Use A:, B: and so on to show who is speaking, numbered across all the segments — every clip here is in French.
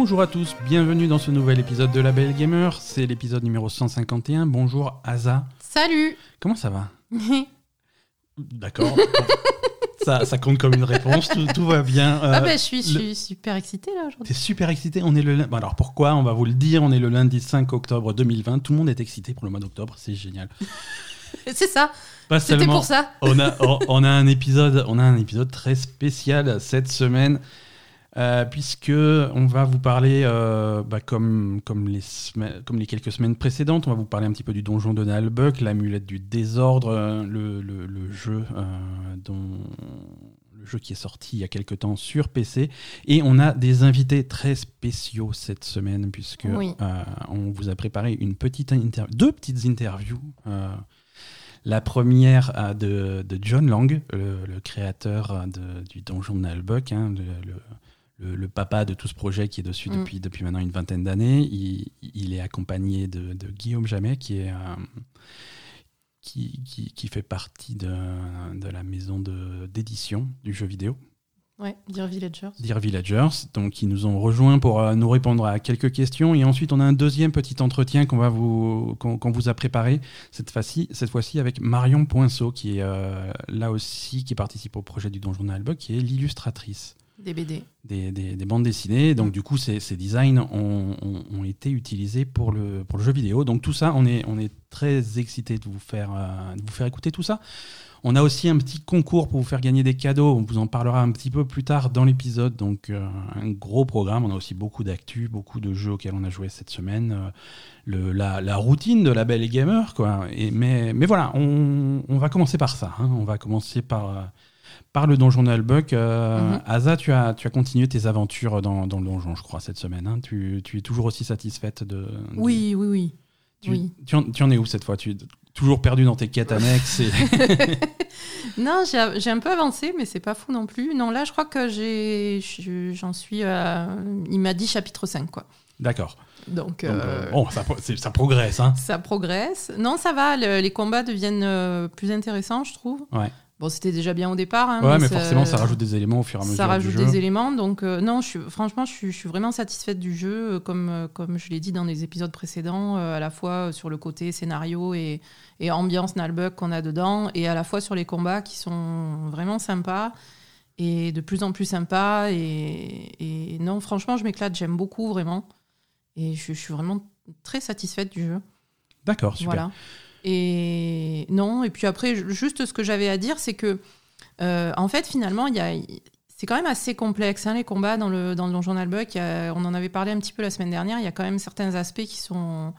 A: Bonjour à tous, bienvenue dans ce nouvel épisode de La Belle Gamer. C'est l'épisode numéro 151. Bonjour Asa.
B: Salut
A: Comment ça va D'accord. ça, ça compte comme une réponse, tout, tout va bien.
B: Ah
A: Euh,
B: bah je suis, je
A: le-
B: suis super excitée là
A: T'es
B: aujourd'hui.
A: super excité, on est le. Alors pourquoi On va vous le dire, on est le lundi 5 octobre 2020. Tout le monde est excité pour le mois d'octobre, c'est génial.
B: C'est ça,
A: Pas
B: c'était
A: seulement-
B: pour ça.
A: on a, on- on a un épisode, on a un épisode très spécial cette semaine, euh, puisque on va vous parler, euh, bah, comme, comme, les semaines- comme les quelques semaines précédentes, on va vous parler un petit peu du donjon de Nalbuck, l'amulette du désordre, le, le- le jeu euh, dont le jeu qui est sorti il y a quelques temps sur PC, et on a des invités très spéciaux cette semaine, puisque
B: Oui.
A: on vous a préparé une petite deux petites interviews. la première de, de John Lang, le, le créateur de- du donjon de Nalbuck, hein, le, le- le- le papa de tout ce projet qui est dessus
B: Mm.
A: depuis, depuis maintenant une vingtaine d'années. Il, il est accompagné de, de Guillaume Jamet, qui, est, euh, qui, qui, qui fait partie de, de la maison d'édition du jeu vidéo.
B: Ouais, Dear Villagers.
A: Dear Villagers, donc ils nous ont rejoints pour euh, nous répondre à quelques questions et ensuite on a un deuxième petit entretien qu'on va vous qu'on vous a préparé cette fois-ci cette fois-ci avec Marion Poinceau qui est euh, là aussi qui participe au projet du Donjon qui est l'illustratrice
B: Des BD.
A: des, des- des bandes dessinées donc du coup ces, designs ont, été utilisés pour le jeu vidéo donc tout ça on est très excité de vous faire euh, de vous faire écouter tout ça on a aussi un petit concours pour vous faire gagner des cadeaux. On vous en parlera un petit peu plus tard dans l'épisode. Donc, euh, un gros programme. On a aussi beaucoup d'actu, beaucoup de jeux auxquels on a joué cette semaine. Euh, la, routine de la belle gamer. Et, mais, mais voilà, on, va commencer par ça. hein. On va commencer par, par le donjon d'Albuck. Euh,
B: Mhm.
A: Asa, tu as, tu as continué tes aventures dans, dans le donjon, je crois, cette semaine. hein. Tu, tu es toujours aussi satisfaite de. de-
B: Oui, oui, oui.
A: Tu,
B: oui.
A: tu en, tu en es où cette fois? Tu es toujours perdu dans tes quêtes annexes et...
B: Non, j'ai un peu avancé, mais c'est pas fou non plus. Non, là, je crois que j'en suis. à- Il m'a dit chapitre 5, quoi.
A: D'accord.
B: Donc,
A: Donc,
B: euh,
A: euh, bon, ça, ça progresse, hein.
B: ça progresse. Non, ça va. le- les combats deviennent euh, plus intéressants, je trouve.
A: Ouais.
B: Bon, c'était déjà bien au départ. hein,
A: Ouais, mais
B: ça-
A: forcément, ça rajoute des éléments au fur et à mesure
B: Ça rajoute
A: du jeu.
B: des éléments, donc euh, non, je suis, franchement, je suis, je suis vraiment satisfaite du jeu, euh, comme, euh, comme je l'ai dit dans les épisodes précédents, euh, à la fois sur le côté scénario et, et ambiance Nalbuck qu'on a dedans, et à la fois sur les combats qui sont vraiment sympas et de plus en plus sympas. Et, et non, franchement, je m'éclate, j'aime beaucoup vraiment, et je, je suis vraiment très satisfaite du jeu.
A: D'accord, super.
B: Voilà. Et non, et puis après, ju- juste ce que j'avais à dire, c'est que, euh, en fait, finalement, il y a. C'est quand même assez complexe, hein, les combats dans le, dans le Donjon On en avait parlé un petit peu la semaine dernière. Il y a quand même certains aspects qui sont.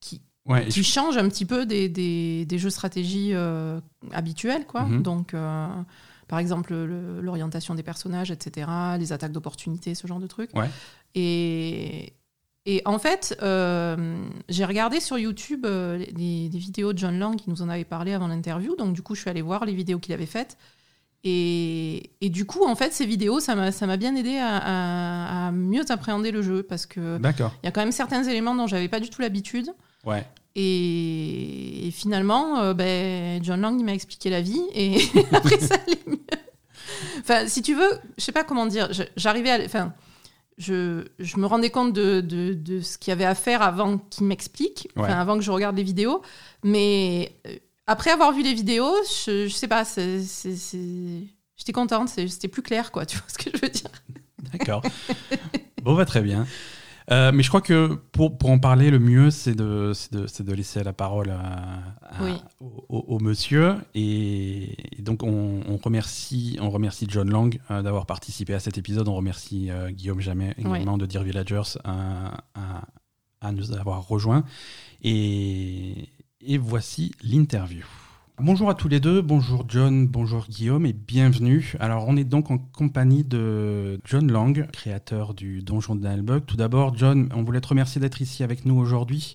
B: qui,
A: Ouais,
B: qui
A: je-
B: changent un petit peu des, des, des jeux stratégie euh, habituels, quoi.
A: Mhm.
B: Donc. euh, par exemple, le- l'orientation des personnages, etc., les attaques d'opportunité, ce genre de trucs.
A: Ouais.
B: Et, et en fait, euh, j'ai regardé sur YouTube euh, les, les vidéos de John Lang qui nous en avait parlé avant l'interview. Donc, du coup, je suis allée voir les vidéos qu'il avait faites. Et, et du coup, en fait, ces vidéos, ça m'a bien aidé à, à- à mieux appréhender le jeu parce que il y a quand même certains éléments dont j'avais pas du tout l'habitude.
A: Ouais.
B: Et, et finalement, euh, ben, John Lang il m'a expliqué la vie et après ça allait mieux. Enfin, si tu veux, je sais pas comment dire. J'arrivais à, enfin, je, je me rendais compte de, de, de ce qu'il y avait à faire avant qu'il m'explique,
A: Ouais.
B: avant que je regarde les vidéos. Mais euh, après avoir vu les vidéos, je, je sais pas, c'est- c'est- c'est- j'étais contente, c'était plus clair, quoi. Tu vois ce que je veux dire
A: D'accord. bon, bah, très bien. Euh, mais je crois que pour, pour en parler, le mieux, c'est de, c'est de, c'est de laisser la parole à- à-
B: Oui.
A: au, au- au monsieur. Et, et donc, on, on remercie, on remercie John Lang euh, d'avoir participé à cet épisode. On remercie euh, Guillaume Jamet, également de Dear Villagers, à, à- à nous avoir rejoints. Et, et voici l'interview. Bonjour à tous les deux, bonjour John, bonjour Guillaume et bienvenue. Alors on est donc en compagnie de John Lang, créateur du Donjon de Nalbuck. Tout d'abord John, on voulait te remercier d'être ici avec nous aujourd'hui.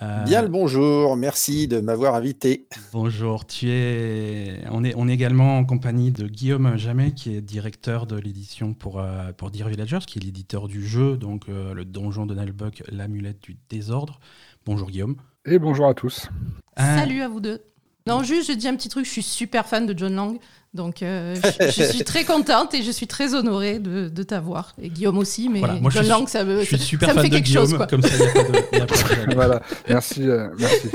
A: Euh,
C: Bien le bonjour, merci de m'avoir invité.
A: Bonjour, tu es... On, est, on est également en compagnie de Guillaume Jamet, qui est directeur de l'édition pour, euh, pour Dear Villagers, qui est l'éditeur du jeu, donc euh, le donjon de Nalbuck, l'amulette du désordre. Bonjour Guillaume.
D: Et bonjour à tous.
A: Euh,
B: Salut à vous deux. Non, juste, je dis un petit truc, je suis super fan de John Lang. Donc, euh, je, je suis très contente et je suis très honorée de, de t'avoir. Et Guillaume aussi, mais
A: Voilà, moi, je
B: John
A: suis-
B: Lang, ça me,
A: Je suis super
B: ça me
A: fan
B: fait
A: de
B: quelque
A: Guillaume,
B: chose. Quoi.
A: comme ça, y a pas de
D: voilà, merci, euh, merci.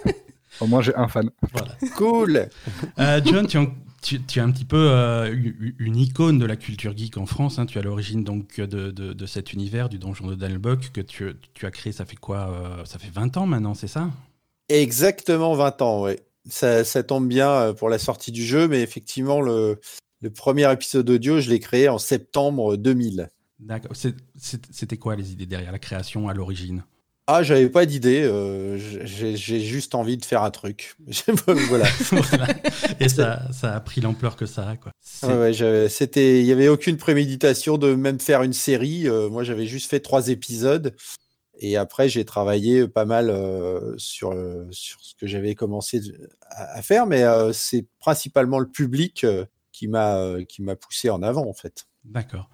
D: Au moins, j'ai un fan.
A: Voilà.
C: Cool.
A: Euh, John, tu, es en- tu- tu es un petit peu euh, une icône de la culture geek en France. hein. Tu es à l'origine donc de, de- de cet univers du donjon de Dalbuck que tu, tu as créé. Ça fait quoi euh, Ça fait 20 ans maintenant, c'est ça?
C: Exactement 20 ans, ouais. Ça, ça tombe bien euh, pour la sortie du jeu, mais effectivement, le, le premier épisode audio, je l'ai créé en septembre 2000.
A: D'accord. C'était quoi les idées derrière la création à l'origine?
C: Ah, j'avais pas d'idée, euh, j'ai juste envie de faire un truc. voilà.
A: Voilà. Et ça, ça a pris l'ampleur que ça a. Quoi.
C: Ouais, ouais, c'était, il y avait aucune préméditation de même faire une série. euh, moi, j'avais juste fait trois épisodes. Et après, j'ai travaillé pas mal euh, sur, sur ce que j'avais commencé à, à faire, mais euh, c'est principalement le public euh, qui m'a qui m'a poussé en avant, en fait.
A: D'accord.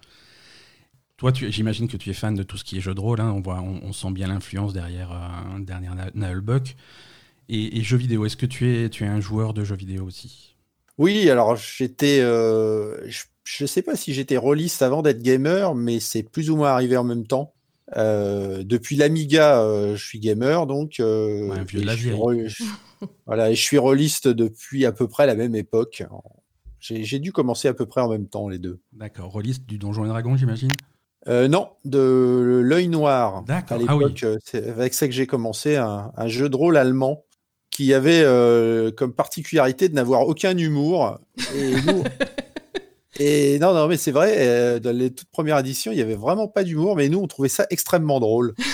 A: Toi, j'imagine que tu es fan de tout ce qui est jeu de rôle. hein. On, voit, on, on sent bien l'influence derrière, euh, derrière Na- Nullbuck. Et, et jeux vidéo, est-ce que tu es, tu es un joueur de jeux vidéo aussi?
C: Oui, alors j'étais, je ne sais pas si j'étais rôliste avant d'être gamer, mais c'est plus ou moins arrivé en même temps. Euh, depuis l'Amiga, euh, je suis gamer, donc euh,
A: Ouais,
C: je suis
A: vieille.
C: rôle- je- voilà, et je suis rôliste depuis à peu près la même époque. J'ai dû commencer à peu près en même temps les deux.
A: D'accord. Rôliste du Donjon et Dragon, j'imagine?
C: Euh, non, de l'œil noir.
A: D'accord.
C: À
A: Ah oui.
C: l'époque, c'est avec ça que j'ai commencé un, un jeu de rôle allemand qui avait comme particularité de n'avoir aucun humour. Et nous, et non, non, mais c'est vrai, euh, dans les toutes premières éditions, il y avait vraiment pas d'humour, mais nous, on trouvait ça extrêmement drôle.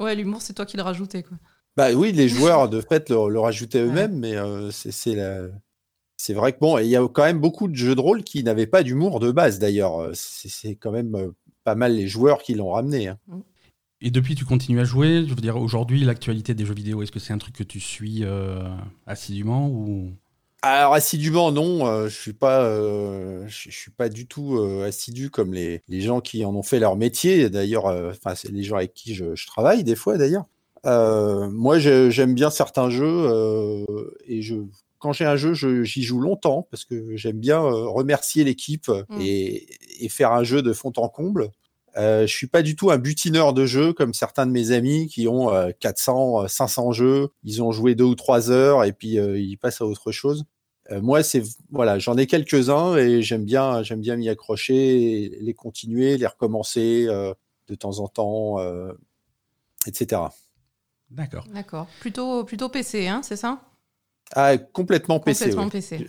B: Ouais, l'humour, c'est toi qui le rajoutais. Quoi.
C: Bah oui, les joueurs, de fait, le, le rajoutaient eux-mêmes, mais euh, c'est la- c'est vrai que bon, et il y a quand même beaucoup de jeux de rôle qui n'avaient pas d'humour de base, d'ailleurs. Euh, C'est quand même pas mal les joueurs qui l'ont ramené. hein.
A: Et depuis, tu continues à jouer? Je veux dire, aujourd'hui, l'actualité des jeux vidéo, est-ce que c'est un truc que tu suis euh, assidûment ou...
C: Alors assidûment non, euh, je suis pas, euh, je, je suis pas du tout euh, assidu comme les, les gens qui en ont fait leur métier. D'ailleurs, enfin c'est les gens avec qui je, je travaille des fois d'ailleurs. Moi j'aime bien certains jeux et je quand j'ai un jeu je- j'y joue longtemps parce que j'aime bien remercier l'équipe
B: Mm.
C: et, et faire un jeu de fond en comble. Euh, je suis pas du tout un butineur de jeux comme certains de mes amis qui ont euh, 400, euh, 500 jeux. Ils ont joué deux ou trois heures et puis euh, ils passent à autre chose. Euh, moi, c'est voilà, j'en ai quelques-uns et j'aime bien, j'aime bien m'y accrocher, les continuer, les recommencer euh, de temps en temps, euh, etc.
A: D'accord.
B: D'accord. Plutôt, plutôt PC, hein, c'est ça?
C: Ah, complètement PC.
B: Complètement
C: ouais.
B: PC.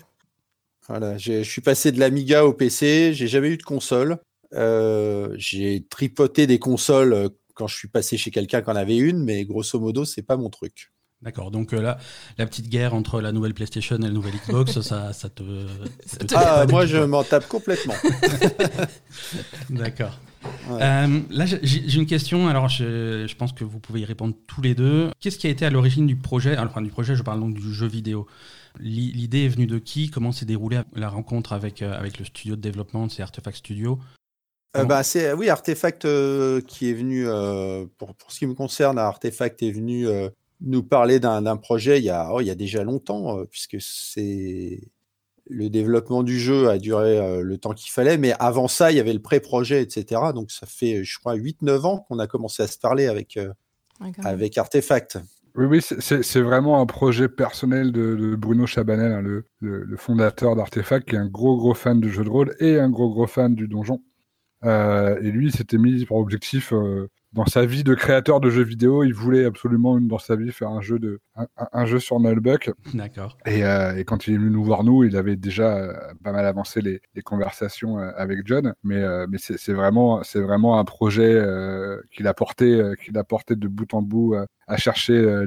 C: Voilà, je suis passé de l'Amiga au PC, j'ai jamais eu de console. Euh, j'ai tripoté des consoles euh, quand je suis passé chez quelqu'un qui en avait une, mais grosso modo, c'est pas mon truc.
A: D'accord. Donc euh, là, la petite guerre entre la nouvelle PlayStation et la nouvelle Xbox, ça, ça te. ça
C: Ah, moi, je m'en tape complètement.
A: D'accord.
C: Ouais.
A: Euh, là, j'ai une question. Alors, je, je pense que vous pouvez y répondre tous les deux. Qu'est-ce qui a été à l'origine du projet? Enfin, du projet, je parle donc du jeu vidéo. L'i- L'idée est venue de qui? Comment s'est déroulée la rencontre avec, euh, avec le studio de développement, c'est Artefact Studio?
C: Euh, bah, c'est oui Artefact euh, qui est venu euh, pour, pour ce qui me concerne Artefact est venu euh, nous parler d'un projet il y a oh, il y a déjà longtemps euh, puisque c'est le développement du jeu a duré euh, le temps qu'il fallait mais avant ça il y avait le pré-projet etc donc ça fait je crois 8-9 ans qu'on a commencé à se parler avec euh, avec Artefact.
D: Oui, oui, c'est- vraiment un projet personnel de, de Bruno Chabanel, hein, le, le- le fondateur d'Artefact, qui est un gros, gros fan de jeux de rôle et un gros, gros fan du donjon. Euh, et lui, il s'était mis pour objectif, euh, dans sa vie de créateur de jeux vidéo, il voulait absolument, dans sa vie, faire un jeu, de, un, un- jeu sur Nullbuck.
A: D'accord.
D: Et, euh, et quand il est venu nous voir, nous, il avait déjà euh, pas mal avancé les, les conversations euh, avec John. Mais, mais c'est vraiment, c'est vraiment un projet qu'il a porté, qu'il a porté de bout en bout à chercher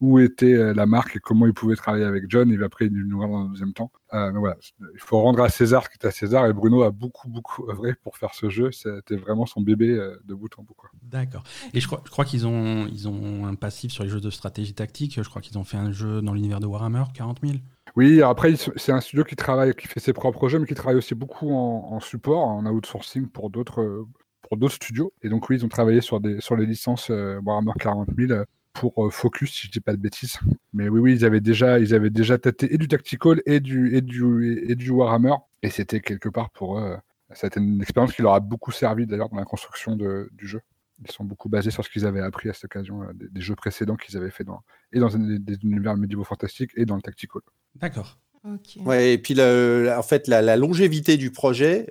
D: où était euh, la marque et comment il pouvait travailler avec John. Et après, il est venu nous voir dans un deuxième temps. Euh, mais voilà, il faut rendre à César ce qui est à César. Et Bruno a beaucoup, beaucoup œuvré pour faire ce jeu. C'était vraiment son bébé euh, de bout en bout.
A: D'accord. Et je crois, je crois qu'ils ont, ils ont un passif sur les jeux de stratégie tactique. Je crois qu'ils ont fait un jeu dans l'univers de Warhammer, 40 000.
D: Oui, après, c'est un studio qui travaille, qui fait ses propres jeux, mais qui travaille aussi beaucoup en, en support, en outsourcing pour d'autres pour d'autres studios. Et donc, oui, ils ont travaillé sur, des, sur les licences euh, Warhammer 40 000. Euh, pour Focus, si je dis pas de bêtises. Mais oui, ils avaient déjà, ils tâté et du tactical et du, et du, et du Warhammer. Et c'était quelque part pour eux, ça une expérience qui leur a beaucoup servi d'ailleurs dans la construction du jeu. Ils sont beaucoup basés sur ce qu'ils avaient appris à cette occasion des, jeux précédents qu'ils avaient fait dans, et dans des, des univers médiévaux fantastiques et dans le tactical.
A: D'accord.
C: Ouais, et puis en fait, la, longévité du projet,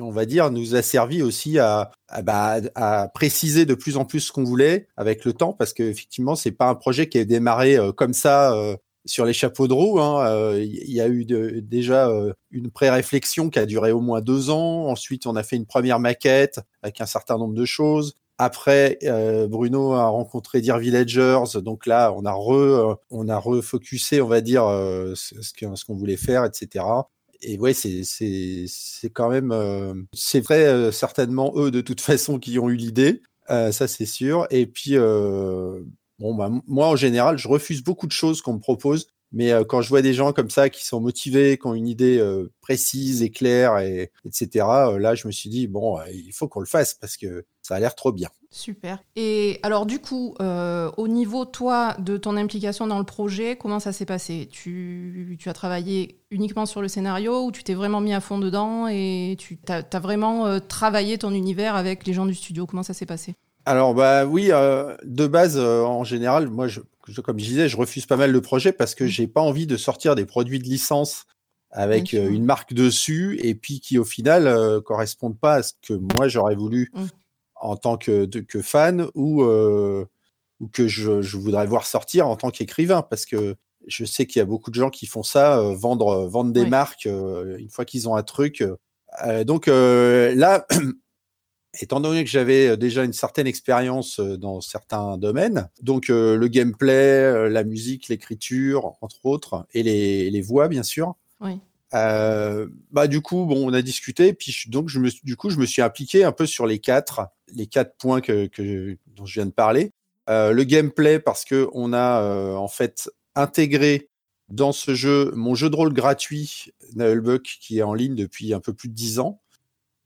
C: on va dire, nous a servi aussi à, bah, à, préciser de plus en plus ce qu'on voulait avec le temps, parce qu'effectivement, c'est pas un projet qui est démarré euh, comme ça euh, sur les chapeaux de roue. Hein. Euh, il y a eu déjà une pré-réflexion qui a duré au moins deux ans. Ensuite, on a fait une première maquette avec un certain nombre de choses. Après, euh, Bruno a rencontré Dear Villagers, donc là, on a re, euh, on a refocusé, on va dire, euh, ce qu'on voulait faire, etc. Et ouais, c'est c'est quand même, c'est vrai, certainement eux de toute façon qui ont eu l'idée, ça c'est sûr. Et puis bon, bah, moi en général, je refuse beaucoup de choses qu'on me propose mais euh, quand je vois des gens comme ça qui sont motivés, qui ont une idée euh, précise et claire, et, etc., euh, là, je me suis dit, bon, il faut qu'on le fasse parce que ça a l'air trop bien.
B: Super. Et alors, du coup, au niveau, toi, de ton implication dans le projet, comment ça s'est passé? Tu, tu, as travaillé uniquement sur le scénario ou tu t'es vraiment mis à fond dedans et tu as, as, vraiment travaillé ton univers avec les gens du studio? Comment ça s'est passé?
C: Alors bah oui, de base en général, moi je, comme je disais, je refuse pas mal de projets parce que mmh. j'ai pas envie de sortir des produits de licence avec euh, une marque dessus et puis qui au final euh, correspondent pas à ce que moi j'aurais voulu mmh. En tant que, que fan ou, euh, ou que je, je, voudrais voir sortir en tant qu'écrivain parce que je sais qu'il y a beaucoup de gens qui font ça, vendre, vendre des marques une fois qu'ils ont un truc. donc là, Étant donné que j'avais euh, déjà une certaine expérience euh, dans certains domaines, donc euh, le gameplay, la musique, l'écriture, entre autres, et les, les voix, bien sûr.
B: Oui.
C: bah du coup, bon, on a discuté, puis donc je me, du coup, je me suis impliqué un peu sur les quatre, les quatre points que, que dont je viens de parler. le gameplay, parce que on a en fait intégré dans ce jeu mon jeu de rôle gratuit Nullbuck qui est en ligne depuis un peu plus de dix ans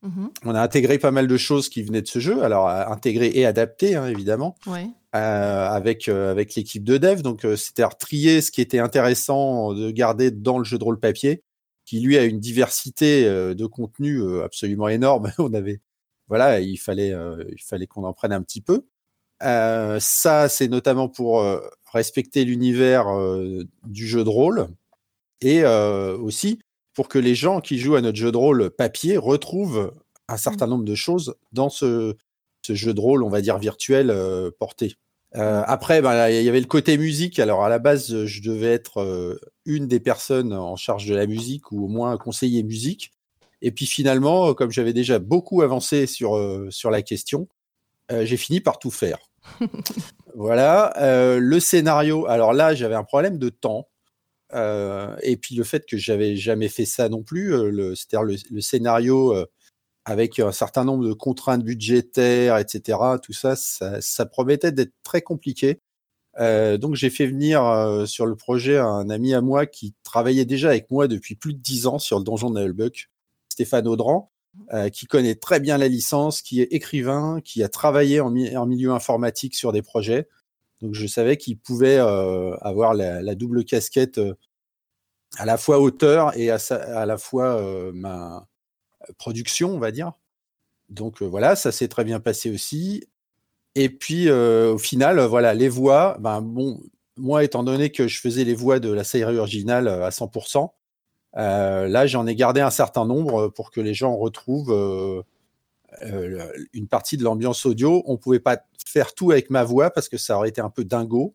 C: Mhm. On a intégré pas mal de choses qui venaient de ce jeu, alors intégré et adapté hein, évidemment, euh, avec euh, avec l'équipe de dev. Donc euh, c'était trier ce qui était intéressant de garder dans le jeu de rôle papier, qui lui a une diversité de contenu absolument énorme. On avait voilà, il fallait il fallait qu'on en prenne un petit peu. ça c'est notamment pour respecter l'univers du jeu de rôle et aussi pour que les gens qui jouent à notre jeu de rôle papier retrouvent un certain mmh. nombre de choses dans ce, jeu de rôle, on va dire virtuel, euh, porté. Euh, mmh. après, ben, il y avait le côté musique. Alors à la base, je devais être euh, une des personnes en charge de la musique ou au moins un conseiller musique. Et puis finalement, comme j'avais déjà beaucoup avancé sur, sur la question, j'ai fini par tout faire. voilà. le scénario, alors là, j'avais un problème de temps. Euh, et puis le fait que j'avais jamais fait ça non plus, euh, c'est-à-dire le, scénario euh, avec un certain nombre de contraintes budgétaires, etc. Tout ça, ça, promettait d'être très compliqué. donc j'ai fait venir sur le projet un ami à moi qui travaillait déjà avec moi depuis plus de dix ans sur le donjon de Nullbuck, Stéphane Audran, qui connaît très bien la licence, qui est écrivain, qui a travaillé en, milieu informatique sur des projets. Donc je savais qu'il pouvait avoir la, double casquette à la fois auteur et à, la fois euh, ma production, on va dire. Donc euh, voilà, ça s'est très bien passé aussi. Et puis euh, au final, voilà, les voix, ben bon, moi étant donné que je faisais les voix de la série originale à 100%, là j'en ai gardé un certain nombre pour que les gens retrouvent une partie de l'ambiance audio. On pouvait pas faire tout avec ma voix parce que ça aurait été un peu dingo.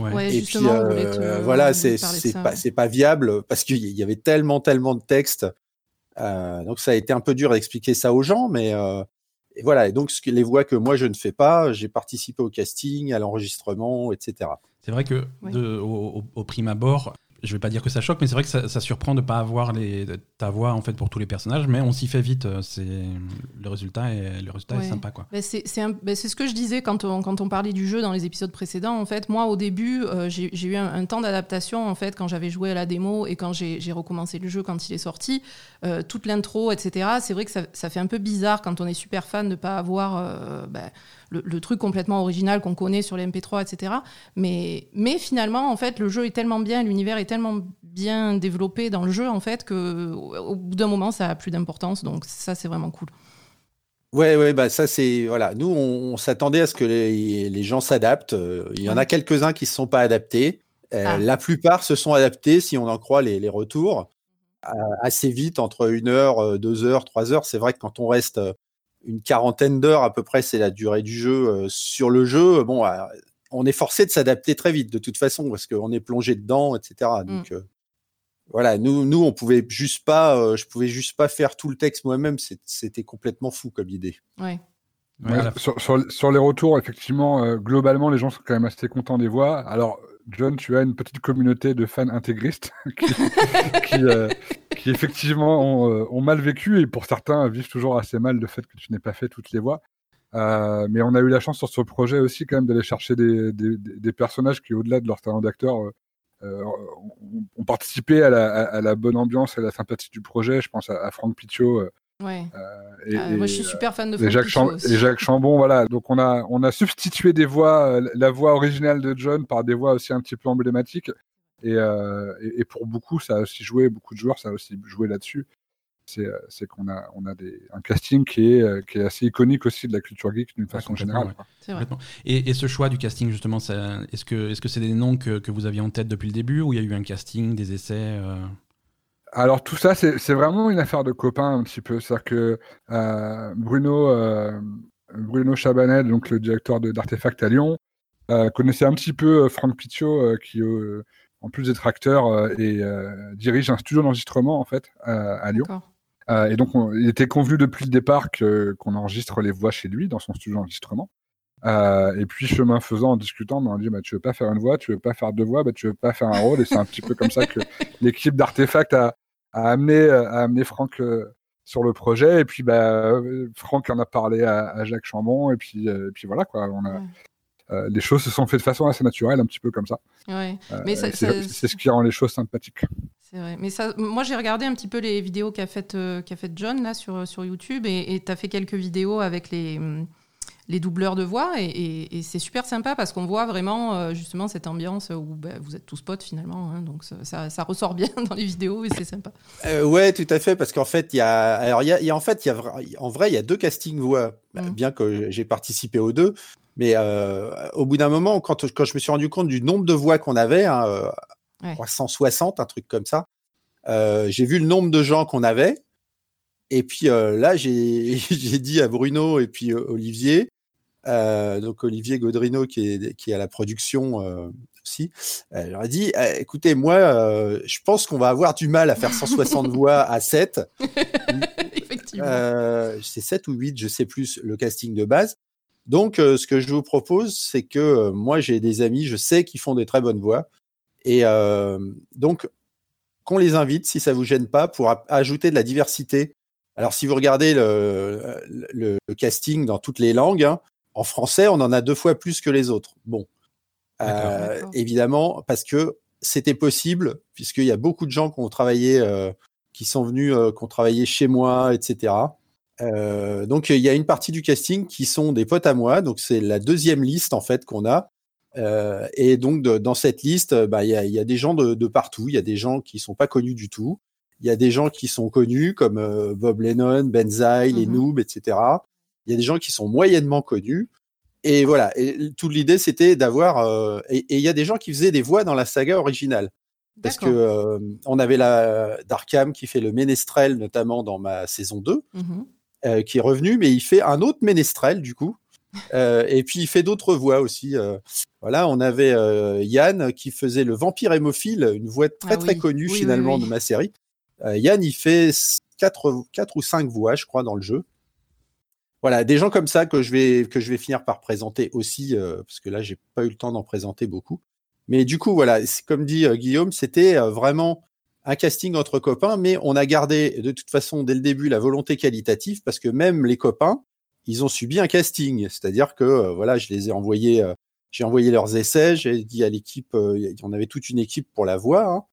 B: Ouais. et puis euh,
C: voilà, c'est pas, pas viable parce qu'il y avait tellement, tellement de textes. Euh, donc ça a été un peu dur d'expliquer ça aux gens, mais euh, et voilà. Et donc les voix que moi je ne fais pas, j'ai participé au casting, à l'enregistrement, etc.
A: C'est vrai que de, au, au, prime abord, je vais pas dire que ça choque, mais c'est vrai que ça, surprend de pas avoir les, ta voix en fait pour tous les personnages, mais on s'y fait vite. Euh, c'est le résultat est le résultat est sympa quoi.
B: c'est ce que je disais quand on, quand on parlait du jeu dans les épisodes précédents. En fait, moi au début, euh, j'ai eu un, temps d'adaptation en fait quand j'avais joué à la démo et quand j'ai recommencé le jeu quand il est sorti, euh, toute l'intro, etc. C'est vrai que ça, ça, fait un peu bizarre quand on est super fan de pas avoir ben, le, truc complètement original qu'on connaît sur les MP3, etc. Mais, mais finalement, en fait, le jeu est tellement bien, l'univers est tellement bien développé dans le jeu, en fait, que au bout d'un moment, ça a plus d'importance. Donc ça, c'est vraiment cool.
C: Ouais, ouais, bah ça c'est voilà. Nous, on, s'attendait à ce que les, les gens s'adaptent. Euh, il y en a quelques-uns qui se sont pas adaptés. Euh, ah. La plupart se sont adaptés, si on en croit les, les retours, assez vite, entre une heure, deux heures, trois heures. C'est vrai que quand on reste une quarantaine d'heures à peu près, c'est la durée du jeu sur le jeu. Bon, on est forcé de s'adapter très vite de toute façon parce qu'on est plongé dedans, etc. Mmh. Donc voilà, nous, nous, on pouvait juste pas, je pouvais juste pas faire tout le texte moi-même. C'était complètement fou comme idée.
B: Ouais.
D: sur, sur, les retours, effectivement, globalement, les gens sont quand même assez contents des voix. Alors, John, tu as une petite communauté de fans intégristes qui, euh, qui, effectivement ont, euh, ont, mal vécu et pour certains vivent toujours assez mal le fait que tu n'aies pas fait toutes les voix. Euh, mais on a eu la chance sur ce projet aussi quand même d'aller chercher des, des, des, personnages qui, au-delà de leur talent d'acteur, ont, participé à la, à la, bonne ambiance et à la sympathie du projet. Je pense à, à Franck Picciot
B: Ouais. Euh, et, ah, moi, je suis super fan de
D: et Jacques, et Jacques Chambon, voilà. Donc, on a, on a substitué des voix, euh, la voix originale de John par des voix aussi un petit peu emblématiques. Et, euh, et, pour beaucoup, ça a aussi joué, beaucoup de joueurs, ça a aussi joué là-dessus. C'est qu'on a, on a des, un casting qui est, qui est assez iconique aussi de la culture geek d'une façon générale.
A: Et, et, ce choix du casting, justement, est-ce que c'est -ce c'est des noms que, que, vous aviez en tête depuis le début ou il y a eu un casting, des essais
D: alors tout ça, c'est vraiment une affaire de copains un petit peu. C'est-à-dire que euh, Bruno, euh, Bruno Chabanet, donc le directeur d'Artefact à Lyon, euh, connaissait un petit peu Franck Picciot, qui en plus d'être acteur et dirige un studio d'enregistrement en fait à Lyon. et donc il était convenu depuis le départ qu'on enregistre les voix chez lui dans son studio d'enregistrement. et puis chemin faisant, en discutant, ben, on a dit bah, tu veux pas faire une voix, tu veux pas faire deux voix, bah, tu veux pas faire un rôle. Et c'est un petit peu comme ça que l'équipe d'Artefact a, a amené, a amené Franck euh, sur le projet. Et puis, bah, euh, Franck en a parlé à, Jacques Chambon. Et puis, euh, puis voilà, quoi. On a, les choses se sont faites de façon assez naturelle, un petit peu comme ça.
B: Ouais.
D: mais c'est ce qui rend les choses sympathiques.
B: C'est vrai. Mais ça, moi, j'ai regardé un petit peu les vidéos qu'a fait, qu'a fait John là sur, sur YouTube et tu as fait quelques vidéos avec les, hum, les doubleurs de voix et, c'est super sympa parce qu'on voit vraiment euh, justement cette ambiance où bah, vous êtes tous potes finalement hein, donc ça, ressort bien dans les vidéos et c'est sympa
C: euh, ouais tout à fait parce qu'en fait il y a alors il y a, en fait il y a en vrai il y a deux castings voix bah, mm. bien que j'ai participé aux deux mais euh, au bout d'un moment quand, quand je me suis rendu compte du nombre de voix qu'on avait hein, 160 un truc comme ça j'ai vu le nombre de gens qu'on avait et puis là, j'ai dit à Bruno et puis Olivier, euh, donc Olivier Godrino qui est, qui est à la production euh, aussi, euh, leur a dit «Eh, écoutez, moi, je pense qu'on va avoir du mal à faire 160 voix à 7. c'est 7 ou 8, je sais plus, le casting de base. Donc, ce que je vous propose, c'est que moi, j'ai des amis, je sais qu'ils font des très bonnes voix. Et donc, qu'on les invite, si ça vous gêne pas, pour ajouter de la diversité. Alors, si vous regardez le, le, casting dans toutes les langues, hein, en français, on en a deux fois plus que les autres. Bon, euh, évidemment, parce que c'était possible, puisqu'il y a beaucoup de gens qui ont travaillé, euh, qui sont venus, euh, qui ont travaillé chez moi, etc. donc il y a une partie du casting qui sont des potes à moi, donc c'est la deuxième liste en fait qu'on a. et donc dans cette liste, bah, il y, a, des gens de, partout. Il y a des gens qui sont pas connus du tout. Il y a des gens qui sont connus comme Bob Lennon, Benzaï, les mmh Noob, etc il y a des gens qui sont moyennement connus. Et voilà, et toute l'idée c'était d'avoir euh, et il y a des gens qui faisaient des voix dans la saga originale. Parce que euh, on avait la Darkham qui fait le ménestrel notamment dans ma saison 2 mmh euh, qui est revenu mais il fait un autre ménestrel du coup. et puis il fait d'autres voix aussi. voilà, on avait Yann qui faisait le vampire hémophile, une voix très ah très connue finalement de ma série. Yann, il fait quatre, quatre ou cinq voix, je crois, dans le jeu voilà, des gens comme ça que je vais, que je vais finir par présenter aussi, euh, parce que là, j'ai pas eu le temps d'en présenter beaucoup. Mais du coup, voilà, comme dit euh, Guillaume, c'était euh, vraiment un casting entre copains, mais on a gardé de toute façon dès le début la volonté qualitative, parce que même les copains, ils ont subi un casting. C'est-à-dire que voilà, je les ai envoyés, j'ai envoyé leurs essais, j'ai dit à l'équipe, on avait toute une équipe pour la voix.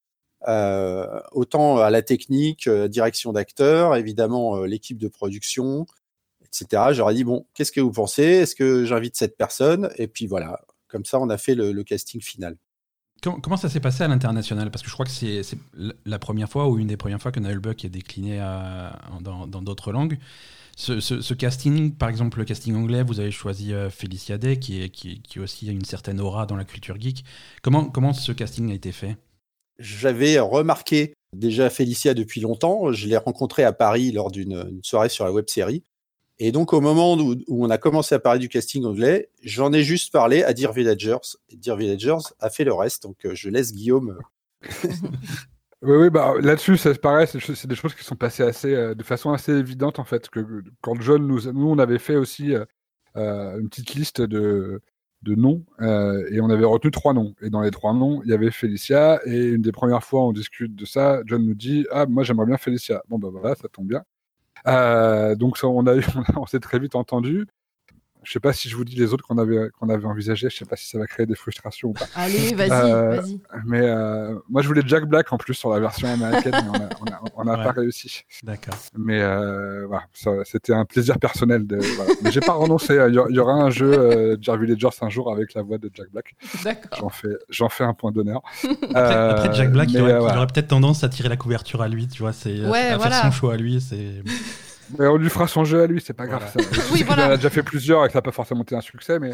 C: Hein. autant à la technique, direction d'acteurs, évidemment l'équipe de production, etc. J'aurais dit bon, qu'est-ce que vous pensez? Est-ce que j'invite cette personne? Et puis voilà, comme ça, on a fait le, casting final.
A: Comment, ça s'est passé à l'international? Parce que je crois que c'est la première fois ou une des premières fois que Buck est décliné dans d'autres langues. Ce, casting, par exemple le casting anglais, vous avez choisi euh, Felicia Day, qui, est, qui, qui aussi a une certaine aura dans la culture geek. Comment, comment ce casting a été fait?
C: J'avais remarqué déjà Felicia depuis longtemps. Je l'ai rencontrée à Paris lors d'une soirée sur la web série. Et donc, au moment où, on a commencé à parler du casting anglais, j'en ai juste parlé à Dear Villagers. Dear Villagers a fait le reste. Donc, euh, je laisse Guillaume.
D: Euh, oui, oui, bah, là-dessus, c'est pareil, c'est des choses qui sont passées assez, euh, de façon assez évidente, en fait. Que, quand John nous, nous, on avait fait aussi une petite liste de, de noms et on avait retenu trois noms. Et dans les trois noms, il y avait Félicia. Et une des premières fois, on discute de ça. John nous dit Ah, moi, j'aimerais bien Félicia. Bon, bah voilà, ça tombe bien. Euh, donc on, a, on s'est très vite entendu. Je sais pas si je vous dis les autres qu'on avait qu'on avait envisagé. Je sais pas si ça va créer des frustrations ou pas.
B: Allez, vas-y, euh, vas-y.
D: Mais euh, moi, je voulais Jack Black en plus sur la version américaine, mais on n'a pas réussi.
A: D'accord.
D: Mais voilà, c'était un plaisir personnel. De, voilà. Mais j'ai pas renoncé. Il y, aura un jeu euh, Jar Villagers un jour avec la voix de Jack Black.
B: D'accord.
D: J'en fais j'en fais un point d'honneur.
A: après, Jack Black, il aurait, peut-être tendance à tirer la couverture à lui. Tu vois, c'est à faire son choix à lui. C'est
D: mais on lui fera son jeu à lui, c'est pas grave. Ça. oui, voilà. Il a déjà fait plusieurs et que ça n'a pas forcément été un succès, mais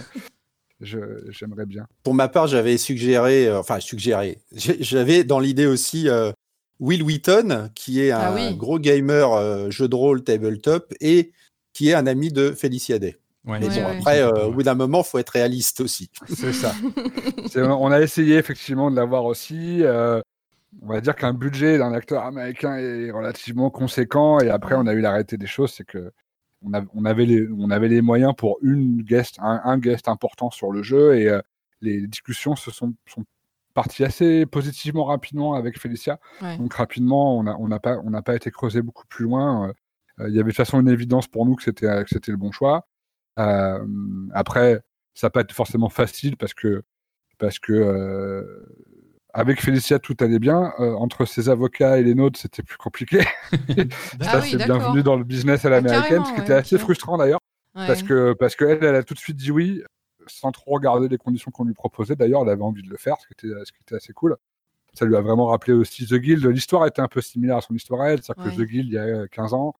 D: j'aimerais bien.
C: Pour ma part, j'avais suggéré, euh, enfin suggéré, j'avais dans l'idée aussi euh, Will Wheaton, qui est un ah gros gamer euh, jeu de rôle tabletop et qui est un ami de Felicia Day. mais bon, après, au bout d'un moment, il faut être réaliste aussi.
D: C'est ça. on a essayé effectivement de l'avoir aussi on va dire qu'un budget d'un acteur américain est relativement conséquent. Et après, on a eu l'arrêté des choses, c'est que on, avait les, on avait les moyens pour une guest, un, guest important sur le jeu. Et euh, les discussions se sont, sont, parties assez positivement rapidement avec Felicia. Donc rapidement, on n'a on pas, pas été creusé beaucoup plus loin. Euh, il y avait de toute façon une évidence pour nous que c'était le bon choix. Euh, après, ça n'a pas été forcément facile parce que parce que avec Félicia, tout allait bien. Euh, entre ses avocats et les nôtres, c'était plus compliqué. ça, c'est bienvenu dans le business à l'américaine, ce qui était assez frustrant d'ailleurs. Parce que parce qu'elle, elle a tout de suite dit oui, sans trop regarder les conditions qu'on lui proposait. D'ailleurs, elle avait envie de le faire, ce qui était, ce qui était assez cool. Ça lui a vraiment rappelé aussi The Guild. L'histoire était un peu similaire à son histoire à elle. C'est-à-dire que The Guild, il y a 15 ans,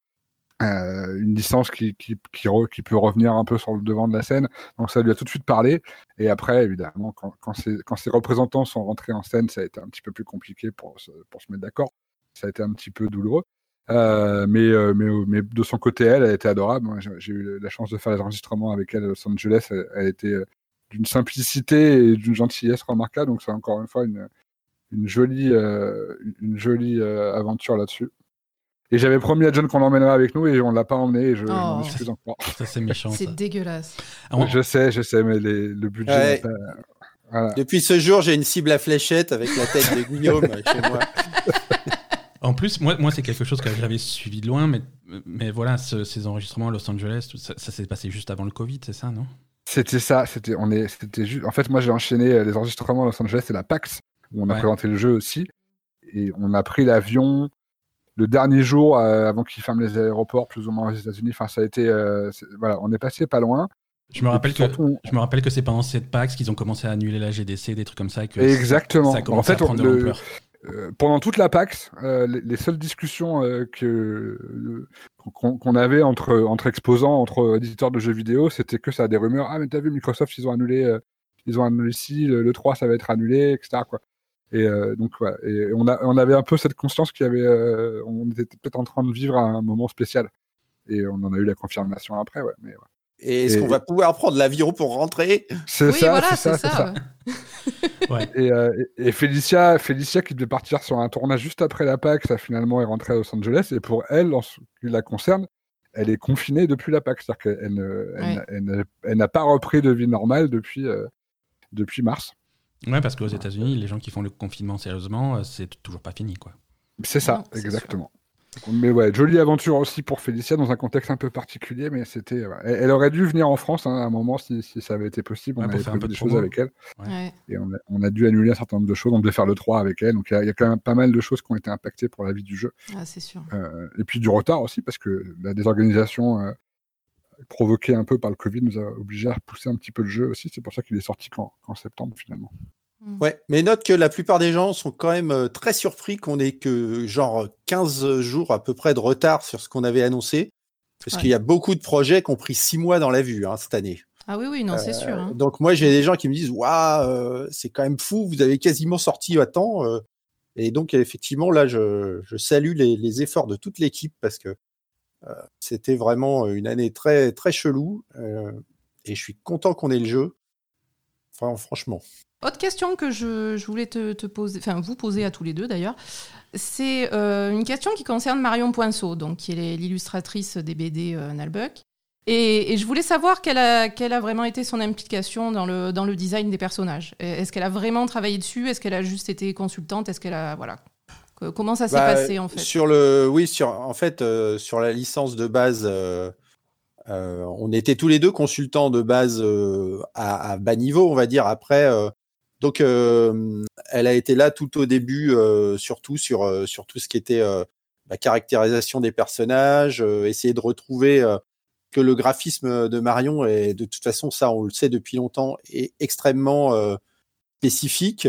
D: euh, une licence qui, qui, qui, peut revenir un peu sur le devant de la scène. Donc ça lui a tout de suite parlé. Et après, évidemment, quand, quand, quand ses représentants sont rentrés en scène, ça a été un petit peu plus compliqué pour se, pour se mettre d'accord. Ça a été un petit peu douloureux. Euh, mais, euh, mais, mais, de son côté, elle, elle était adorable. J'ai eu la chance de faire les enregistrements avec elle à Los Angeles. Elle, elle était d'une simplicité et d'une gentillesse remarquable. Donc c'est encore une fois une, une jolie, une jolie aventure là-dessus. Et j'avais promis à John qu'on l'emmènerait avec nous et on l'a pas emmené et je m'en oh. excuse encore.
A: Ça c'est méchant.
B: C'est dégueulasse.
D: Ah, je sais, je sais, mais le budget.
C: Depuis ce jour, j'ai une cible à fléchette avec la tête de Guillaume chez moi.
A: En plus, moi, moi c'est quelque chose que j'avais suivi de loin, mais, mais voilà, ces enregistrements à Los Angeles, ça, s'est passé juste avant le Covid, c'est ça, non?
D: C'était ça. C'était, on est, c'était juste. En fait, moi, j'ai enchaîné euh, les enregistrements à Los Angeles et la PAX où on a présenté le jeu aussi, et on a pris l'avion le dernier jour euh, avant qu'ils ferment les aéroports, plus ou moins aux États-Unis. Enfin, ça a été, euh, voilà, on est passé pas loin.
A: Je me rappelle que je me rappelle que c'est pendant cette PAX qu'ils ont commencé à annuler la GDC, des trucs comme ça. que
D: Exactement. Ça, en fait, euh, pendant toute la PAX, les, seules discussions que qu'on avait entre entre exposants, entre éditeurs de jeux vidéo, c'était que ça a des rumeurs. Ah mais t'as vu Microsoft, ils ont annulé, ils ont annulé ici, le, 3 ça va être annulé, etc. Quoi. Et euh, donc, ouais, et on, a, on avait un peu cette conscience qu'il y avait, euh, on était peut-être en train de vivre un moment spécial. Et on en a eu la confirmation après, ouais. Mais,
C: Et est-ce qu'on va pouvoir prendre l'avion pour rentrer?
D: C'est ça, c'est ça, c'est ça. ouais. et, euh, et, Félicia, Félicia qui devait partir sur un tournage juste après la PAC, ça finalement est rentrée à Los Angeles. Et pour elle, en ce qui la concerne, elle est confinée depuis la PAC. C'est-à-dire qu'elle elle, n'a pas repris de vie normale depuis, depuis mars.
A: Ouais, parce qu'aux États-Unis, les gens qui font le confinement sérieusement, euh, c'est toujours pas fini, quoi.
D: C'est ça, exactement. Mais ouais, jolie aventure aussi pour Félicia dans un contexte un peu particulier, mais c'était. Elle, aurait dû venir en France hein, à un moment si, ça avait été possible. on avait fait un peu des choses avec elle. Et on a, dû annuler un certain nombre de choses. On devait faire le 3 avec elle. Donc il y, a quand même pas mal de choses qui ont été impactées pour la vie du jeu.
B: Ah, c'est sûr.
D: Euh, et puis du retard aussi, parce que la désorganisation euh, provoqué un peu par le Covid, nous a obligé à repousser un petit peu le jeu aussi. C'est pour ça qu'il est sorti qu'en septembre finalement.
C: Mm. Ouais, mais note que la plupart des gens sont quand même euh, très surpris qu'on ait que genre 15 jours à peu près de retard sur ce qu'on avait annoncé. Parce qu'il y a beaucoup de projets qui ont pris 6 mois dans la vue hein, cette année.
B: Ah oui, oui, non, c'est sûr. Hein.
C: Donc moi, j'ai des gens qui me disent, waouh, euh, c'est quand même fou, vous avez quasiment sorti à temps. Euh. et donc, effectivement, là, je, salue les, efforts de toute l'équipe parce que c'était vraiment une année très, très chelou. et je suis content qu'on ait le jeu. Enfin, franchement.
B: Autre question que je, voulais te, poser, enfin vous poser à tous les deux d'ailleurs, c'est euh, une question qui concerne Marion Poinceau, donc qui est l'illustratrice des BD euh, Nalbuck. Et, je voulais savoir quelle a, quelle a, vraiment été son implication dans le, dans le design des personnages. Est-ce qu'elle a vraiment travaillé dessus? Est-ce qu'elle a juste été consultante? Est-ce qu'elle a voilà Comment ça s'est bah, passé en fait?
C: Sur le, oui, sur en fait euh, sur la licence de base. on était tous les deux consultants de base à, à, bas niveau, on va dire. Après, donc, euh, elle a été là tout au début, euh, surtout sur, euh, sur tout ce qui était la caractérisation des personnages, essayer de retrouver que le graphisme de Marion est de toute façon ça on le sait depuis longtemps est extrêmement spécifique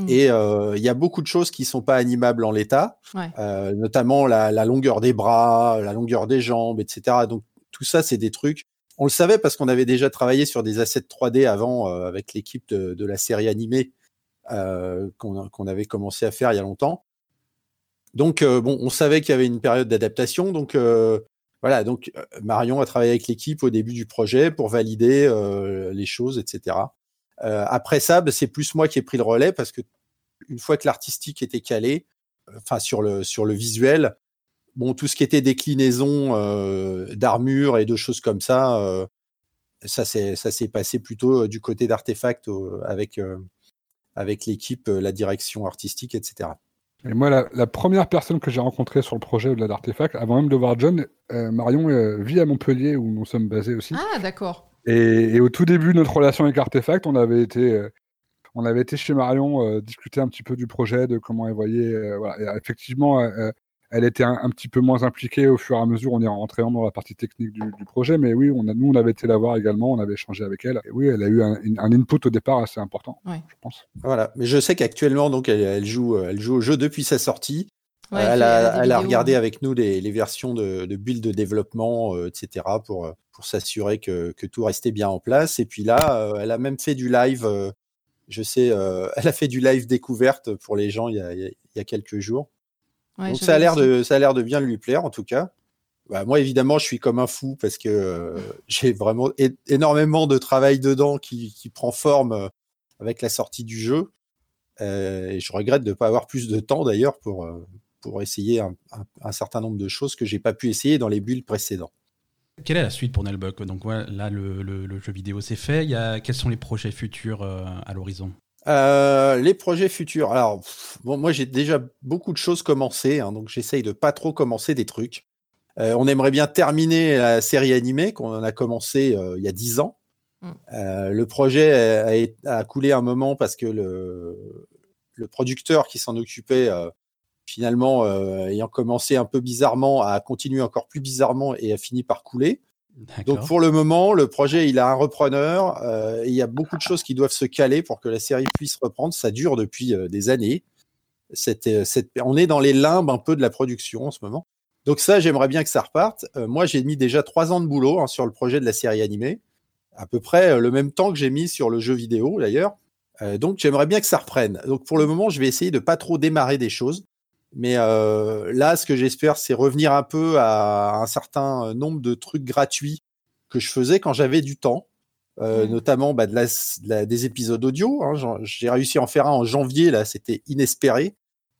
C: mmh. et il y a beaucoup de choses qui sont pas animables en l'état, notamment la, la, longueur des bras, la longueur des jambes, etc. Donc tout ça c'est des trucs on le savait parce qu'on avait déjà travaillé sur des assets 3D avant euh, avec l'équipe de, la série animée euh, qu'on avait commencé à faire il y a longtemps. Donc euh, bon, on savait qu'il y avait une période d'adaptation. Donc voilà, donc Marion a travaillé avec l'équipe au début du projet pour valider les choses, etc. après ça, bah, c'est plus moi qui ai pris le relais parce que une fois que l'artistique était calé, enfin sur le sur le visuel, bon, tout ce qui était déclinaison euh, d'armure et de choses comme ça, euh, ça s'est passé plutôt euh, du côté d'artefact avec, avec l'équipe, la direction artistique, etc.
D: Et moi, la, première personne que j'ai rencontrée sur le projet au-delà d'Artefact, avant même de voir John, Marion vit à Montpellier où nous sommes basés aussi.
B: Ah, d'accord.
D: Et, au tout début de notre relation avec Artefact, on avait été, on avait été chez Marion discuter un petit peu du projet, de comment elle voyait. voilà. Et effectivement, elle était un, petit peu moins impliquée au fur et à mesure. On est rentré dans la partie technique du, projet, mais oui, on a, nous, on avait été la voir également, on avait échangé avec elle. Et oui, elle a eu un, input au départ assez important, je pense.
C: Voilà, mais je sais qu'actuellement, donc, elle, joue, elle joue au jeu depuis sa sortie. Elle, a, regardé avec nous les, versions de, de build de développement, euh, etc., pour, pour s'assurer que, tout restait bien en place. Et puis là, euh, elle a même fait du live. Euh, je sais, elle a fait du live découverte pour les gens il y a quelques jours. Donc ça a l'air de ça a l'air de bien lui plaire en tout cas. Bah, moi évidemment je suis comme un fou parce que euh, j'ai vraiment énormément de travail dedans qui, qui prend forme euh, avec la sortie du jeu. Euh, et je regrette de ne pas avoir plus de temps d'ailleurs pour, pour essayer un, un, certain nombre de choses que j'ai pas pu essayer dans les builds précédents.
A: Quelle est la suite pour Nelbuck? Donc voilà, là le, le, le, jeu vidéo c'est fait. Il y a, quels sont les projets futurs à l'horizon?
C: Euh, les projets futurs. Alors, bon, moi, j'ai déjà beaucoup de choses commencées, hein, donc j'essaye de pas trop commencer des trucs. Euh, on aimerait bien terminer la série animée qu'on a commencé euh, il y a dix ans. Mmh. le projet a, coulé un moment parce que le, le producteur qui s'en occupait, finalement, ayant commencé un peu bizarrement, a continué encore plus bizarrement et a fini par couler. Donc pour le moment, le projet, il a un repreneur. Euh, il y a beaucoup de choses qui doivent se caler pour que la série puisse reprendre. Ça dure depuis euh, des années. Euh, on est dans les limbes un peu de la production en ce moment. Donc ça, j'aimerais bien que ça reparte. moi, j'ai mis déjà trois ans de boulot hein, sur le projet de la série animée, à peu près le même temps que j'ai mis sur le jeu vidéo d'ailleurs. donc j'aimerais bien que ça reprenne. Donc pour le moment, je vais essayer de pas trop démarrer des choses. Mais euh, là, ce que j'espère, c'est revenir un peu à un certain nombre de trucs gratuits que je faisais quand j'avais du temps, euh, notamment bah, de la, des épisodes audio. Hein. J'ai réussi à en faire un en janvier, là, c'était inespéré,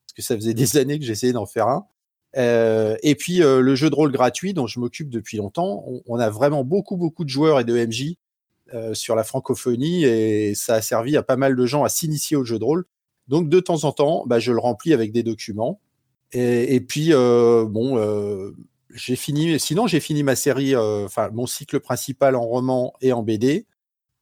C: parce que ça faisait des années que j'essayais d'en faire un. Euh, et puis le jeu de rôle gratuit dont je m'occupe depuis longtemps, on, on, a vraiment beaucoup beaucoup de joueurs et de MJ sur la francophonie et ça a servi à pas mal de gens à s'initier au jeu de rôle. Donc de temps en temps, bah, je le remplis avec des documents. Et, puis euh, bon, euh, j'ai fini. Sinon, j'ai fini ma série, euh, enfin mon cycle principal en roman et en BD.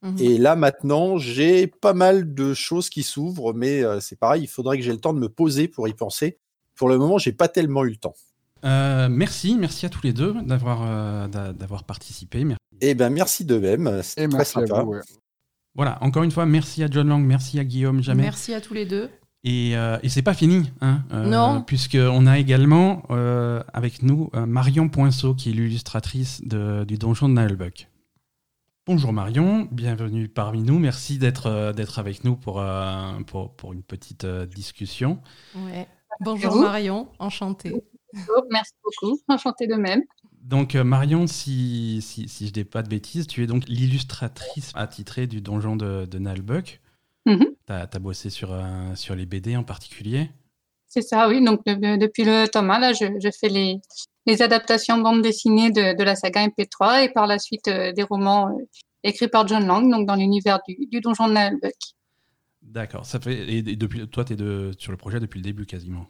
C: Mmh et là maintenant, j'ai pas mal de choses qui s'ouvrent, mais c'est pareil, il faudrait que j'ai le temps de me poser pour y penser. Pour le moment, j'ai pas tellement eu le temps.
A: merci, merci à tous les deux d'avoir d'avoir participé.
C: Eh ben merci de même, c'était très sympa.
A: Voilà, encore une fois, merci à John Lang, merci à Guillaume Jamais.
B: Merci à tous les deux.
A: Et, euh, et c'est pas fini, hein,
B: euh, non.
A: puisqu'on a également euh, avec nous Marion Poinceau, qui est l'illustratrice du donjon de Nalbuck. Bonjour Marion, bienvenue parmi nous. Merci d'être d'être avec nous pour, pour, pour, une petite discussion.
B: Ouais. Bonjour Marion, enchantée.
E: Bonjour, merci beaucoup, enchantée de même.
A: Donc Marion, si, si, si je dis pas de bêtises, tu es donc l'illustratrice attitrée du donjon de, de Nalbuck.
E: Mhm.
A: Tu as, bossé sur, euh, sur les BD en particulier?
E: C'est ça, oui. Donc, depuis le tome 1, là, je, fais les, les adaptations bande dessinée de, de, la saga MP3 et par la suite euh, des romans euh, écrits par John Lang, donc dans l'univers du, du, donjon de Nalbuck.
A: D'accord. Ça fait et, depuis toi, tu es de, sur le projet depuis le début quasiment?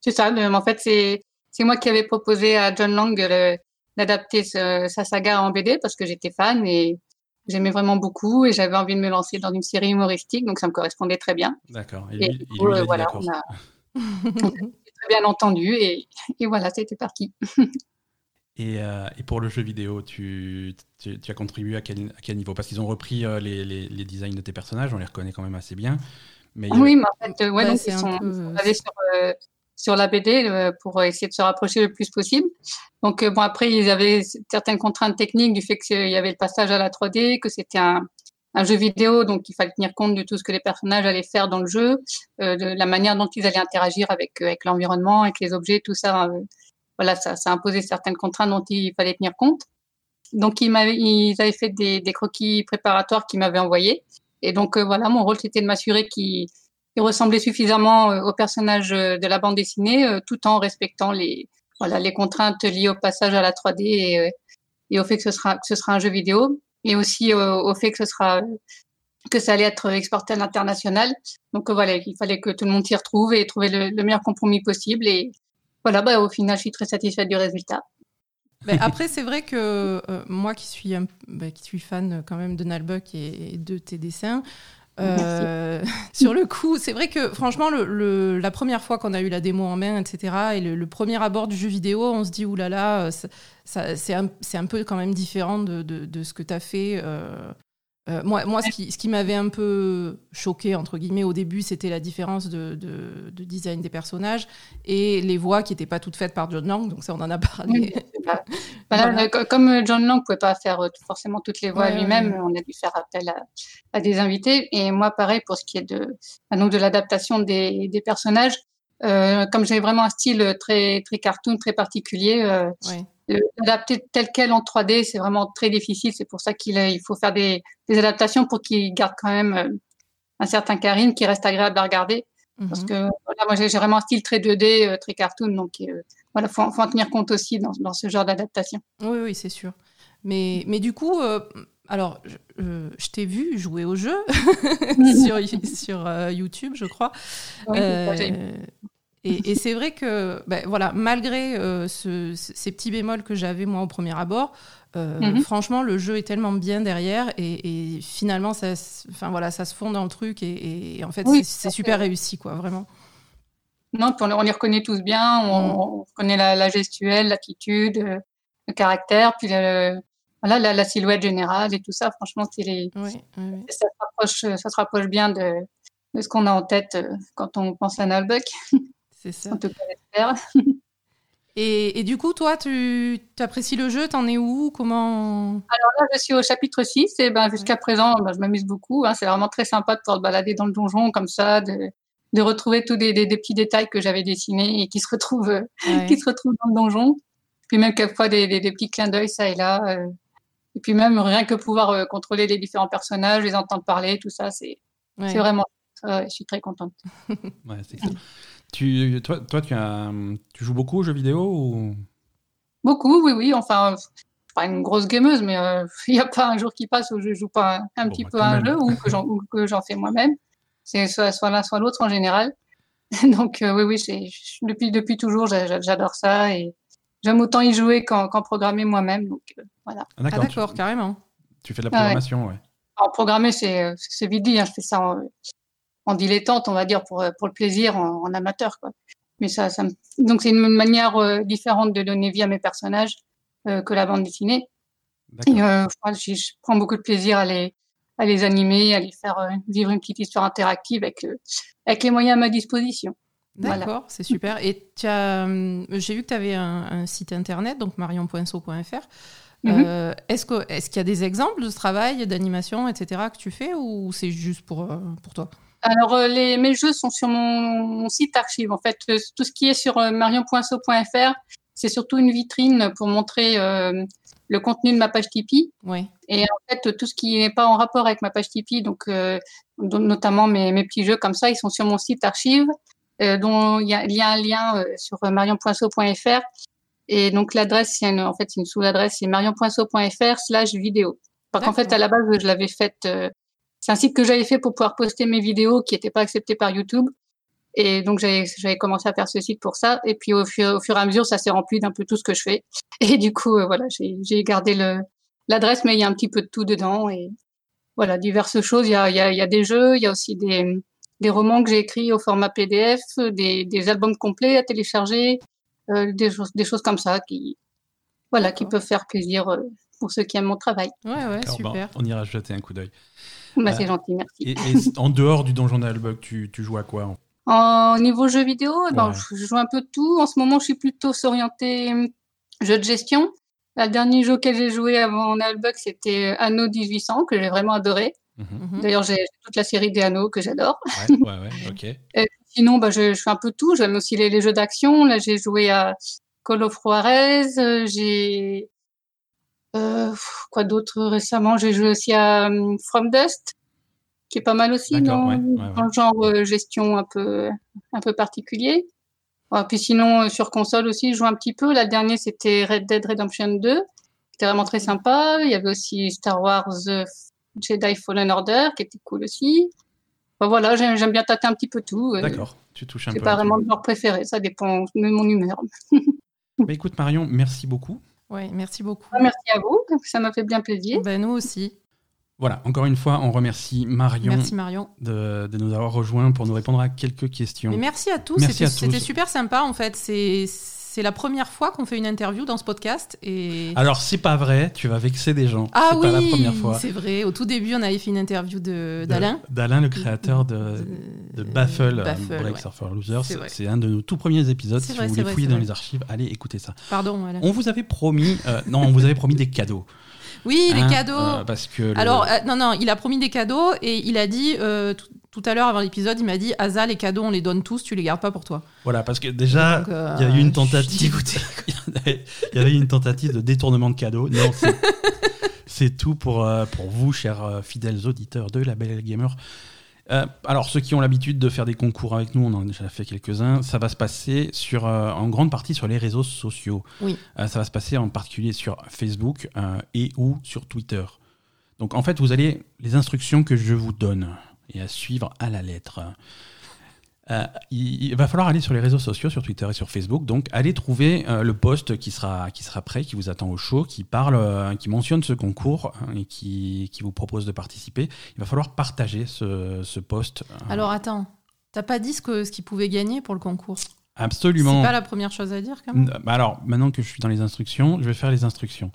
E: C'est ça. en fait, c'est c'est moi qui avais proposé à John Lang d'adapter sa saga en BD parce que j'étais fan et j'aimais vraiment beaucoup et j'avais envie de me lancer dans une série humoristique, donc ça me correspondait très bien.
A: D'accord.
E: Et, lui, il euh, voilà, on a, très bien entendu et, et voilà, c'était parti.
A: Et, euh, et, pour le jeu vidéo, tu, tu, as contribué à quel, à quel niveau? Parce qu'ils ont repris euh, les, les, les, designs de tes personnages, on les reconnaît quand même assez bien.
E: Mais oui, mais en fait, ouais, donc ils sont peu... sur, sur la BD euh, pour essayer de se rapprocher le plus possible. Donc euh, bon après ils avaient certaines contraintes techniques du fait qu'il y avait le passage à la 3D, que c'était un, jeu vidéo, donc il fallait tenir compte de tout ce que les personnages allaient faire dans le jeu, euh, de la manière dont ils allaient interagir avec avec l'environnement, avec les objets, tout ça. voilà, ça, ça imposait certaines contraintes dont il fallait tenir compte. Donc ils, m'avaient, ils avaient fait des, des croquis préparatoires qu'ils m'avaient envoyés. Et donc voilà, mon rôle c'était de m'assurer qu'ils ressemblait suffisamment euh, au personnage euh, de la bande dessinée, euh, tout en respectant les voilà les contraintes liées au passage à la 3D et, et au fait que ce sera que ce sera un jeu vidéo et aussi au fait que ce sera que ça allait être exporté à l'international. Donc voilà, il fallait que tout le monde s'y retrouve et trouver le, meilleur compromis possible. Et voilà, bah, au final, je suis très satisfaite du résultat.
B: après, c'est vrai que moi qui suis, bah, qui suis fan quand même de Nalbuck et, et de tes dessins, euh, sur le coup, c'est vrai que franchement, le, la première fois qu'on a eu la démo en main, etc., et le, premier abord du jeu vidéo, on se dit, oulala, euh, ça, c'est un, un, peu quand même différent de, de, de ce que tu as fait euh, euh, moi, moi, ce qui, ce qui m'avait un peu choqué, entre guillemets, au début, c'était la différence de, de, design des personnages et les voix qui n'étaient pas toutes faites par John Lang, donc ça, on en a parlé.
E: Comme John Lang ne pouvait pas faire euh, forcément toutes les voix lui-même, on a dû faire appel à, des invités. Et moi, pareil, pour ce qui est de, donc de l'adaptation des, des, personnages, euh, comme j'ai vraiment un style très, très cartoon, très particulier, euh, L'adapter tel quel en 3D, c'est vraiment très difficile. C'est pour ça qu'il il faut faire des, des adaptations pour qu'il garde quand même euh, un certain charisme qui reste agréable à regarder. Parce mhm. que voilà, moi j'ai vraiment un style très 2D, euh, très cartoon, donc euh, voilà, faut, faut en tenir compte aussi dans, dans ce genre d'adaptation.
B: Oui, oui, c'est sûr. Mais, mais du coup, alors je, je t'ai vu jouer au jeu sur, sur YouTube, je crois. Oui, et, c'est vrai que, ben, voilà, malgré euh, ces petits bémols que j'avais moi au premier abord, euh, mhm. franchement, le jeu est tellement bien derrière et, finalement, ça, enfin voilà, ça se fond dans le truc et, en fait, c'est super réussi, quoi, vraiment.
E: Non, on, on les reconnaît tous bien, on, mm. connaît la, gestuelle, l'attitude, euh, le caractère, puis voilà, la, silhouette générale et tout ça. Franchement, les, Ça, se rapproche, ça se rapproche bien de, de ce qu'on a en tête quand on pense à Nalbuck.
B: C'est ça. Et, et, du coup, toi, tu apprécies le jeu? T'en es où? Comment
E: Alors là, je suis au chapitre 6 et ben, jusqu'à présent, ben, je m'amuse beaucoup. Hein. C'est vraiment très sympa de pouvoir balader dans le donjon comme ça, de, de retrouver tous des, des, petits détails que j'avais dessinés et qui se retrouvent, qui se retrouvent dans le donjon. Puis même quelquefois des, des, petits clins d'œil ça et là. Euh. Et puis même rien que pouvoir euh, contrôler les différents personnages, les entendre parler, tout ça, c'est c'est vraiment. je suis très contente.
A: ouais, c'est tu, toi, toi tu, as, tu joues beaucoup aux jeux vidéo ou...
E: Beaucoup, oui, oui. Enfin, pas une grosse gameuse, mais euh, il n'y a pas un jour qui passe où je joue pas un, petit bah, peu à un jeu ou que j'en fais moi-même. C'est soit, soit l'un, soit l'autre en général. Donc euh, oui, oui, depuis, depuis toujours, j'adore ça et j'aime autant y jouer qu'en programmer moi-même. Donc euh, voilà.
B: Ah, d'accord, ah, carrément.
A: Tu fais de la programmation, ouais.
E: En programmer, c'est vite dit. Hein, je fais ça en, en dilettante, on va dire, pour, pour le plaisir, en, amateur. Quoi. mais ça, ça donc c'est une manière différente de donner vie à mes personnages que la bande dessinée. Et, je, je, prends beaucoup de plaisir à les, à les animer, à les faire vivre une petite histoire interactive avec, avec les moyens à ma disposition.
B: D'accord, c'est super. Et j'ai vu que tu avais un, site internet, donc marion.so.fr. Mhm. Euh, est-ce qu'il est y a des exemples de ce travail, d'animation, etc., que tu fais ou c'est juste pour, euh, pour toi?
E: Alors, euh, les, mes jeux sont sur mon, site archive. En fait, tout ce qui est sur marion.so.fr, c'est surtout une vitrine pour montrer le contenu de ma page Tipeee.
B: Oui.
E: Et en fait, tout ce qui n'est pas en rapport avec ma page Tipeee, donc notamment mes, mes, petits jeux comme ça, ils sont sur mon site archive. Euh, dont il y, a, un lien euh, sur marion.so.fr. Et donc l'adresse, en fait, c'est une sous-adresse, c'est marion.so.fr slash vidéo. Parce qu'en fait, à la base, je l'avais faite. Euh, c'est un site que j'avais fait pour pouvoir poster mes vidéos qui n'étaient pas acceptées par YouTube. Et donc j'avais commencé à faire ce site pour ça. Et puis au fur, au fur et à mesure, ça s'est rempli d'un peu tout ce que je fais. Et du coup, voilà, j'ai gardé l'adresse, mais il y a un petit peu de tout dedans. Et voilà, diverses choses. Il y a, il y a, il y a des jeux, il y a aussi des, des romans que j'ai écrits au format PDF, des, des albums complets à télécharger, euh, des, choses, des choses comme ça qui, voilà, qui peuvent faire plaisir euh, pour ceux qui aiment mon travail.
B: Ouais, ouais, super.
A: on ira jeter un coup d'œil.
E: Bah, c'est euh, gentil, merci.
A: Et, en dehors du Donjon d'Albug, tu, tu joues à quoi
E: En niveau jeu vidéo, ben, je joue un peu de tout. En ce moment, je suis plutôt orientée jeu de gestion. Le dernier jeu auquel j'ai joué avant Albug, c'était Anno 1800, que j'ai vraiment adoré. Mhm. D'ailleurs, j'ai toute la série des anneaux que j'adore.
A: Ouais, ouais, ok.
E: sinon, bah, je, je, fais un peu tout. J'aime aussi les, jeux d'action. Là, j'ai joué à Call of Juarez. J'ai. Euh, quoi d'autre récemment? J'ai joué aussi à um, From Dust, qui est pas mal aussi dans, dans, le genre euh, gestion un peu, un peu particulier. puis sinon, euh, sur console aussi, je joue un petit peu. La dernière, c'était Red Dead Redemption 2. C'était vraiment très sympa. Il y avait aussi Star Wars Jedi Fallen Order, qui était cool aussi. voilà, j'aime bien tâter un petit peu tout.
A: D'accord, tu touches un peu.
E: C'est pas vraiment le genre préféré, ça dépend de mon humeur.
A: bah, écoute Marion, merci beaucoup.
B: Oui, merci beaucoup.
E: Ah, merci à vous, ça m'a fait bien plaisir.
B: Ben, nous aussi.
A: Voilà, encore une fois, on remercie Marion,
B: merci Marion.
A: De, de, nous avoir rejoints pour nous répondre à quelques questions.
B: Mais merci à tous, c'était super sympa en fait. C'est c'est la première fois qu'on fait une interview dans ce podcast. Et...
A: Alors, c'est pas vrai, tu vas vexer des gens.
B: Ah
A: oui,
B: pas la première fois. c'est vrai. Au tout début, on avait fait une interview d'Alain.
A: D'Alain, le créateur de, de, Baffle, Break Surfer Losers. C'est un de nos tout premiers épisodes. Si vous voulez fouiller dans les archives, allez écouter ça.
B: Pardon, Alain.
A: On vous avait promis, euh, non, on vous avait promis des cadeaux.
B: Oui, les hein, cadeaux. Euh,
A: parce que
B: Alors, euh, non, non, il a promis des cadeaux et il a dit, tout à l'heure avant l'épisode, il m'a dit Asa, les cadeaux, on les donne tous, tu les gardes pas pour toi.
A: Voilà, parce que déjà, il y a eu une tentative. il y avait une tentative de détournement de cadeaux. Non, c'est tout pour, euh, pour vous, chers euh, fidèles auditeurs de la Belle Gamer. Euh, alors, ceux qui ont l'habitude de faire des concours avec nous, on en a déjà fait quelques-uns. Ça va se passer sur, en grande partie sur les réseaux sociaux.
B: Oui.
A: ça va se passer en particulier sur Facebook et ou sur Twitter. Donc, en fait, vous allez les instructions que je vous donne et à suivre à la lettre. Euh, il, va falloir aller sur les réseaux sociaux, sur Twitter et sur Facebook. Donc, allez trouver euh, le post qui sera, qui sera prêt, qui vous attend au show, qui parle, euh, qui mentionne ce concours hein, et qui, qui, vous propose de participer. Il va falloir partager ce, ce post.
B: Alors, attends, t'as pas dit ce qu'il ce pouvait gagner pour le concours?
A: Absolument.
B: C'est pas la première chose à dire, quand même?
A: Bah alors, maintenant que je suis dans les instructions, je vais faire les instructions.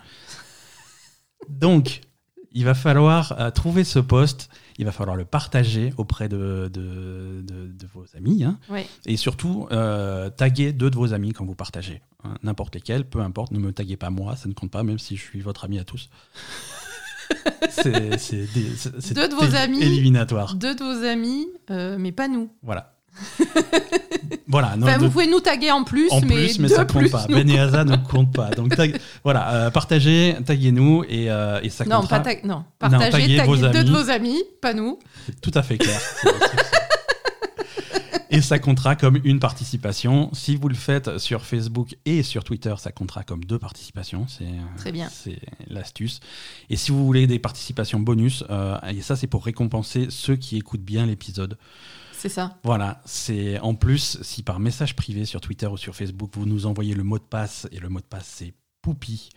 A: Donc, il va falloir trouver ce post il va falloir le partager auprès de, de, vos amis. Hein. Et surtout, euh, taguer deux de vos amis quand vous partagez. Hein. N'importe lesquels, peu importe, ne me taguez pas moi, ça ne compte pas, même si je suis votre ami à tous. c'est
B: deux de vos amis,
A: éliminatoire.
B: Deux de vos amis, euh, mais pas nous.
A: Voilà. voilà.
B: vous pouvez nous taguer en plus,
A: en mais, plus, mais ça compte pas. Ben et Asa ne compte pas. Donc voilà, euh, partagez, taguez-nous et, euh, et ça
B: non,
A: comptera.
B: Pas non, partagez, taguez, deux de vos amis, pas nous.
A: Tout à fait clair. et ça comptera comme une participation. Si vous le faites sur Facebook et sur Twitter, ça comptera comme deux participations. C'est
B: Très bien.
A: C'est l'astuce. Et si vous voulez des participations bonus, euh, et ça c'est pour récompenser ceux qui écoutent bien l'épisode.
B: C'est ça.
A: Voilà, c'est en plus, si par message privé sur Twitter ou sur Facebook, vous nous envoyez le mot de passe, et le mot de passe c'est Poupi,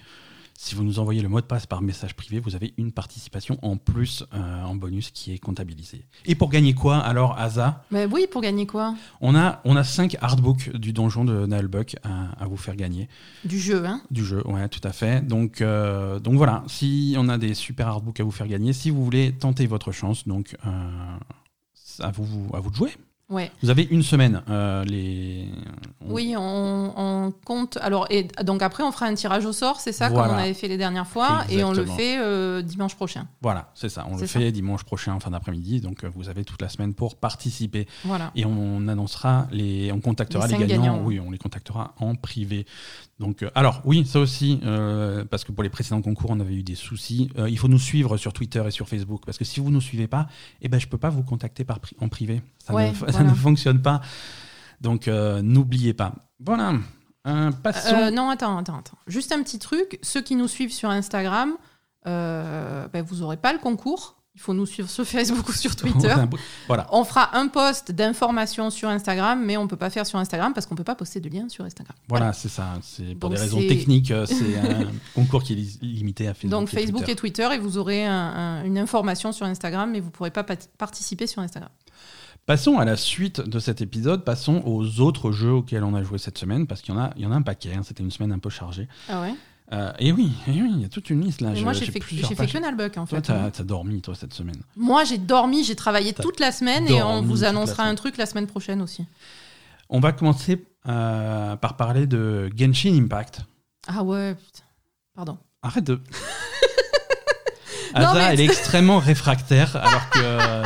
A: Si vous nous envoyez le mot de passe par message privé, vous avez une participation en plus euh, en bonus qui est comptabilisée. Et pour gagner quoi alors, Asa?
B: Mais Oui, pour gagner quoi?
A: On a, on a cinq artbooks du donjon de Nullbuck à, à, vous faire gagner.
B: Du jeu, hein?
A: Du jeu, ouais, tout à fait. Donc, euh, donc voilà, si on a des super artbooks à vous faire gagner, si vous voulez tenter votre chance, donc euh, à, vous, à vous de jouer.
B: Ouais.
A: Vous avez une semaine. Euh, les...
B: Oui, on, compte. Alors, et donc après, on fera un tirage au sort, c'est ça, comme on avait fait les dernières fois, et on le fait euh, dimanche prochain.
A: Voilà, c'est ça. On le fait dimanche prochain en fin d'après-midi. Donc, euh, vous avez toute la semaine pour participer.
B: Voilà.
A: Et on annoncera les, on contactera les, gagnants. Oui, on les contactera en privé. Donc, euh, alors oui, ça aussi, euh, parce que pour les précédents concours, on avait eu des soucis. Euh, il faut nous suivre sur Twitter et sur Facebook, parce que si vous ne nous suivez pas, eh ben, je ne peux pas vous contacter par, en privé. Ça, ne, ça ne, fonctionne pas. Donc, n'oubliez pas. Voilà. passons.
B: non, attends, attends, attends. Juste un petit truc. Ceux qui nous suivent sur Instagram, ben, vous n'aurez pas le concours. Il faut nous suivre sur Facebook ou sur Twitter.
A: voilà.
B: On fera un post d'information sur Instagram, mais on ne peut pas faire sur Instagram parce qu'on ne peut pas poster de lien sur Instagram.
A: Voilà, c'est ça. C'est pour des raisons techniques. Euh, c'est un concours qui est limité à Facebook.
B: Donc Facebook et Twitter, et, vous aurez une information sur Instagram, mais vous ne pourrez pas participer sur Instagram.
A: Passons à la suite de cet épisode. Passons aux autres jeux auxquels on a joué cette semaine, parce qu'il y en a, il y en a un paquet. Hein. C'était une semaine un peu chargée.
B: Ah ouais?
A: Euh, et oui, il y a toute une liste là.
B: moi, j'ai fait, fait que Nalbuck en fait.
A: Toi, t'as as dormi toi cette semaine.
B: Moi, j'ai dormi, j'ai travaillé toute la semaine et on vous annoncera un truc la semaine prochaine aussi.
A: On va commencer euh, par parler de Genshin Impact.
B: Ah ouais, putain. Pardon.
A: Arrête de. Asa, elle est extrêmement réfractaire alors que.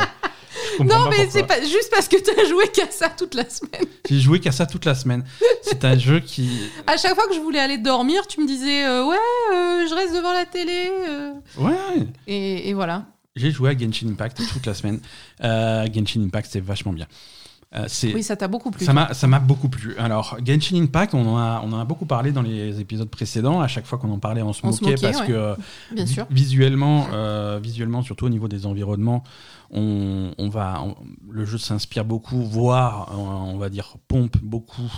B: Non, mais c'est pas juste parce que tu as joué qu'à ça toute la semaine.
A: J'ai joué qu'à ça toute la semaine. C'est un jeu qui.
B: À chaque fois que je voulais aller dormir, tu me disais euh, ouais, euh, je reste devant la télé. Euh.
A: Ouais.
B: Et, et voilà.
A: J'ai joué à Genshin Impact toute la semaine. Genshin Impact, c'est vachement bien.
B: Euh, oui, ça t'a beaucoup plu.
A: Ça m'a, beaucoup plu. Alors, Genshin Impact, on en, a, on en a beaucoup parlé dans les épisodes précédents. À chaque fois qu'on en parlait, on se moquait parce que
B: Bien sûr.
A: visuellement, euh, visuellement, surtout au niveau des environnements, on, on va, le jeu s'inspire beaucoup, voire, on, va dire, pompe beaucoup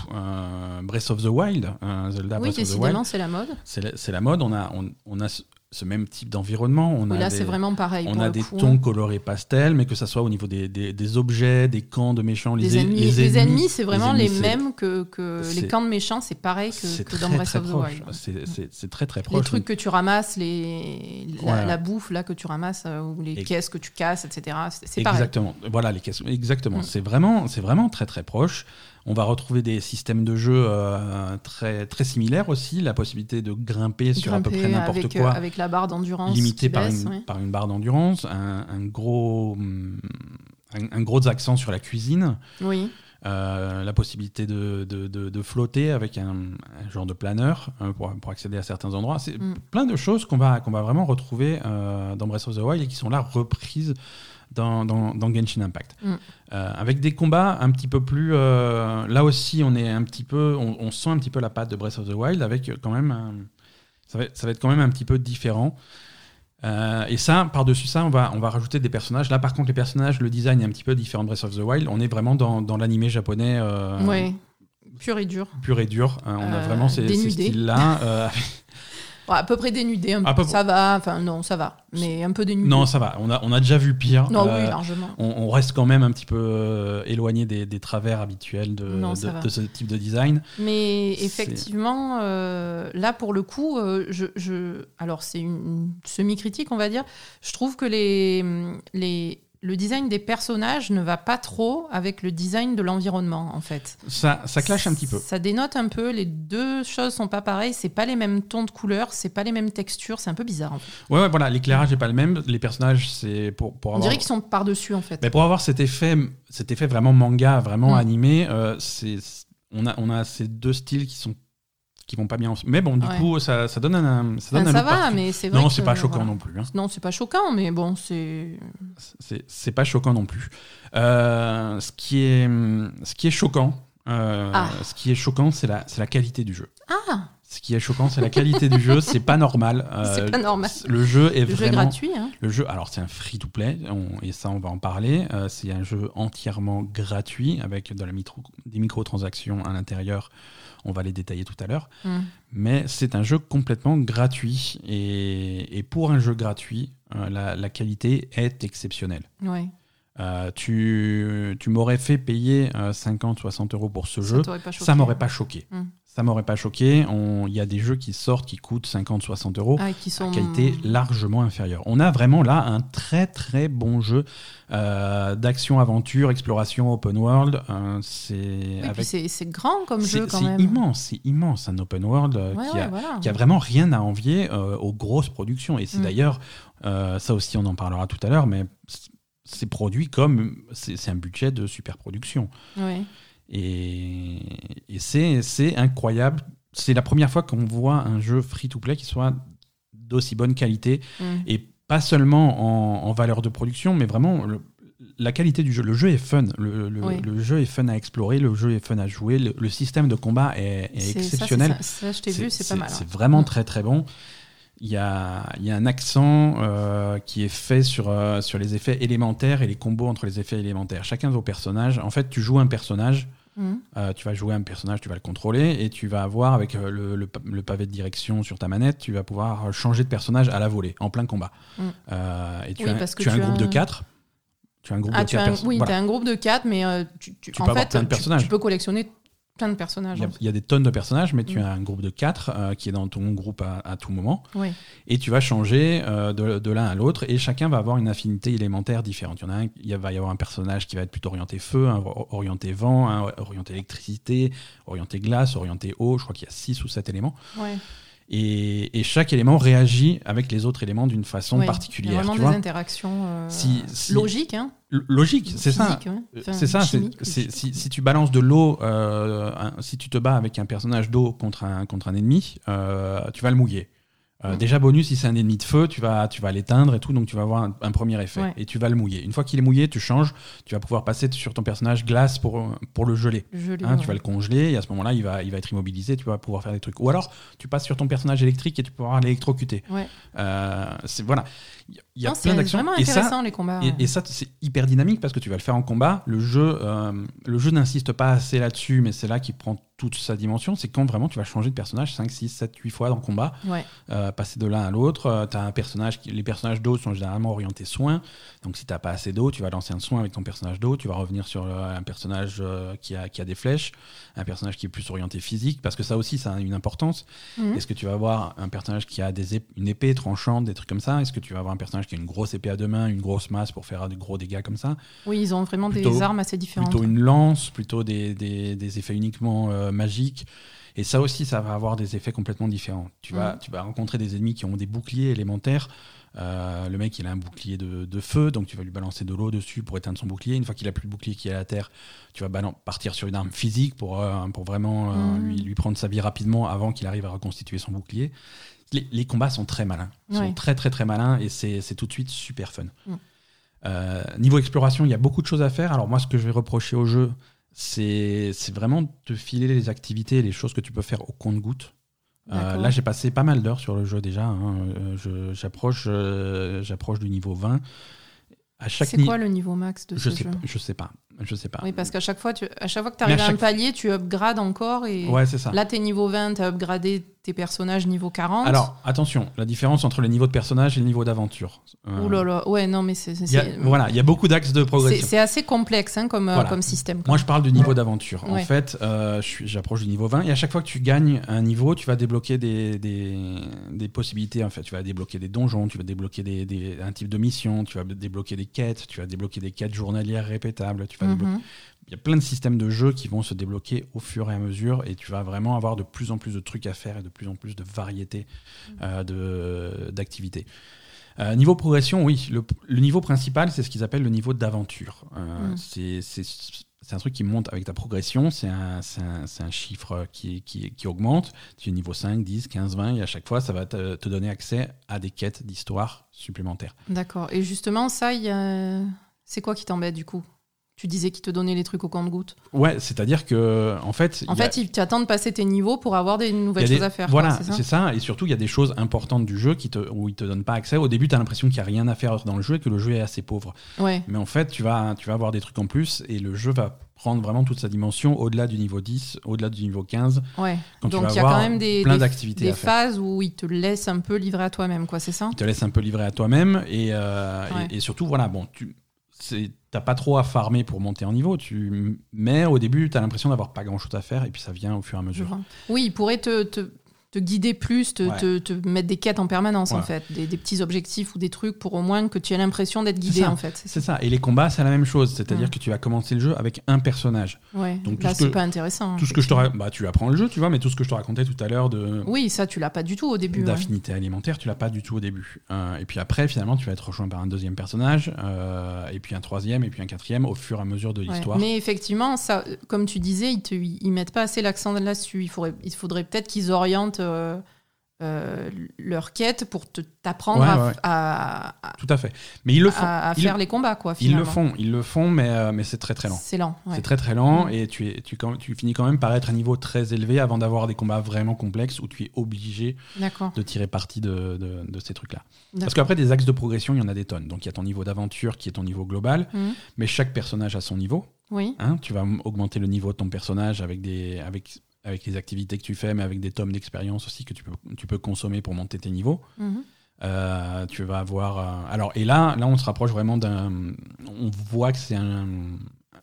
A: Breath of the Wild,
B: Zelda oui, Breath of the Wild. c'est la mode.
A: C'est, la mode. On a, on a ce même type d'environnement. On
B: a
A: là,
B: c'est vraiment pareil.
A: On a des tons colorés pastels, mais que ça soit au niveau des, des, objets, des camps de méchants, les,
B: ennemis. Les, ennemis, c'est vraiment les, mêmes que, que les camps de méchants, c'est pareil que, dans Breath of the
A: Wild. C'est très très proche.
B: Les trucs que tu ramasses, les, la, bouffe là que tu ramasses, euh, ou les caisses que tu casses, etc. C'est pareil.
A: Exactement. Voilà les caisses. Exactement. Mm. C'est vraiment, c'est vraiment très très proche. On va retrouver des systèmes de jeu euh, très, très similaires aussi, la possibilité de grimper, sur à peu près n'importe quoi.
B: Euh, avec la barre d'endurance.
A: Limité par, une, par une barre d'endurance, un, gros, un, gros accent sur la cuisine.
B: Oui.
A: Euh, la possibilité de, de, de, flotter avec un, genre de planeur pour, pour, accéder à certains endroits. C'est mm. plein de choses qu'on va, qu'on va vraiment retrouver dans Breath of the Wild et qui sont là reprises dans, dans, Genshin Impact. Mm. Euh, avec des combats un petit peu plus. Euh, là aussi, on est un petit peu. On, sent un petit peu la patte de Breath of the Wild avec quand même. ça, va, ça, va, être quand même un petit peu différent. Euh, et ça, par-dessus ça, on va, on va rajouter des personnages. Là, par contre, les personnages, le design est un petit peu différent de Breath of the Wild. On est vraiment dans, dans l'animé japonais.
B: oui, pur et dur.
A: Pur et dur. on a vraiment ces, ces styles-là.
B: à peu près dénudé, un peu, ça va. Enfin, non, ça va. Mais un peu dénudé.
A: Non, ça va. On a, on a déjà vu pire.
B: Non, oui, euh, largement.
A: On, reste quand même un petit peu euh, éloigné des, des, travers habituels de, de, ce type de design.
B: Mais effectivement, euh, là, pour le coup, je, je, alors c'est une semi-critique, on va dire. Je trouve que les, les, le design des personnages ne va pas trop avec le design de l'environnement, en fait.
A: Ça, ça clash un petit peu.
B: Ça dénote un peu. Les deux choses sont pas pareilles. C'est pas les mêmes tons de couleurs, c'est pas les mêmes textures. C'est un peu bizarre. En fait.
A: Ouais, ouais, voilà. L'éclairage est pas le même. Les personnages, c'est pour, pour avoir.
B: On dirait qu'ils sont par dessus, en fait.
A: Mais pour avoir cet effet, cet effet vraiment manga, vraiment mm. animé, euh, c'est on a, on a ces deux styles qui sont qui vont pas bien Mais bon, du coup, ça, ça, donne un, ça donne
B: ça va, mais c'est vrai.
A: Non, c'est pas choquant non plus. Hein.
B: Non, c'est pas choquant, mais bon, c'est.
A: C'est pas choquant non plus. Euh, ce, qui est, ce qui est choquant, euh, ah. ce qui est choquant, c'est la, la qualité du jeu.
B: Ah
A: Ce qui est choquant, c'est la qualité du jeu. C'est pas normal.
B: c'est pas normal.
A: Le jeu est
B: le
A: vraiment.
B: Jeu gratuit. Hein.
A: Le jeu, alors c'est un free-to-play, et ça, on va en parler. c'est un jeu entièrement gratuit avec de la micro, des microtransactions à l'intérieur. On va les détailler tout à l'heure. Mm. Mais c'est un jeu complètement gratuit. Et, et pour un jeu gratuit, la, la, qualité est exceptionnelle.
B: Ouais.
A: Euh, tu, tu m'aurais fait payer 50, euh, 60 euros pour ce jeu, ça m'aurait pas choqué. Hum. Ça m'aurait pas choqué. Il y a des jeux qui sortent qui coûtent 50, 60 euros,
B: ah, qui sont...
A: à qualité largement inférieure. On a vraiment là un très très bon jeu euh, d'action, aventure, exploration, open world. c'est
B: avec... c'est grand comme jeu quand
A: même. C'est immense, c'est immense un open world qui, a, qui, a, vraiment rien à envier aux grosses productions. Et c'est hum. d'ailleurs, ça aussi on en parlera tout à l'heure, mais c'est produit comme c'est un budget de super production. Et, et c'est incroyable. C'est la première fois qu'on voit un jeu free-to-play qui soit d'aussi bonne qualité mm. et pas seulement en, valeur de production, mais vraiment la qualité du jeu. Le jeu est fun. Le, le, jeu est fun à explorer, le jeu est fun à jouer. Le, système de combat est, exceptionnel.
B: Ça, je t'ai vu, c'est pas mal.
A: C'est vraiment mm. très très bon il y a, y a, un accent euh, qui est fait sur, euh, sur les effets élémentaires et les combos entre les effets élémentaires. Chacun de vos personnages, en fait, tu joues un personnage, mhm. euh, tu vas jouer un personnage, tu vas le contrôler et tu vas avoir, avec le, le, pavé de direction sur ta manette, tu vas pouvoir changer de personnage à la volée, en plein combat. Et tu as, tu as un groupe de 4.
B: Tu as un groupe ah, de 4 Oui, tu as un groupe de 4, mais tu, tu, en fait, tu, peux collectionner plein de personnages.
A: Il y, a, des tonnes de personnages, mais tu mm. as un groupe de quatre euh, qui est dans ton groupe à, tout moment. Et tu vas changer euh, de, l'un à l'autre et chacun va avoir une affinité élémentaire différente. Il, y en a un, il va y avoir un personnage qui va être plutôt orienté feu, orienté vent, orienté électricité, orienté glace, orienté eau. Je crois qu'il y a six ou sept éléments. Et, chaque élément réagit avec les autres éléments d'une façon particulière. Il y a
B: vraiment des interactions euh, logiques. Hein
A: logique, c'est ça. c'est ça. si, tu balances de l'eau, euh, si tu te bats avec un personnage d'eau contre un, contre un ennemi, euh, tu vas le mouiller. Euh, déjà bonus, si c'est un ennemi de feu, tu vas, tu vas l'éteindre et tout, donc tu vas avoir un, premier effet et tu vas le mouiller. Une fois qu'il est mouillé, tu changes, tu vas pouvoir passer sur ton personnage glace pour, pour le geler. Hein, tu vas le congeler et à ce moment-là, il va, il va être immobilisé, tu vas pouvoir faire des trucs. Ou alors, tu passes sur ton personnage électrique et tu pourras l'électrocuter. c'est voilà. Il y a plein d'actions.
B: vraiment intéressant les combats.
A: Et, ça, c'est hyper dynamique parce que tu vas le faire en combat. Le jeu, euh, le jeu n'insiste pas assez là-dessus, mais c'est là qu'il prend toute sa dimension. C'est quand vraiment tu vas changer de personnage 5, 6, 7, 8 fois dans le combat, euh, passer de l'un à l'autre. Euh, un personnage qui, les personnages d'eau sont généralement orientés soins. Donc si tu n'as pas assez d'eau, tu vas lancer un soin avec ton personnage d'eau. Tu vas revenir sur un personnage qui, a, qui a des flèches, un personnage qui est plus orienté physique, parce que ça aussi, ça a une importance. Mhm. Est-ce que tu vas avoir un personnage qui a des une épée tranchante, des trucs comme ça? Est-ce que tu vas avoir un personnage qui a une grosse épée à deux mains, une grosse masse pour faire de gros dégâts comme ça?
B: Oui, ils ont vraiment des armes assez différentes.
A: Plutôt une lance, plutôt des, des, effets uniquement euh, magiques. Et ça aussi, ça va avoir des effets complètement différents. Tu vas, tu vas rencontrer des ennemis qui ont des boucliers élémentaires. Euh, le mec, il a un bouclier de, de, feu, donc tu vas lui balancer de l'eau dessus pour éteindre son bouclier. Une fois qu'il a plus de bouclier qui est à la terre, tu vas partir sur une arme physique pour, euh, pour vraiment mmh. lui, lui, prendre sa vie rapidement avant qu'il arrive à reconstituer son bouclier les, combats sont très malins. Ils sont très, très, très malins et c'est tout de suite super fun. Mm. Euh, niveau exploration, il y a beaucoup de choses à faire. Alors, moi, ce que je vais reprocher au jeu, c'est vraiment de filer les activités et les choses que tu peux faire au compte-goutte. Euh, là, j'ai passé pas mal d'heures sur le jeu déjà. Hein. Euh, j'approche du niveau 20.
B: C'est quoi le niveau max de
A: je
B: ce
A: sais
B: jeu?
A: Je sais pas. Je sais pas.
B: Oui, parce qu'à chaque fois, tu, à chaque fois que tu arrives à, un palier, tu upgrades encore. Et
A: ouais, c'est ça.
B: Là, tu es niveau 20, tu as upgradé tes personnages niveau 40.
A: Alors, attention, la différence entre le niveau de personnage et le niveau d'aventure.
B: Euh... Ouh là là, ouais, non, mais c'est.
A: Voilà, il y a beaucoup d'axes de progression.
B: C'est assez complexe hein, comme, euh, comme système.
A: Moi, je parle du niveau d'aventure. En fait, euh, j'approche du niveau 20 et à chaque fois que tu gagnes un niveau, tu vas débloquer des, des, des, possibilités. En fait, tu vas débloquer des donjons, tu vas débloquer des, des, un type de mission, tu vas débloquer des quêtes, tu vas débloquer des quêtes journalières répétables, tu mhm. il y a plein de systèmes de jeux qui vont se débloquer au fur et à mesure et tu vas vraiment avoir de plus en plus de trucs à faire et de plus en plus de variétés euh, d'activités. Euh, niveau progression, oui, le, niveau principal, c'est ce qu'ils appellent le niveau d'aventure. Euh, mm. C'est un truc qui monte avec ta progression, c'est un, un, chiffre qui, qui, qui, augmente. Tu es niveau 5, 10, 15, 20, et à chaque fois, ça va te, te donner accès à des quêtes d'histoire supplémentaires.
B: D'accord. Et justement, ça, c'est quoi qui t'embête du coup? Tu disais qu'il te donnait les trucs au compte-gouttes.
A: Ouais, c'est-à-dire que en fait.
B: En fait, tu attends de passer tes niveaux pour avoir des nouvelles choses à faire.
A: Voilà, c'est ça, Et surtout, il y a des choses importantes du jeu qui te, où il te donne pas accès. Au début, tu as l'impression qu'il n'y a rien à faire dans le jeu et que le jeu est assez pauvre.
B: Ouais.
A: Mais en fait, tu vas, tu vas avoir des trucs en plus et le jeu va prendre vraiment toute sa dimension au-delà du niveau 10, au-delà du niveau 15.
B: Ouais. Donc il y a quand même des,
A: plein d'activités
B: des phases où il te laisse un peu livrer à toi-même, quoi, c'est ça
A: Il te laisse un peu livrer à toi-même et, euh, et, surtout, voilà, bon, tu t'as pas trop à farmer pour monter en niveau. Tu, mais au début, tu as l'impression d'avoir pas grand chose à faire et puis ça vient au fur et à mesure.
B: Oui, il pourrait te, te, te guider plus, te, te, mettre des quêtes en permanence en fait, des, des, petits objectifs ou des trucs pour au moins que tu aies l'impression d'être guidé en fait.
A: C'est ça. Et les combats, c'est la même chose, c'est-à-dire que tu vas commencer le jeu avec un personnage.
B: Ouais. Donc là, c'est pas intéressant.
A: Tout ce que je te bah, tu apprends le jeu, tu vois, mais tout ce que je te racontais tout à l'heure de.
B: Oui, ça, tu l'as pas du tout au début.
A: D'affinité alimentaire, tu l'as pas du tout au début. Euh, et puis après, finalement, tu vas être rejoint par un deuxième personnage, euh, et puis un troisième, et puis un quatrième au fur et à mesure de l'histoire.
B: Mais effectivement, ça, comme tu disais, ils, te, ils mettent pas assez l'accent là-dessus. Il faudrait, il faudrait peut-être qu'ils orientent. Euh, euh, leur quête pour t'apprendre à,
A: tout à fait. Mais ils le font.
B: à, faire les combats quoi
A: ils le font ils le font mais euh, mais c'est très très lent.
B: C'est lent
A: c'est très très lent mm. et tu es tu, tu finis quand même par être à un niveau très élevé avant d'avoir des combats vraiment complexes où tu es obligé de tirer parti de, de, ces trucs là parce qu'après des axes de progression il y en a des tonnes. Donc il y a ton niveau d'aventure qui est ton niveau global mm. mais chaque personnage a son niveau
B: oui.
A: Hein, tu vas augmenter le niveau de ton personnage avec des avec avec les activités que tu fais, mais avec des tomes d'expérience aussi que tu peux, tu peux consommer pour monter tes niveaux. Mhm. Euh, tu vas avoir. Euh, alors, et là, là, on se rapproche vraiment d'un. On voit que c'est un,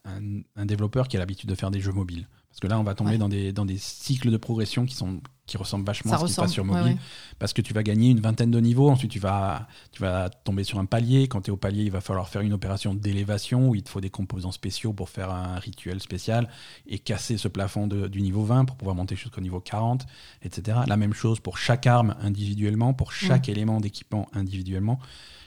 A: un, développeur qui a l'habitude de faire des jeux mobiles. Parce que là, on va tomber dans, des, dans des cycles de progression qui, sont, qui ressemblent vachement à ce qui se passe sur mobile. Parce que tu vas gagner une vingtaine de niveaux, ensuite tu vas, tu vas tomber sur un palier. Quand tu es au palier, il va falloir faire une opération d'élévation où il te faut des composants spéciaux pour faire un rituel spécial et casser ce plafond du niveau 20 pour pouvoir monter jusqu'au niveau 40, etc. La même chose pour chaque arme individuellement, pour chaque élément d'équipement individuellement.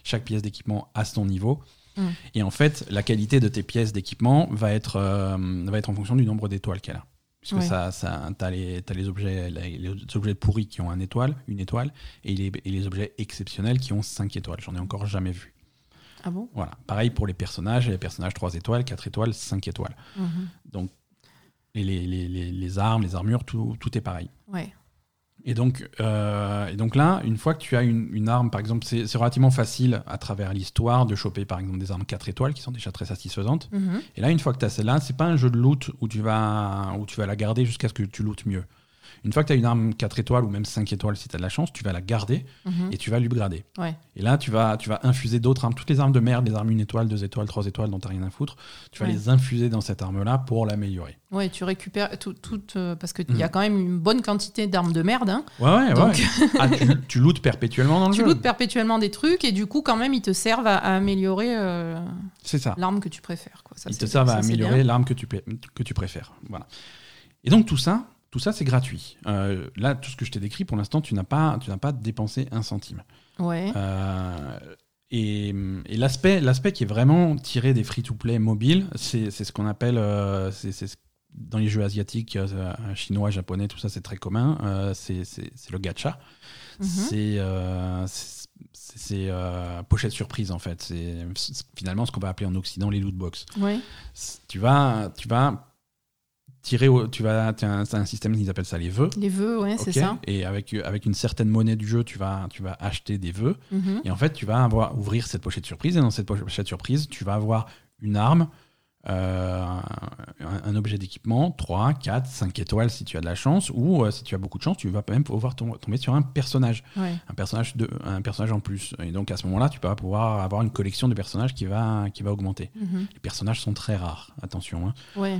A: Chaque pièce d'équipement à son niveau. Mm. Et en fait, la qualité de tes pièces d'équipement va, être euh, va être en fonction du nombre d'étoiles qu'elle a. Puisque ça, ça, tu as, les, les, objets, les, objets pourris qui ont un étoile, une étoile, et les, et les objets exceptionnels qui ont cinq étoiles. J'en ai encore jamais vu.
B: Ah bon?
A: Voilà. Pareil pour les personnages, les personnages 3 étoiles, 4 étoiles, 5 étoiles. Mm-hmm. Donc, les, les, armes, les armures, tout, tout est pareil.
B: Ouais.
A: Et donc, euh, et donc là, une fois que tu as une, arme, par exemple, c'est relativement facile à travers l'histoire de choper par exemple des armes 4 étoiles qui sont déjà très satisfaisantes. Mhm. Et là, une fois que tu as celle-là, c'est pas un jeu de loot où tu vas, où tu vas la garder jusqu'à ce que tu lootes mieux. Une fois que tu as une arme 4 étoiles ou même 5 étoiles si tu as de la chance, tu vas la garder mhm. et tu vas l'upgrader.
B: Ouais.
A: Et là, tu vas, tu vas infuser d'autres armes, toutes les armes de merde, les armes 1 étoile, 2 étoiles, 3 étoiles dont tu rien à foutre, tu vas les infuser dans cette arme-là pour l'améliorer.
B: Ouais, tu récupères tout, tout euh, parce qu'il y a mhm. quand même une bonne quantité d'armes de merde. Hein.
A: Ouais, ouais, ouais. ah, tu, tu lootes perpétuellement dans le
B: jeu.
A: Tu
B: lootes perpétuellement des trucs et du coup, quand même, ils te servent à, améliorer euh, l'arme que tu préfères. Quoi.
A: Ça, ils te servent à améliorer l'arme que tu, que tu préfères. Voilà. Et donc tout ça, tout ça, c'est gratuit. Euh, là, tout ce que je t'ai décrit, pour l'instant, tu n'as pas, tu n'as pas dépensé un centime.
B: Ouais.
A: Euh, et, l'aspect, l'aspect qui est vraiment tiré des free-to-play mobiles, c'est, ce qu'on appelle, euh, c'est, dans les jeux asiatiques, chinois, japonais, tout ça, c'est très commun. c'est, le gacha. Mhm. C'est, c'est, pochette surprise en fait. C'est, finalement ce qu'on va appeler en Occident les loot box.
B: Ouais.
A: Tu vas, tu vas tirer tu vas as un, un, système ils appellent ça les vœux.
B: Les vœux ouais c'est ça.
A: Et avec avec une certaine monnaie du jeu tu vas tu vas acheter des vœux. Mhm. et en fait tu vas avoir ouvrir cette pochette surprise. Et dans cette pochette surprise tu vas avoir une arme euh, un, objet d'équipement 3 4 5 étoiles si tu as de la chance. Ou euh, si tu as beaucoup de chance tu vas même pouvoir tomber sur un personnage. Un personnage de un personnage en plus. Et donc à ce moment là tu vas pouvoir avoir une collection de personnages qui va qui va augmenter. Mhm. les personnages sont très rares. Attention hein.
B: ouais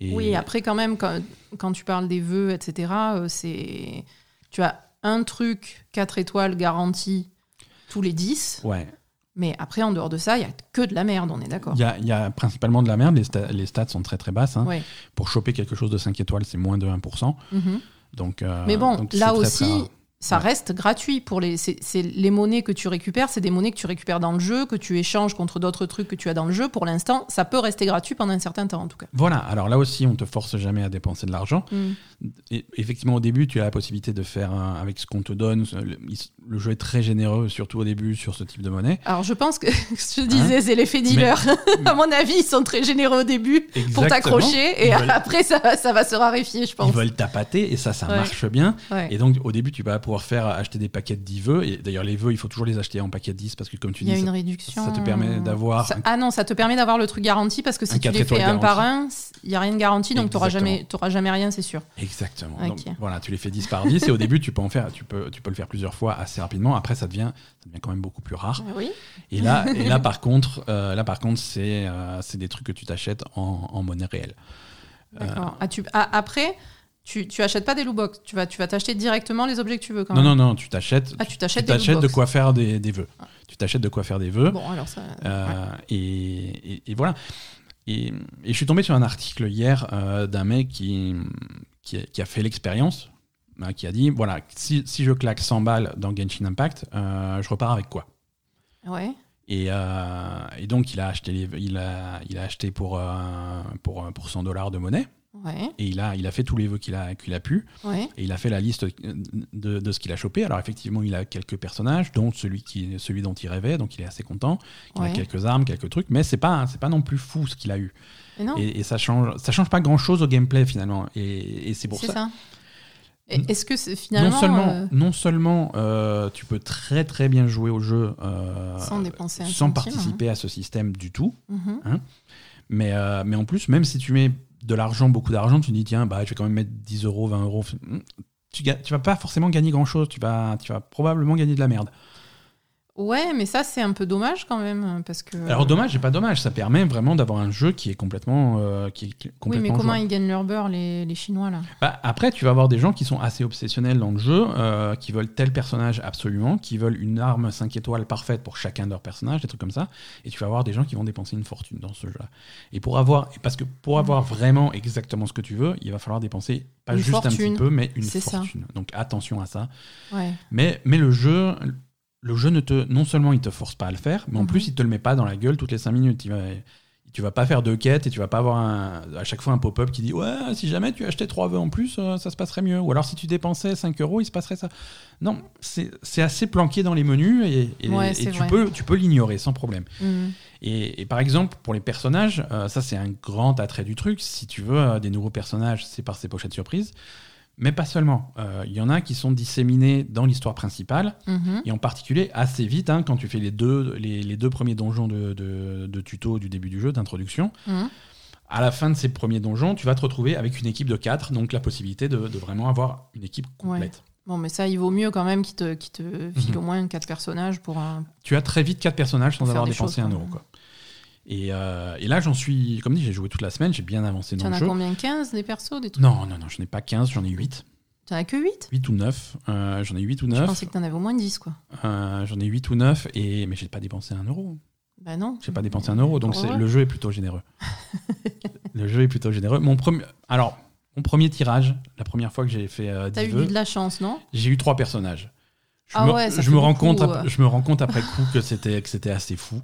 B: oui, après, quand même, quand, tu parles des vœux, etc., euh, c'est tu as un truc 4 étoiles garanti tous les 10.
A: Ouais.
B: Mais après, en dehors de ça, il n'y a que de la merde, on est d'accord.
A: Il y, a, principalement de la merde, les, stats sont très très basses. Hein. Pour choper quelque chose de 5 étoiles, c'est moins de 1%. Mhm. donc, euh,
B: Mais bon, là aussi, ça reste gratuit pour les. C'est les monnaies que tu récupères, c'est des monnaies que tu récupères dans le jeu, que tu échanges contre d'autres trucs que tu as dans le jeu. Pour l'instant, ça peut rester gratuit pendant un certain temps en tout cas.
A: Voilà. Alors là aussi, on te force jamais à dépenser de l'argent. Mm. Effectivement, au début, tu as la possibilité de faire avec ce qu'on te donne. Le jeu est très généreux, surtout au début, sur ce type de monnaie.
B: Alors, je pense que ce que je disais, c'est l'effet dealer. à mon avis, ils sont très généreux au début pour t'accrocher et après, ça, ça, va se raréfier, je pense.
A: Ils veulent tapater et ça, ça marche bien. Et donc, au début, tu vas pouvoir faire acheter des paquets de 10 vœux. Et d'ailleurs, les vœux, il faut toujours les acheter en paquet de 10 parce que, comme tu dis,
B: il y a une
A: ça,
B: réduction.
A: Ça te permet d'avoir.
B: Ah non, ça te permet d'avoir le truc garanti parce que si tu les fais un par un, il n'y a rien de garanti, donc tu n'auras jamais, jamais rien, c'est sûr.
A: Exactement. Donc, voilà, tu les fais 10 par 10 et au début, tu peux en faire, tu peux, tu peux le faire plusieurs fois assez rapidement. Après, ça devient, ça devient quand même beaucoup plus rare.
B: Oui.
A: Et là, et là par contre, euh, là par contre, c'est euh, c'est des trucs que tu t'achètes en, en, monnaie réelle.
B: D'accord. Ah, ah, après, tu, tu achètes pas des loot Tu vas tu vas t'acheter directement les objets que tu veux quand
A: non,
B: même.
A: Non non tu t'achètes.
B: Ah tu t'achètes
A: de quoi faire des, des vœux. Ah. Tu t'achètes de quoi faire des vœux.
B: Bon alors ça.
A: Euh, et, et, voilà. Et, et, je suis tombé sur un article hier d'un mec qui, qui, qui a fait l'expérience qui a dit voilà, si, si, je claque 100 balles dans Genshin Impact, euh, je repars avec quoi?
B: Ouais.
A: Et, euh, et, donc, il a acheté, il a, il a acheté pour, euh, pour, pour 100 dollars de monnaie.
B: Ouais.
A: Et il a, il a fait tous les vœux qu'il a, qu'il a pu.
B: Ouais.
A: Et il a fait la liste de, de ce qu'il a chopé. Alors, effectivement, il a quelques personnages, dont celui, qui, celui dont il rêvait. Donc, il est assez content. Il a quelques armes, quelques trucs. Mais c'est pas, c'est pas non plus fou ce qu'il a eu.
B: Et,
A: et, ça change, ça change pas grand chose au gameplay finalement. Et, et c'est pour ça.
B: ça. Est-ce que finalement.
A: Non seulement, euh, non seulement euh, tu peux très très bien jouer au jeu euh,
B: sans, dépenser
A: sans participer à ce système du tout,
B: mhm.
A: hein, mais, mais en plus, même si tu mets de l'argent, beaucoup d'argent, tu te dis tiens, bah, je vais quand même mettre 10 euros, 20 euros. Tu, tu vas pas forcément gagner grand chose, tu vas, tu vas probablement gagner de la merde.
B: Ouais, mais ça, c'est un peu dommage quand même. Parce que...
A: Alors, dommage, c'est pas dommage. Ça permet vraiment d'avoir un jeu qui est complètement. Euh, qui est complètement
B: oui, mais comment ils gagnent leur beurre, les, les Chinois, là?
A: Bah, Après, tu vas avoir des gens qui sont assez obsessionnels dans le jeu, euh, qui veulent tel personnage absolument, qui veulent une arme 5 étoiles parfaite pour chacun de leurs personnages, des trucs comme ça. Et tu vas avoir des gens qui vont dépenser une fortune dans ce jeu-là. Et pour avoir. Parce que pour avoir vraiment exactement ce que tu veux, il va falloir dépenser pas juste un petit peu, mais une fortune. Donc attention à ça.
B: Ouais.
A: Mais, mais le jeu le jeu ne te, non seulement il te force pas à le faire, mais en mhm. plus il te le met pas dans la gueule toutes les 5 minutes. Il va, tu vas pas faire deux quêtes et tu vas pas avoir à chaque fois un pop-up qui dit ouais si jamais tu achetais trois vœux en plus euh, ça se passerait mieux ou alors si tu dépensais 5 euros il se passerait ça non c'est assez planqué dans les menus et, tu, peux, tu peux l'ignorer sans problème
B: mhm.
A: et, par exemple pour les personnages euh, ça c'est un grand attrait du truc si tu veux euh, des nouveaux personnages c'est par ces pochettes surprises mais pas seulement. Il euh, y en a qui sont disséminés dans l'histoire principale,
B: mhm.
A: et en particulier assez vite, hein, quand tu fais les deux, les, deux premiers donjons de, de, tuto du début du jeu, d'introduction.
B: Mhm.
A: À la fin de ces premiers donjons, tu vas te retrouver avec une équipe de 4, donc la possibilité de, vraiment avoir une équipe complète.
B: Bon, mais ça, il vaut mieux quand même qu'ils te, te file mhm. au moins 4 personnages pour un...
A: Tu as très vite 4 personnages sans avoir dépensé un euro. Quoi. Euh, et, là, j'en suis, comme dit, j'ai joué toute la semaine, j'ai bien avancé dans le jeu.
B: Tu en as combien 15 des persos des trucs
A: Non, non, non, je n'ai pas 15, j'en ai 8.
B: Tu en as que 8
A: 8 ou 9. Euh, j'en ai 8 ou 9. Je
B: pensais que tu en avais au moins 10, quoi.
A: Euh, j'en ai 8 ou 9, et... mais j'ai pas dépensé un euro.
B: Bah non.
A: J'ai pas dépensé un euro, donc le jeu est plutôt généreux. le jeu est plutôt généreux. Mon premier, alors, mon premier tirage, la première fois que j'ai fait euh,
B: T'as eu de la chance, non?
A: J'ai eu trois personnages. Je,
B: ah
A: me,
B: ouais,
A: je me rends compte, je me rends compte après coup que c'était que c'était assez fou.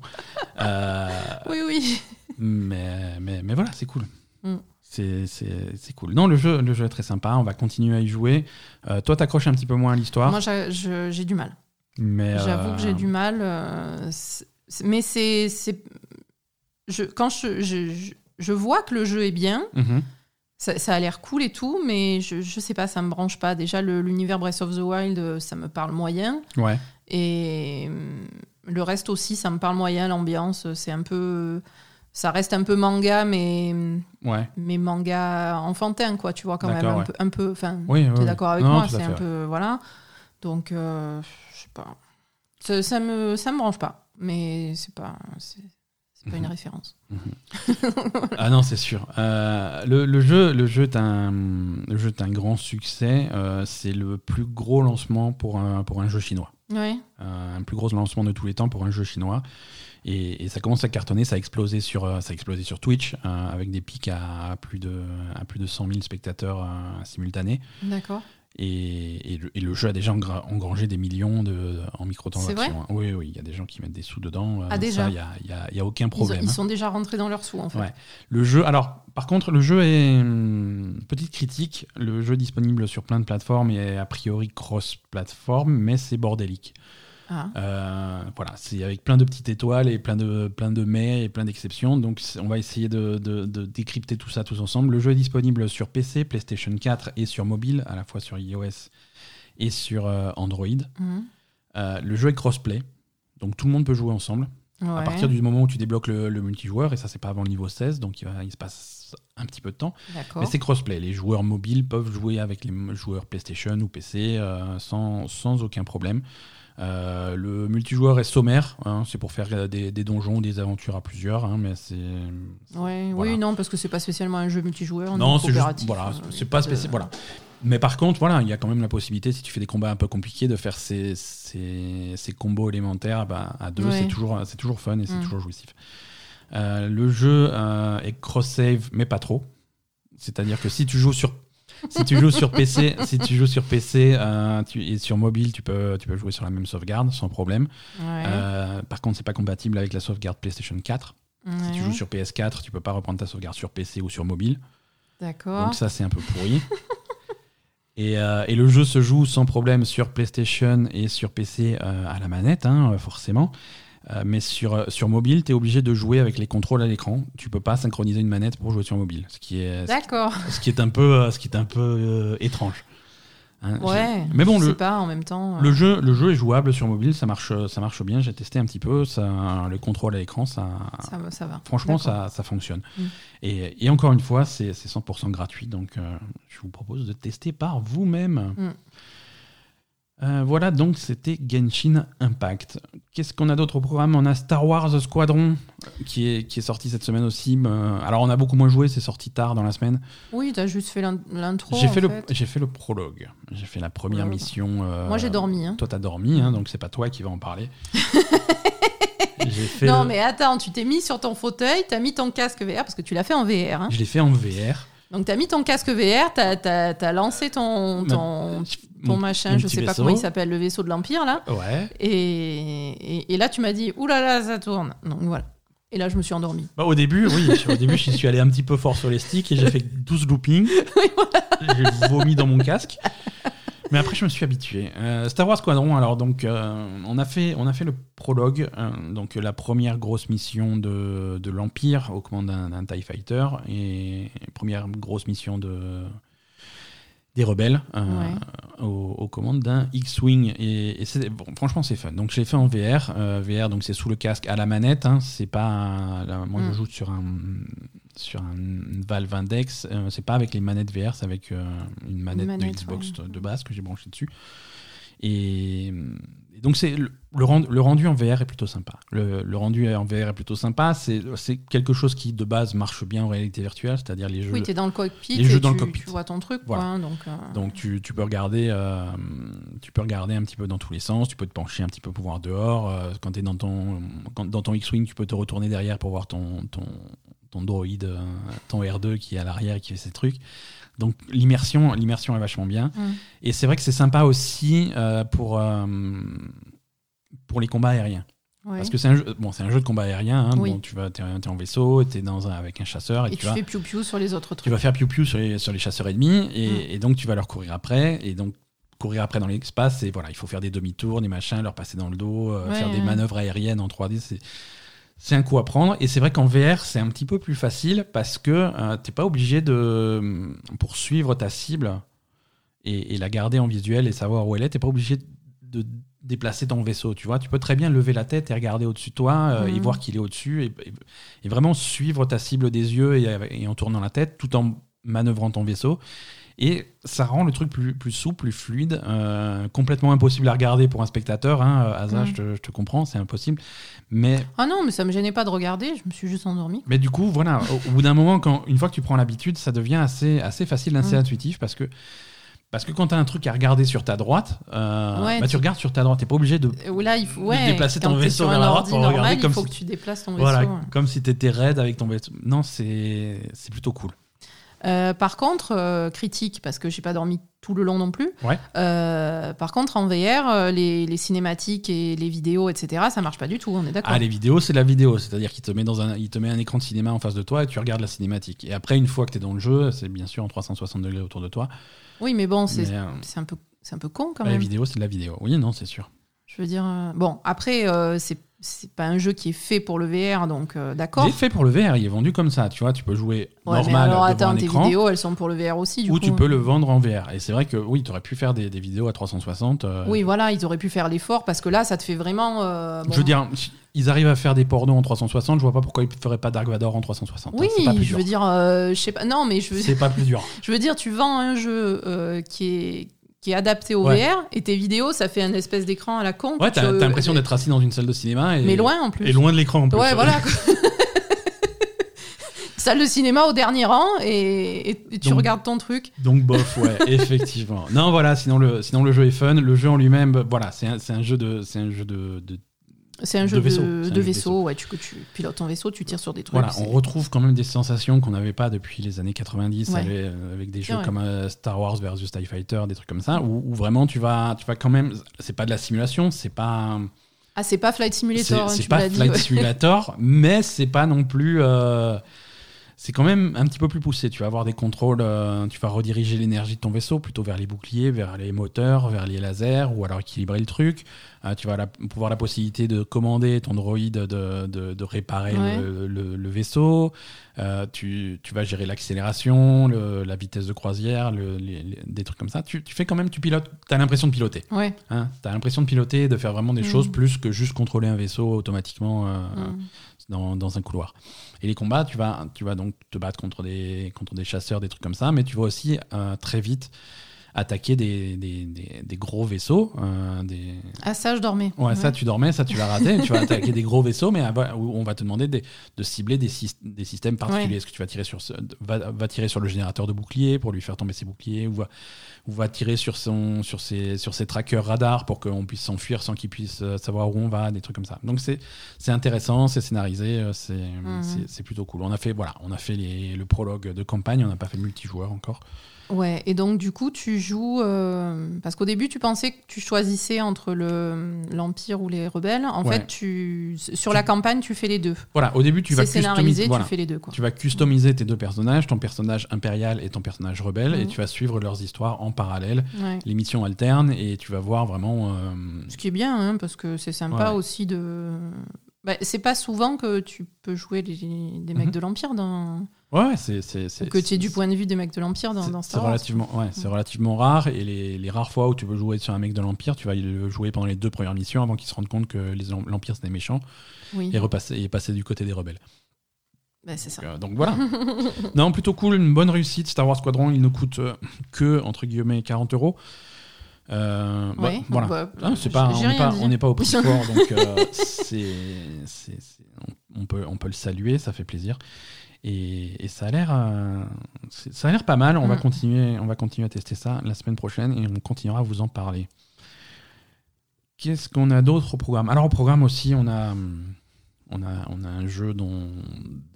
A: Euh,
B: oui, oui.
A: Mais, mais, mais voilà, c'est cool.
B: Mm.
A: C'est cool. Non, le jeu, le jeu est très sympa. On va continuer à y jouer. Euh, toi, t'accroches un petit peu moins à l'histoire.
B: Moi, j'ai du mal.
A: Mais
B: J'avoue que j'ai du mal. Euh, mais c'est. Je, quand je, je, je, vois que le jeu est bien,
A: mhm.
B: Ça, a l'air cool et tout, mais je, je sais pas, ça me branche pas. Déjà, l'univers Breath of the Wild, ça me parle moyen.
A: Ouais.
B: Et hum, le reste aussi, ça me parle moyen. L'ambiance, c'est un peu ça reste un peu manga, mais,
A: ouais.
B: mais manga enfantin, quoi, tu vois, quand même. Un peu. Un peu enfin,
A: oui,
B: tu es d'accord avec moi, c'est un peu. Voilà. Donc, euh, je sais pas. Ça, ça, me, ça me branche pas, mais c'est pas. C'est, pas une mhm. référence.
A: Mhm. ah non, c'est sûr. Euh, le, le, jeu, le, jeu est un, le jeu est un grand succès. Euh, c'est le plus gros lancement pour un, pour un jeu chinois.
B: Oui.
A: un plus gros lancement de tous les temps pour un jeu chinois. Et, ça commence à cartonner, ça a explosé sur, euh, ça a explosé sur Twitch euh, avec des pics à, plus de, à plus de 100 000 spectateurs euh, simultanés.
B: D'accord.
A: Et, et, le, jeu a déjà engrangé des millions de, en microtransactions. Oui, oui, il y a des gens qui mettent des sous dedans.
B: Ah, déjà
A: Il n'y a, y a, y a, aucun problème.
B: Ils, sont déjà rentrés dans leurs sous, en fait.
A: Ouais. Le jeu, alors, par contre, le jeu est hum, petite critique. Le jeu est disponible sur plein de plateformes et a priori cross-plateforme, mais c'est bordélique. Ah. Euh, voilà, c'est avec plein de petites étoiles et plein de, plein de mais et plein d'exceptions. Donc, on va essayer de, de, décrypter tout ça tous ensemble. Le jeu est disponible sur PC, PlayStation 4 et sur mobile, à la fois sur iOS et sur euh, Android. Mhm. Euh, le jeu est crossplay, donc tout le monde peut jouer ensemble. À partir du moment où tu débloques le, multijoueur, et ça c'est pas avant le niveau 16, donc il, va, il se passe un petit peu de temps. Mais c'est crossplay. Les joueurs mobiles peuvent jouer avec les joueurs PlayStation ou PC sans, sans aucun problème. Euh, le multijoueur est sommaire, hein, c'est pour faire des, donjons, des aventures à plusieurs, hein, mais c'est.
B: Ouais, Oui, non, parce que c'est pas spécialement un jeu multijoueur.
A: Non, c'est juste, voilà, euh, c'est pas spécial, voilà. Mais par contre, voilà, il y a quand même la possibilité, si tu fais des combats un peu compliqués, de faire ces, ces, ces combos élémentaires bah, à deux. C'est toujours, toujours fun et c'est mm. toujours jouissif. Euh, le jeu est cross-save, mais pas trop. C'est-à-dire que si tu joues sur si tu joues sur PC, si tu joues sur PC euh, et sur mobile, tu peux, tu peux jouer sur la même sauvegarde sans problème. Euh, par contre, c'est pas compatible avec la sauvegarde PlayStation 4. Si tu joues sur PS4, tu peux pas reprendre ta sauvegarde sur PC ou sur mobile.
B: D'accord.
A: Donc ça, c'est un peu pourri. et, euh, et, le jeu se joue sans problème sur PlayStation et sur PC à la manette, hein, forcément. Euh, mais sur, euh, sur mobile, tu es obligé de jouer avec les contrôles à l'écran. Tu peux pas synchroniser une manette pour jouer sur mobile, ce qui est, ce qui est un peu, euh, ce qui est un peu étrange.
B: Hein, ouais, mais bon, je le, sais pas en même temps.
A: Le, jeu, le jeu est jouable sur mobile, ça marche, ça marche bien. J'ai testé un petit peu, ça, le contrôle à l'écran, ça,
B: ça, va.
A: Franchement, ça, ça fonctionne. Mm. Et, et, encore une fois, c'est 100% gratuit, donc je vous propose de tester par vous-même. Mm. Euh, voilà, donc c'était Genshin Impact. Qu'est-ce qu'on a d'autre au programme? On a Star Wars Squadron qui est, qui est sorti cette semaine aussi. Euh, alors on a beaucoup moins joué, c'est sorti tard dans la semaine.
B: Oui, tu as juste fait l'intro.
A: J'ai fait, le, fait le prologue. J'ai fait la première mission. Euh,
B: Moi j'ai dormi. Hein.
A: Toi t'as dormi, hein, donc c'est pas toi qui vas en parler.
B: non mais attends, tu t'es mis sur ton fauteuil, tu as mis ton casque VR parce que tu l'as fait en VR. Hein.
A: Je l'ai fait en VR.
B: Donc, tu as mis ton casque VR, tu as, lancé ton, ton, ton machin, je sais pas comment il s'appelle, le vaisseau de l'Empire, là.
A: Ouais.
B: Et, et, là, tu m'as dit, oulala, là là, ça tourne. Donc, voilà. Et là, je me suis endormi.
A: Bah, au début, oui. au début, je suis allé un petit peu fort sur les sticks et j'ai fait 12 loopings. voilà. J'ai vomi dans mon casque. Mais après, je me suis habitué. Euh, Star Wars Squadron, alors, donc, euh, on, a fait, on a fait le prologue, euh, donc la première grosse mission de, de l'Empire aux commandes d'un TIE Fighter et première grosse mission de, des rebelles aux, commandes d'un X-Wing. Et, bon, franchement, c'est fun. Donc, je l'ai fait en VR. VR, donc c'est sous le casque à la manette. Hein. c'est pas. moi, je mm. joue sur un sur un Valve Index. Euh, c'est pas avec les manettes VR, c'est avec euh, une, manette de Xbox de base que j'ai branché dessus. Et, donc c'est le, le, rendu en VR est plutôt sympa. Le, rendu en VR est plutôt sympa. C'est quelque chose qui de base marche bien en réalité virtuelle, c'est-à-dire les jeux.
B: Oui, tu es dans le cockpit. Les jeux dans tu, le cockpit. Tu vois ton truc. Quoi, donc, euh.
A: donc tu, tu, peux regarder, tu peux regarder un petit peu dans tous les sens. Tu peux te pencher un petit peu pour voir dehors. quand tu es dans ton, dans ton X-wing, tu peux te retourner derrière pour voir ton, ton, ton droïde, euh, ton R2 qui est à l'arrière et qui fait ses trucs. Donc l'immersion, l'immersion est vachement bien. Mm. Et c'est vrai que c'est sympa aussi euh, pour, euh, pour les combats aériens. Parce que c'est un, jeu, bon, c'est un jeu de combat aérien. Hein, tu vas, es, en vaisseau, tu es dans avec un chasseur. Et,
B: tu, fais piou-piou sur les autres trucs.
A: Tu vas faire piou-piou sur les, sur les chasseurs ennemis. Et, mm. et, donc tu vas leur courir après. Et donc courir après dans l'espace. Et voilà, il faut faire des demi-tours, des machins, leur passer dans le dos, faire des manœuvres aériennes en 3D. C'est c'est un coup à prendre. Et c'est vrai qu'en VR, c'est un petit peu plus facile parce que euh, tu n'es pas obligé de euh, poursuivre ta cible et, la garder en visuel et savoir où elle est. Tu n'es pas obligé de déplacer ton vaisseau. Tu vois, tu peux très bien lever la tête et regarder au-dessus de toi euh, et mhm. voir qu'il est au-dessus et, vraiment suivre ta cible des yeux et, en tournant la tête tout en manœuvrant ton vaisseau. Et ça rend le truc plus, plus souple, plus fluide, euh, complètement impossible à regarder pour un spectateur. Hein. Asa, je, te, comprends, c'est impossible. Mais...
B: Ah non, mais ça me gênait pas de regarder, je me suis juste endormi.
A: Mais du coup, voilà, au, bout d'un moment, quand, une fois que tu prends l'habitude, ça devient assez, assez facile, assez mm. intuitif parce que. Parce que quand tu as un truc à regarder sur ta droite, euh, bah, tu regardes sur ta droite. Tu pas obligé de,
B: euh, Là, il faut,
A: déplacer ton vaisseau vers la droite pour regarder
B: comme il faut que tu déplaces ton vaisseau.
A: Voilà, comme si tu étais raide avec ton vaisseau. Non, c'est plutôt cool.
B: Euh, par contre, euh, critique, parce que j'ai pas dormi tout le long non plus.
A: Ouais.
B: Euh, par contre, en VR, les, les, cinématiques et les vidéos, etc., ça marche pas du tout, on est d'accord.
A: Ah, les vidéos, c'est la vidéo, c'est-à-dire qu'il te, met dans un, il te met un écran de cinéma en face de toi et tu regardes la cinématique. Et après, une fois que tu es dans le jeu, c'est bien sûr en 360 degrés autour de toi.
B: Oui, mais bon, c'est un, peu, un peu con quand même.
A: La vidéo, c'est de la vidéo. Oui, non, c'est sûr.
B: Je veux dire, bon, après, c'est c'est pas un jeu qui est fait pour le VR, donc euh, d'accord.
A: Il est fait pour le VR, il est vendu comme ça, tu vois, tu peux jouer normal alors, attends, tes
B: vidéos, elles sont pour le VR aussi, du
A: Ou tu peux le vendre en VR. Et c'est vrai que oui, tu aurais pu faire des, vidéos à 360. Euh.
B: Oui, voilà, ils auraient pu faire l'effort, parce que là, ça te fait vraiment... Euh,
A: je veux dire, ils arrivent à faire des pornos en 360, je vois pas pourquoi ils feraient pas Dark Vador en 360.
B: Oui,
A: pas
B: je veux dire, je sais pas, non, mais je veux...
A: C'est pas plus dur.
B: je veux dire, tu vends un jeu qui est qui est adapté au VR et tes vidéos ça fait un espèce d'écran à la con.
A: Ouais t'as l'impression d'être assis dans une salle de cinéma et,
B: mais loin en plus.
A: Et loin de l'écran en plus.
B: Ouais voilà salle de cinéma au dernier rang et, tu regardes ton truc.
A: donc bof ouais effectivement. Non voilà sinon le sinon le jeu est fun. Le jeu en lui-même voilà c'est un, un, jeu de c'est un jeu de, de
B: c'est un jeu de vaisseau. De, vaisseau, Ouais, tu, tu pilotes ton vaisseau, tu tires sur des trucs.
A: Voilà, on retrouve quand même des sensations qu'on n'avait pas depuis les années 90 euh, avec, des jeux comme euh, Star Wars versus TIE Fighter, des trucs comme ça, où, vraiment tu vas, tu vas quand même. C'est pas de la simulation, c'est pas.
B: Ah, c'est pas Flight Simulator.
A: C'est pas Flight Simulator, mais c'est pas non plus. Euh, c'est quand même un petit peu plus poussé. Tu vas avoir des contrôles, tu vas rediriger l'énergie de ton vaisseau plutôt vers les boucliers, vers les moteurs, vers les lasers, ou alors équilibrer le truc. Euh, tu vas la, pouvoir la possibilité de commander ton droïde de, de, réparer le, vaisseau. Euh, tu, tu, vas gérer l'accélération, la vitesse de croisière, des trucs comme ça. Tu, tu, fais quand même, tu pilotes, tu as l'impression de piloter.
B: Ouais.
A: Hein, tu as l'impression de piloter, de faire vraiment des mm. choses plus que juste contrôler un vaisseau automatiquement euh, mm. Dans, dans, un couloir. Et les combats, tu vas, tu vas donc te battre contre des, contre des chasseurs, des trucs comme ça, mais tu vas aussi très vite attaquer des, des, des, gros vaisseaux. Euh, des...
B: Ah, ça, je dormais.
A: Ouais, ça, tu dormais, ça, tu l'as raté. tu vas attaquer des gros vaisseaux, mais on va te demander de, de cibler des, des, systèmes particuliers. Est-ce que tu vas tirer, sur va, va, tirer sur le générateur de bouclier pour lui faire tomber ses boucliers ou va, ou va tirer sur, son, sur, ses, sur ses trackers radar pour qu'on puisse s'enfuir sans qu'il puisse euh, savoir où on va, des trucs comme ça. Donc, c'est intéressant, c'est scénarisé, euh, mhm. c'est plutôt cool. On a fait, voilà, on a fait les, le prologue de campagne, on n'a pas fait multijoueur encore.
B: Ouais, et donc du coup, tu joues. Euh, parce qu'au début, tu pensais que tu choisissais entre l'Empire ou les rebelles. En fait, tu, sur la campagne, tu fais les deux.
A: Voilà, au début, tu vas
B: customiser. Tu fais les deux. Quoi.
A: Tu vas customiser tes deux personnages, ton personnage impérial et ton personnage rebelle, et mhm. tu vas suivre leurs histoires en parallèle. Les missions alternent, et tu vas voir vraiment. Euh,
B: Ce qui est bien, hein, parce que c'est sympa aussi de. Bah, c'est pas souvent que tu peux jouer des mecs mhm. de l'Empire dans.
A: Ouais, c'est.
B: Que tu aies du point de vue des mecs de l'Empire dans, dans Star
A: Wars. Relativement, ouais, c'est relativement rare. Et les, les, rares fois où tu veux jouer sur un mec de l'Empire, tu vas le jouer pendant les deux premières missions avant qu'ils se rendent compte que l'Empire c'est des méchants. Et, repasser, et passer du côté des rebelles.
B: Bah, c'est ça.
A: Euh, donc voilà. non, plutôt cool, une bonne réussite. Star Wars Squadron, il ne coûte euh, que, entre guillemets, 40 euros. Euh, bah, voilà. Bah, ah, pas, on n'est pas, au prix fort, donc euh, c'est, on, peut, on peut le saluer, ça fait plaisir. Et, ça a l'air, euh, ça a l'air pas mal. On va mm. continuer, on va continuer à tester ça la semaine prochaine et on continuera à vous en parler. Qu'est-ce qu'on a d'autre au programme? Alors au programme aussi, on a, on a, on a un jeu dont,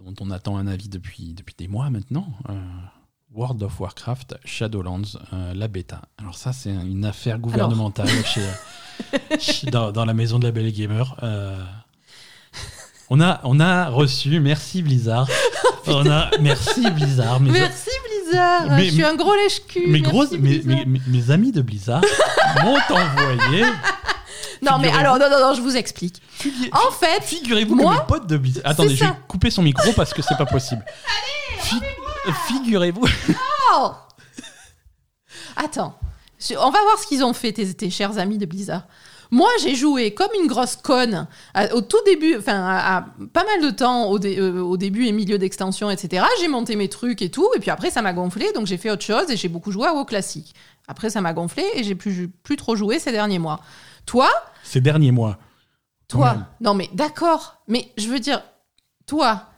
A: dont on attend un avis depuis, depuis des mois maintenant. Euh, World of Warcraft Shadowlands, euh, la bêta. Alors ça, c'est une affaire gouvernementale chez, dans, dans, la maison de la Belle Gamer. On a, on a reçu, merci Blizzard. on a, merci Blizzard.
B: merci Blizzard. je suis un gros lèche-cul. Mes,
A: mes, mes, amis de Blizzard m'ont envoyé.
B: Non, mais alors, non, non, non, je vous explique. en fait,
A: figurez-vous que mes potes de Blizzard. Attendez, je vais couper son micro parce que c'est pas possible. Figurez-vous. Oh
B: Attends, on va voir ce qu'ils ont fait, tes chers amis de Blizzard. Moi, j'ai joué comme une grosse conne au tout début, enfin, à, pas mal de temps au, euh, au début et milieu d'extension, etc. J'ai monté mes trucs et tout, et puis après, ça m'a gonflé, donc j'ai fait autre chose et j'ai beaucoup joué à WoW classique. Après, ça m'a gonflé et j'ai plus, plus trop joué ces derniers mois. Toi?
A: Ces derniers mois.
B: Toi Non, mais d'accord, mais je veux dire, toi,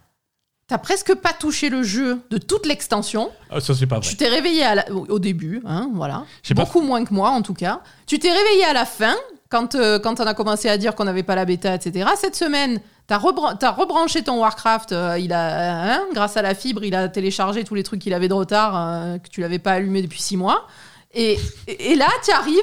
B: T'as presque pas touché le jeu de toute l'extension.
A: Ah, ça, c'est pas
B: vrai. Tu t'es réveillé au début, hein, voilà. Beaucoup moins que moi, en tout cas. Tu t'es réveillé à la fin, quand, euh, quand on a commencé à dire qu'on n'avait pas la bêta, etc. Cette semaine, tu as, rebranché ton Warcraft, euh, il a, hein, grâce à la fibre, il a téléchargé tous les trucs qu'il avait de retard, euh, que tu l'avais pas allumé depuis six mois. Et, et là, tu arrives,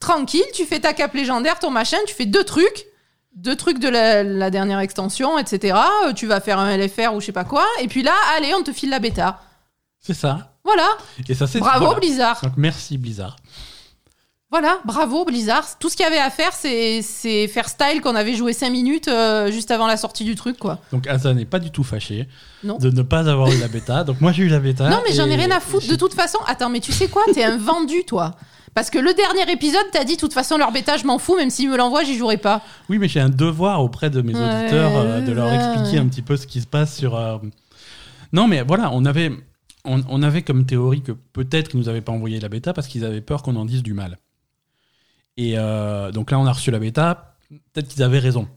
B: tranquille, tu fais ta cape légendaire, ton machin, tu fais deux trucs, deux trucs de la, dernière extension, etc. Tu vas faire un LFR ou je sais pas quoi, et puis là, allez, on te file la bêta.
A: C'est ça.
B: Voilà.
A: Et ça, c'est
B: Bravo Blizzard.
A: Donc, merci Blizzard.
B: Voilà, bravo Blizzard. Tout ce qu'il y avait à faire, c'est faire style qu'on avait joué 5 minutes euh, juste avant la sortie du truc, quoi.
A: Donc Asa n'est pas du tout fâché de ne pas avoir eu la bêta. Donc moi j'ai eu la bêta.
B: Non mais j'en ai rien à foutre. De toute façon, attends, mais tu sais quoi? T'es un vendu, toi. Parce que le dernier épisode, t'as dit, de toute façon, leur bêta, je m'en fous, même s'ils me l'envoient, j'y jouerai pas.
A: Oui, mais j'ai un devoir auprès de mes auditeurs euh, de leur expliquer un petit peu ce qui se passe sur. Euh, non, mais voilà, on avait, on, avait comme théorie que peut-être qu'ils nous avaient pas envoyé la bêta parce qu'ils avaient peur qu'on en dise du mal. Et euh, donc là, on a reçu la bêta. Peut-être qu'ils avaient raison.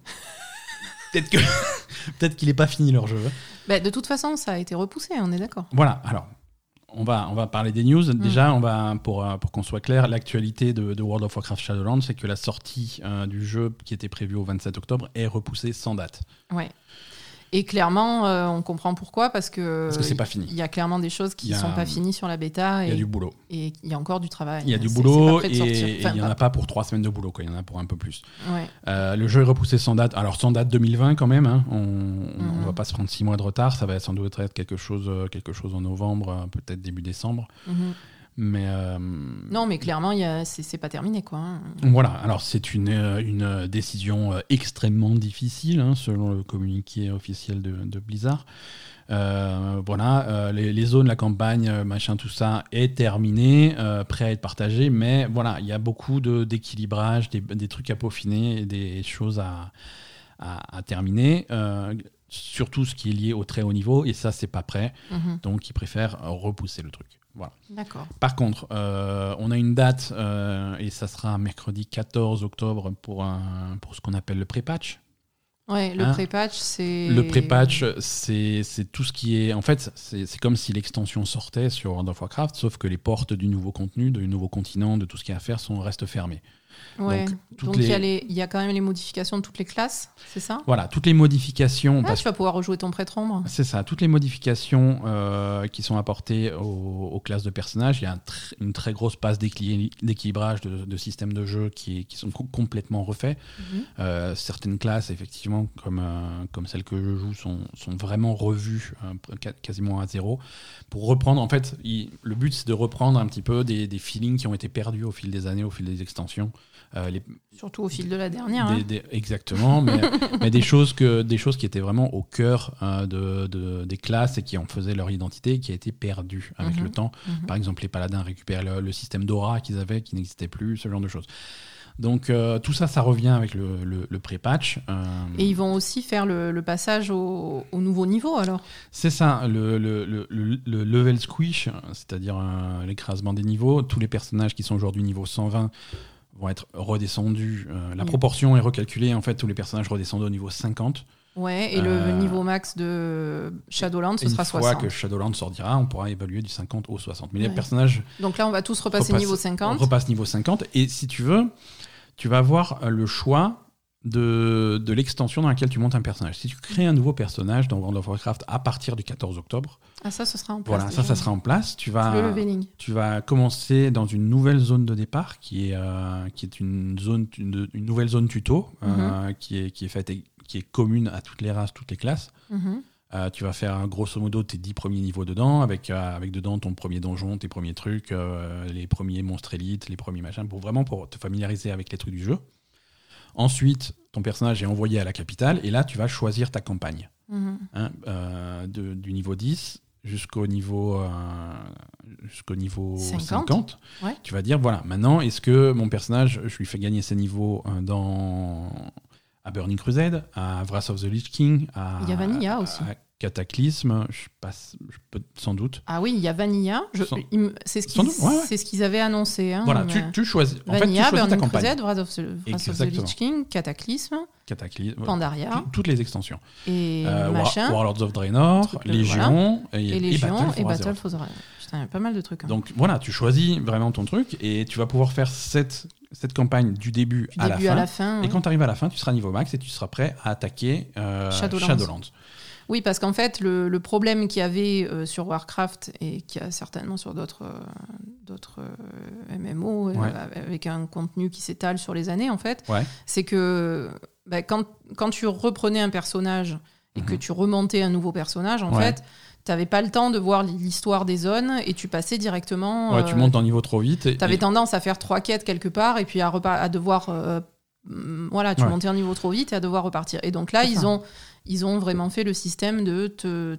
A: peut-être que peut-être qu'il n'est pas fini leur jeu.
B: Bah, de toute façon, ça a été repoussé, on est d'accord.
A: Voilà. Alors, on va, on va parler des news. Mm. Déjà, on va, pour, euh, pour qu'on soit clair, l'actualité de, World of Warcraft Shadowlands, c'est que la sortie euh, du jeu qui était prévue au 27 octobre est repoussée sans date.
B: Ouais. Et clairement, euh, on comprend pourquoi, parce que.
A: Parce que c'est pas fini.
B: Il y a clairement des choses qui ne sont pas finies sur la bêta.
A: Il y a du boulot.
B: Et il y a encore du travail.
A: Il y a du boulot et il n'y en a pas pour trois semaines de boulot. Il y en a pour un peu plus. Euh, le jeu est repoussé sans date. Alors, sans date 2020 quand même. Hein. On ne mhm. va pas se prendre six mois de retard. Ça va sans doute être quelque chose, euh, quelque chose en novembre, peut-être début décembre. Mhm. Mais euh,
B: non, mais clairement, c'est pas terminé, quoi. Hein.
A: Voilà. Alors c'est une, euh, une décision euh, extrêmement difficile, hein, selon le communiqué officiel de, Blizzard. voilà, les, zones, la campagne, machin, tout ça est terminé, prêt à être partagé, mais voilà, il y a beaucoup d'équilibrage, des, des, trucs à peaufiner, des choses à, à, terminer surtout ce qui est lié au très haut niveau, et ça, c'est pas prêt. Mhm. Donc, ils préfèrent repousser le truc. Voilà.
B: D'accord.
A: Par contre, euh, on a une date, euh, et ça sera mercredi 14 octobre pour, un, pour ce qu'on appelle le pré-patch.
B: Ouais, le hein pré-patch, c'est.
A: Le pré-patch, c'est tout ce qui est. En fait, c'est comme si l'extension sortait sur World of Warcraft, sauf que les portes du nouveau contenu, du nouveau continent, de tout ce qu'il y a à faire, sont, restent fermées.
B: Ouais. Donc, il, y a les, il y, a quand même les modifications de toutes les classes, c'est ça?
A: Voilà, toutes les modifications.
B: Ah, tu vas pouvoir rejouer ton prêtre ombre.
A: C'est ça, toutes les modifications euh, qui sont apportées aux, classes de personnages. Il y a une très grosse passe d'équilibrage de, de, systèmes de jeu qui, qui sont complètement refaits. Mhm. Euh, certaines classes, effectivement, comme, euh, comme celles que je joue, sont, sont vraiment revues quasiment à zéro. Pour reprendre, en fait, le but c'est de reprendre un petit peu des, des feelings qui ont été perdus au fil des années, au fil des extensions.
B: Euh, Surtout au fil de la dernière. Hein.
A: exactement, mais, des, choses que, des choses qui étaient vraiment au cœur euh, de, des classes et qui en faisaient leur identité qui a été perdue avec mhm. le temps. Mhm. Par exemple, les paladins récupèrent le, système d'aura qu'ils avaient, qui n'existait plus, ce genre de choses. Donc euh, tout ça, ça revient avec le, le, pré-patch.
B: Et ils vont aussi faire le, passage au, nouveau niveau alors?
A: C'est ça, le, level squish, c'est-à-dire l'écrasement des niveaux. Tous les personnages qui sont aujourd'hui niveau 120 vont être redescendus. Euh, la proportion est recalculée. En fait, tous les personnages redescendent au niveau 50.
B: Ouais, et le euh, niveau max de Shadowlands, ce sera 60. Une
A: fois que Shadowlands sortira, on pourra évaluer du 50 au 60. Mais les personnages.
B: Donc là, on va tous repasser niveau 50.
A: On repasse niveau 50. Et si tu veux, tu vas avoir le choix de, de l'extension dans laquelle tu montes un personnage. Si tu crées un nouveau personnage dans World of Warcraft à partir du 14 octobre,
B: ah ça, ce sera en place.
A: Voilà, ça, ça sera en place. Tu vas, tu vas commencer dans une nouvelle zone de départ qui est, euh, qui est une, zone, une, nouvelle zone tuto euh, mhm. qui, est, qui, est faite, qui est commune à toutes les races, toutes les classes. Mhm. Euh, tu vas faire grosso modo tes 10 premiers niveaux dedans, avec, avec dedans ton premier donjon, tes premiers trucs, les premiers monstres élites, les premiers machins, pour vraiment pour te familiariser avec les trucs du jeu. Ensuite, ton personnage est envoyé à la capitale et là, tu vas choisir ta campagne. Mhm. Hein, euh, du niveau 10 jusqu'au niveau, euh, jusqu'au niveau 50, tu vas dire voilà, maintenant, est-ce que mon personnage, je lui fais gagner ses niveaux euh, dans à Burning Crusade, à Wrath of the Lich King, à,
B: Il y a Vanilla aussi.
A: Cataclysme, je passe, je peux, sans doute.
B: Ah oui, il y a Vanilla. C'est ce qu'ils avaient annoncé. Hein,
A: voilà, tu, choisis.
B: Vanilla,
A: en fait, tu
B: Burning Crusade, Wrath of the, Lich King, Cataclysme,
A: Cataclysme
B: Pandaria.
A: Toutes les extensions.
B: Et euh, machin.
A: Warlords of Draenor, Légion,
B: et, et, Légion et Battle for the Putain, il y a pas mal de trucs. Hein.
A: Donc voilà, tu choisis vraiment ton truc et tu vas pouvoir faire cette cette campagne du début, à, la fin, Et quand tu arrives à la fin, tu seras niveau max et tu seras prêt à attaquer Shadowlands.
B: Oui, parce qu'en fait, le, problème qu'il y avait euh, sur Warcraft et qu'il y a certainement sur d'autres euh, MMO euh, avec un contenu qui s'étale sur les années, en fait, c'est que bah, quand, quand, tu reprenais un personnage et que mhm. tu remontais un nouveau personnage, en fait, tu n'avais pas le temps de voir l'histoire des zones et tu passais directement.
A: Ouais, tu montes en niveau trop vite.
B: Tu avais tendance à faire trois quêtes quelque part et puis à, à devoir. Voilà, tu montais un niveau trop vite et à devoir repartir. Et donc là, ils ont ils ont vraiment fait le système de te,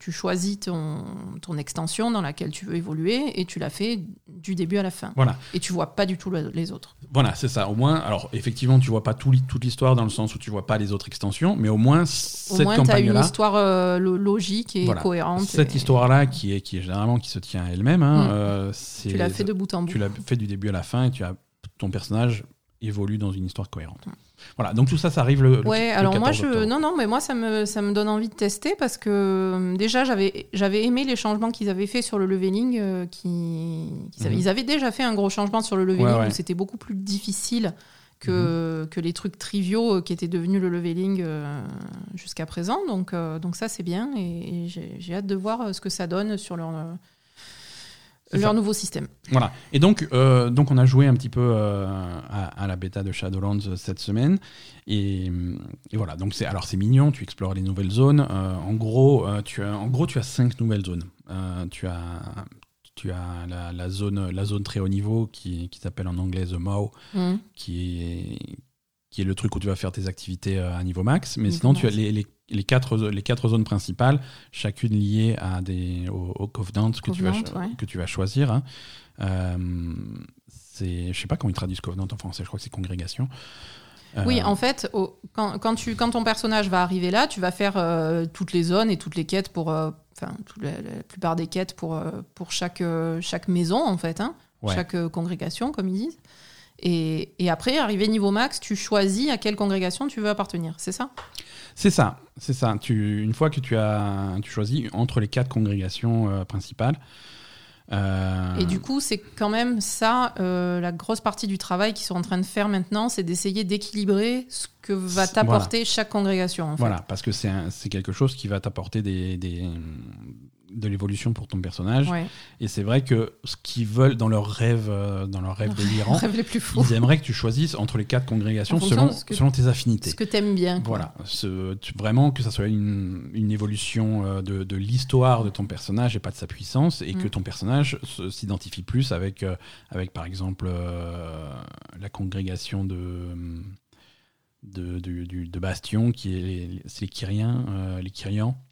B: tu choisis ton, ton, extension dans laquelle tu veux évoluer et tu l'as fait du début à la fin.
A: Voilà.
B: Et tu vois pas du tout les autres.
A: Voilà, c'est ça. Au moins, alors effectivement, tu vois pas tout, toute l'histoire dans le sens où tu vois pas les autres extensions, mais au moins cette campagne-là. Au moins, tu as
B: une histoire euh, logique et cohérente.
A: Cette histoire-là, qui est, qui est généralement qui se tient à elle-même, hein, mm. euh,
B: tu l'as fait de bout en bout.
A: Tu l'as fait du début à la fin et tu as ton personnage évolue dans une histoire cohérente. Voilà, donc tout ça, ça arrive le.
B: Ouais, alors moi, je. Non, non, mais moi, ça me, ça me donne envie de tester parce que euh, déjà, j'avais, aimé les changements qu'ils avaient fait sur le leveling. Euh, qui, mhm. Ils avaient déjà fait un gros changement sur le leveling où c'était beaucoup plus difficile que, mhm. que les trucs triviaux euh, qui étaient devenus le leveling jusqu'à présent. Donc, donc ça, c'est bien et, j'ai hâte de voir ce que ça donne sur leur leur nouveau système.
A: Voilà. Et donc, euh, donc on a joué un petit peu euh, à, la bêta de Shadowlands euh, cette semaine. Et, voilà. Donc c'est alors c'est mignon. Tu explores les nouvelles zones. en gros, tu as en gros tu as cinq nouvelles zones. tu as tu as la, zone la zone très haut niveau qui, qui s'appelle en anglais the Mao, mmh. qui est qui est le truc où tu vas faire tes activités à niveau max. Mais sinon, tu as les, les les quatre, les quatre zones principales, chacune liée à des, au, Covenant, que, tu vas, que tu vas choisir. Hein. Euh, c'est, je sais pas comment ils traduisent Covenant en français, je crois que c'est congrégation.
B: Euh, oui, en fait, quand, quand, tu, quand ton personnage va arriver là, tu vas faire euh, toutes les zones et toutes les quêtes pour. Enfin, la, plupart des quêtes pour, pour chaque, chaque maison, en fait, hein, chaque congrégation, comme ils disent. Et, et, après, arrivé niveau max, tu choisis à quelle congrégation tu veux appartenir, c'est ça?
A: C'est ça, c'est ça. Tu, une fois que tu as tu choisis entre les quatre congrégations euh, principales.
B: Euh, Et du coup, c'est quand même ça, euh, la grosse partie du travail qu'ils sont en train de faire maintenant, c'est d'essayer d'équilibrer ce que va t'apporter chaque congrégation.
A: Voilà, parce que c'est quelque chose qui va t'apporter des, des, de l'évolution pour ton personnage. Et c'est vrai que ce qu'ils veulent dans leur rêve, euh, dans leur rêve délirant,
B: les plus fous.
A: ils aimeraient que tu choisisses entre les quatre congrégations selon, selon tes affinités.
B: Ce que tu aimes bien.
A: Voilà, ce, vraiment que ça soit une, une évolution euh, de, de l'histoire de ton personnage et pas de sa puissance, et que mm. ton personnage s'identifie plus avec, euh, avec, par exemple, la congrégation de. De, de, de, Bastion, qui est les, les Kyriens, les Kyrians.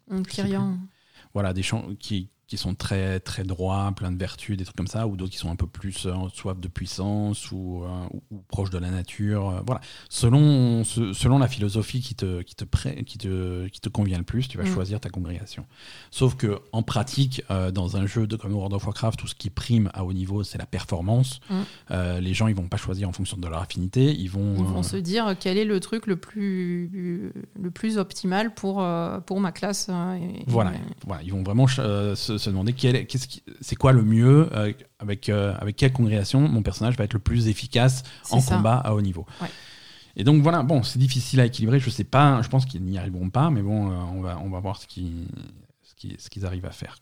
A: Voilà, des qui, qui sont très, très droits, plein de vertus, des trucs comme ça, ou d'autres qui sont un peu plus euh, soif de puissance ou, euh, ou, proches de la nature. Euh, voilà. Selon, selon la philosophie qui te, qui, te qui, te, qui te convient le plus, tu vas mm. choisir ta congrégation. Sauf que en pratique, dans un jeu de, comme World of Warcraft, tout ce qui prime à haut niveau, c'est la performance. Mm. les gens, ils vont pas choisir en fonction de leur affinité. Ils vont,
B: ils vont se dire quel est le truc le plus, le plus optimal pour, pour ma classe.
A: voilà. voilà. Ils vont vraiment se se demander c'est quoi le mieux, euh, avec, euh, avec quelle congrégation mon personnage va être le plus efficace en combat à haut niveau. Et donc voilà, bon, c'est difficile à équilibrer, je sais pas, je pense qu'ils n'y arriveront pas, mais bon, euh, on, va, on va voir ce qu'ils ce qu'ils arrivent à faire.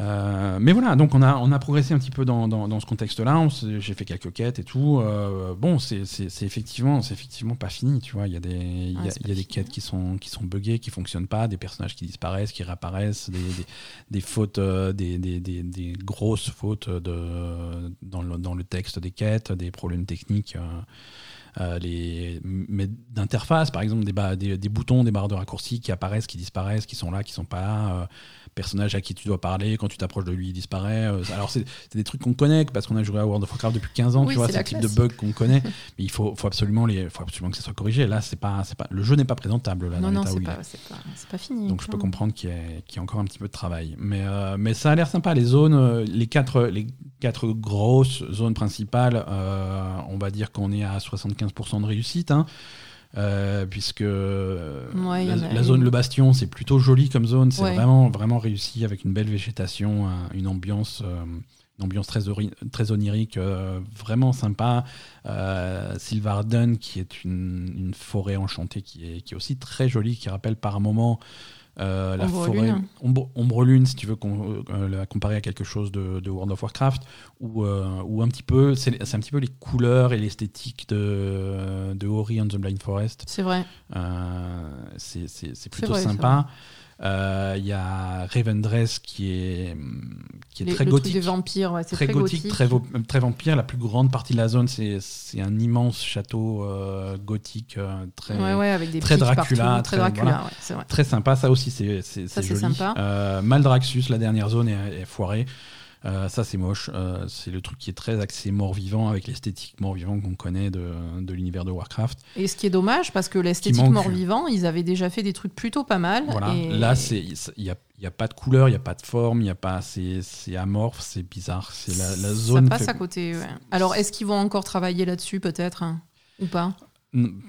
A: Euh, mais voilà, donc on a, on a progressé un petit peu dans, dans, ce contexte-là. J'ai fait quelques quêtes et tout. Euh, bon, c'est effectivement, effectivement pas fini, tu vois. Il y a des, il y a, des quêtes qui sont, qui sont buggées, qui fonctionnent pas, des personnages qui disparaissent, qui réapparaissent, des, des, fautes, euh, des, des, des, grosses fautes de, dans, le, dans le texte des quêtes, des problèmes techniques. les d'interface, par exemple, des, des, boutons, des barres de raccourcis qui apparaissent, qui disparaissent, qui sont là, qui sont pas là personnage à qui tu dois parler, quand tu t'approches de lui, il disparaît. Euh, alors, c'est des trucs qu'on connaît parce qu'on a joué à World of Warcraft depuis 15 ans, tu vois, c'est le type de bug qu'on connaît. mais il faut, faut, absolument les, faut absolument que ça soit corrigé. Là, c'est pas, pas, le jeu n'est pas présentable. Là,
B: non, non, c'est pas, pas, fini.
A: Donc, je peux comprendre qu'il y, y, a encore un petit peu de travail. Mais, euh, mais ça a l'air sympa. Les zones, euh, les quatre, les quatre grosses zones principales, on va dire qu'on est à 75% de réussite. Hein. Euh, puisque la, zone Le Bastion, c'est plutôt joli comme zone, c'est vraiment, vraiment réussi avec une belle végétation, une ambiance, euh, ambiance très, très onirique, vraiment sympa. Sylvarden, qui est une, une, forêt enchantée qui est, qui est aussi très jolie, qui rappelle par moments euh, la forêt ombre, lune, si tu veux euh, la comparer à quelque chose de, World of Warcraft, ou euh, un petit peu, c'est un petit peu les couleurs et l'esthétique de, de Ori and the Blind Forest.
B: C'est vrai.
A: c'est plutôt sympa. Il euh, y a Ravendress qui est, qui est très gothique.
B: Des vampires, ouais,
A: très, très, gothique, Très, très, vampire. La plus grande partie de la zone, c'est un immense château euh, gothique, euh, très,
B: avec des
A: très Dracula.
B: très, Dracula
A: vrai. très sympa. Ça aussi, c'est joli. Sympa. Maldraxus, la dernière zone, est, est foirée. Euh, ça, c'est moche. Euh, c'est le truc qui est très axé mort-vivant avec l'esthétique mort-vivant qu'on connaît de, de l'univers de Warcraft.
B: Et ce qui est dommage, parce que l'esthétique mort-vivant, ils avaient déjà fait des trucs plutôt pas mal.
A: Voilà. Là, il n'y a, y a pas de couleur, il n'y a pas de forme, y a pas, c'est, amorphe, c'est bizarre. C'est la, la, zone.
B: Ça passe à côté. Alors, est-ce qu'ils vont encore travailler là-dessus, peut-être hein, Ou pas?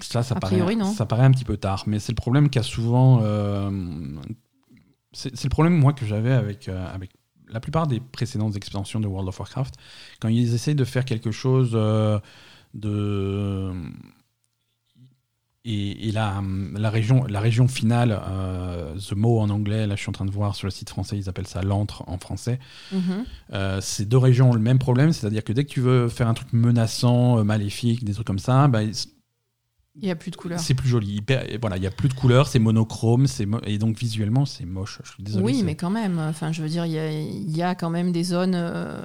A: Ça, ça, paraît, ça paraît un petit peu tard, mais c'est le problème qu'a souvent. Euh, c'est, le problème, moi, que j'avais avec, avec la plupart des précédentes expansions de World of Warcraft, quand ils essayent de faire quelque chose euh, de et, la, la, région, la région finale, euh, The mot en anglais, là je suis en train de voir sur le site français, ils appellent ça l'antre en français. Euh, ces deux régions ont le même problème, c'est-à-dire que dès que tu veux faire un truc menaçant, maléfique, des trucs comme ça, bah,
B: il n'y a plus de couleurs.
A: C'est plus joli. Voilà, il n'y a plus de couleurs, c'est monochrome, et donc visuellement, c'est moche. Je suis désolé.
B: Oui, mais quand même. Enfin, je veux dire, il y a, quand même des zones euh,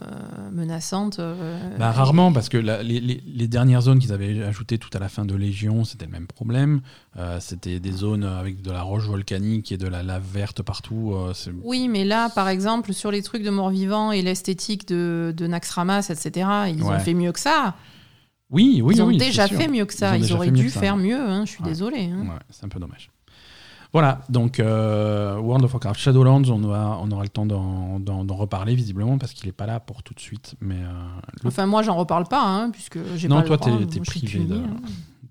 B: menaçantes. Euh,
A: bah, rarement, parce que les, dernières zones qu'ils avaient ajoutées tout à la fin de Légion, c'était le même problème. Euh, c'était des zones avec de la roche volcanique et de la lave verte partout.
B: oui, mais là, par exemple, sur les trucs de mort-vivant et l'esthétique de, de Naxxramas, etc., ils ont fait mieux que ça.
A: Oui, oui,
B: Ils ont
A: oui,
B: déjà fait mieux que ça. Ils, auraient dû faire mieux. Hein, je suis désolé. Hein.
A: c'est un peu dommage. Voilà, donc euh, World of Warcraft Shadowlands, on aura, on aura le temps d'en reparler visiblement parce qu'il n'est pas là pour tout de suite. Mais euh,
B: Enfin, moi, j'en reparle pas, hein, puisque j'ai
A: pas
B: Non,
A: toi, t'es privé. De...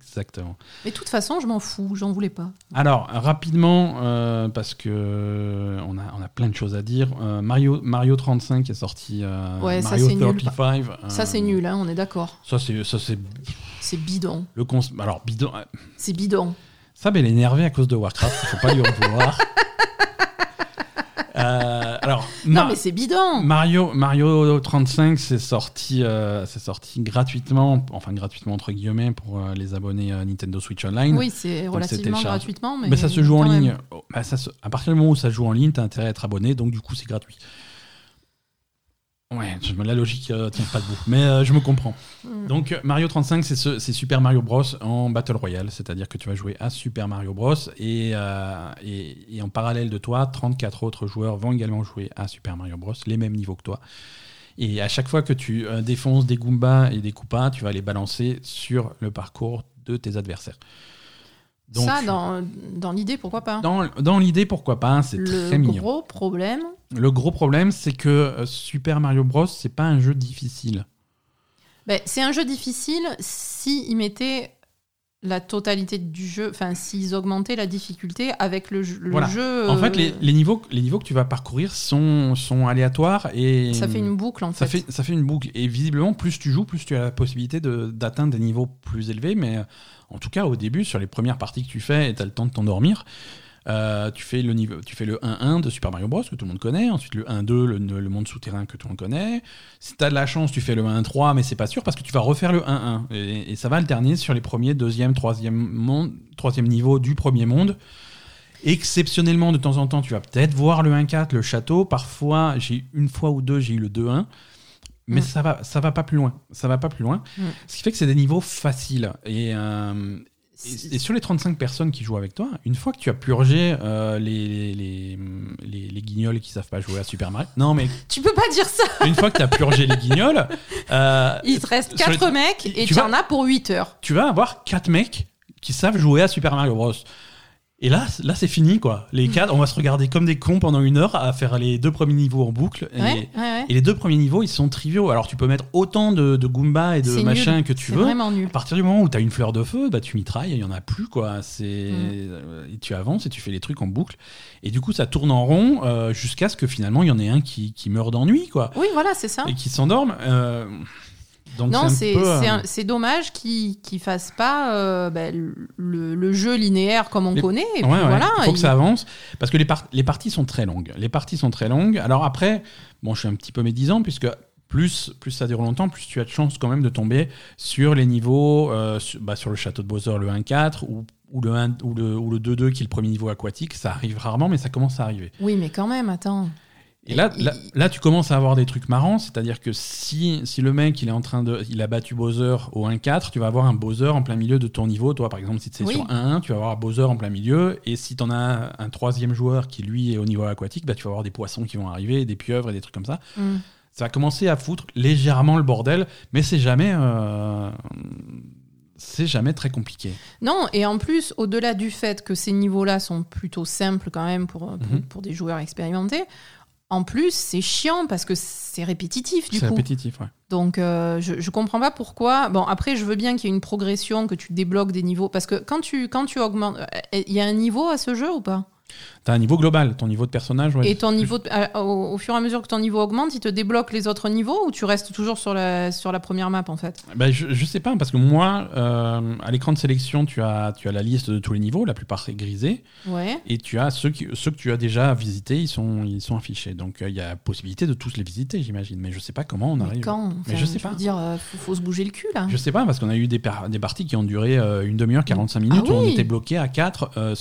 A: Exactement.
B: Mais de toute façon, je m'en fous, j'en voulais pas.
A: Alors, rapidement, euh, parce que euh, on a, on a plein de choses à dire. Euh, Mario, Mario 35 est sorti.
B: ouais, Mario ça, 35. Nul. Ça, c'est nul, hein, on est d'accord.
A: Ça, c'est.
B: C'est bidon.
A: Le Alors, bidon.
B: C'est bidon.
A: Ça, mais elle est énervée à cause de Warcraft, il faut pas lui en vouloir. Euh,
B: non, mais c'est bidon.
A: Mario, Mario 35, c'est sorti, euh, c'est sorti gratuitement, enfin gratuitement entre guillemets pour euh, les abonnés Nintendo Switch Online.
B: Oui, c'est relativement gratuitement, mais,
A: mais ça se joue en ligne. Oh, bah, ça à partir du moment où ça joue en ligne, t'as intérêt à être abonné, donc du coup c'est gratuit. Ouais, la logique euh, tient pas debout, mais euh, je me comprends. Mm. Donc euh, Mario 35, c'est Super Mario Bros en Battle Royale, c'est-à-dire que tu vas jouer à Super Mario Bros et, et, en parallèle de toi, 34 autres joueurs vont également jouer à Super Mario Bros, les mêmes niveaux que toi. Et à chaque fois que tu défonces des Goombas et des Koopas, tu vas les balancer sur le parcours de tes adversaires.
B: ça, dans, dans l'idée, pourquoi pas?
A: Dans, dans l'idée, pourquoi pas, c'est très mignon.
B: Le gros problème,
A: le gros problème, c'est que euh, Super Mario Bros, c'est pas un jeu difficile.
B: Ben, c'est un jeu difficile s'ils si mettaient la totalité du jeu, enfin s'ils augmentaient la difficulté avec le, jeu.
A: En fait, les, euh, niveaux, les niveaux que tu vas parcourir sont, sont aléatoires et
B: ça fait une boucle en
A: ça fait. Ça fait une boucle et visiblement, plus tu joues, plus tu as la possibilité d'atteindre des niveaux plus élevés. Mais euh, en tout cas, au début, sur les premières parties que tu fais, tu as le temps de t'endormir. Euh, tu, fais le niveau, tu fais le 1-1 de Super Mario Bros. que tout le monde connaît. Ensuite, le 1-2, le, monde souterrain que tout le monde connaît. Si tu as de la chance, tu fais le 1-3, mais c'est pas sûr parce que tu vas refaire le 1-1. Et, ça va alterner sur les premiers, deuxième, troisième, monde, troisième niveau du premier monde. Exceptionnellement, de temps en temps, tu vas peut-être voir le 1-4, le château. Parfois, j'ai une fois ou deux, j'ai eu le 2-1 mais mm. ça va ça va pas plus loin ça va pas plus loin mm. ce qui fait que c'est des niveaux faciles et, euh, et, sur les 35 personnes qui jouent avec toi, une fois que tu as purgé euh, les, les, les, les, guignols qui savent pas jouer à Super Mario. Non, mais.
B: Tu peux pas dire ça
A: Une fois que tu as purgé les guignols.
B: Euh, Il te reste 4 mecs et tu, en as pour 8 heures.
A: Tu vas avoir 4 mecs qui savent jouer à Super Mario Bros. Et là, là c'est fini, quoi. Les cadres, on va se regarder comme des cons pendant une heure à faire les deux premiers niveaux en boucle. Et, les deux premiers niveaux, ils sont triviaux. Alors, tu peux mettre autant de, de Goomba et de machin que tu veux.
B: Vraiment nul.
A: À partir du moment où tu as une fleur de feu, bah, tu mitrailles, il y en a plus, quoi. C'est, mm. tu avances et tu fais les trucs en boucle. Et du coup, ça tourne en rond euh, jusqu'à ce que finalement, il y en ait un qui, qui meurt d'ennui, quoi.
B: Oui, voilà, c'est ça.
A: Et qui s'endorme. Euh,
B: non, euh, c'est dommage qu'ils ne fassent pas euh, bah, le, jeu linéaire comme on connaît.
A: Et voilà, il faut que ça avance. Parce que les, les parties sont très longues. Les parties sont très longues. Alors après, bon, je suis un petit peu médisant, puisque plus, plus ça dure longtemps, plus tu as de chance quand même de tomber sur les niveaux, euh, sur, bah, sur, le château de Bowser, le 1-4, ou, ou le 1, ou le, ou le 2-2 qui est le premier niveau aquatique. Ça arrive rarement, mais ça commence à arriver.
B: Oui, mais quand même, attends.
A: Et là, là, tu commences à avoir des trucs marrants, c'est-à-dire que si, si le mec il est en train de, il a battu Bowser au 1-4, tu vas avoir un Bowser en plein milieu de ton niveau. Toi, par exemple, si c'est sur 1-1, tu vas avoir Bowser en plein milieu. Et si tu en as un troisième joueur qui lui est au niveau aquatique, bah, tu vas avoir des poissons qui vont arriver, des pieuvres et des trucs comme ça. Mm. Ça va commencer à foutre légèrement le bordel, mais c'est jamais. Euh, c'est jamais très compliqué.
B: Non, et en plus, au-delà du fait que ces niveaux-là sont plutôt simples quand même pour, pour, pour des joueurs expérimentés, en plus, c'est chiant parce que c'est répétitif du coup.
A: C'est répétitif, ouais.
B: Donc, euh, je, je comprends pas pourquoi. Bon, après, je veux bien qu'il y ait une progression, que tu débloques des niveaux. Parce que quand tu, quand tu augmentes. Euh, il y a un niveau à ce jeu ou pas?
A: T'as un niveau global, ton niveau de personnage.
B: et ton niveau, au, fur et à mesure que ton niveau augmente, il te débloque les autres niveaux ou tu restes toujours sur la, sur la première map en fait?
A: Bah, je, je sais pas, parce que moi, euh, à l'écran de sélection, tu as, tu as la liste de tous les niveaux, la plupart c'est grisé.
B: Ouais.
A: Et tu as ceux, qui, ceux que tu as déjà visités, ils sont, ils sont affichés. Donc euh, il y a possibilité de tous les visiter, j'imagine. Mais je sais pas comment on arrive.
B: Mais quand?
A: Mais je sais pas.
B: Veux dire, euh, faut, se bouger le cul là.
A: Je sais pas, parce qu'on a eu des, des parties qui ont duré une demi-heure, 45 minutes, ah où on était bloqué à 4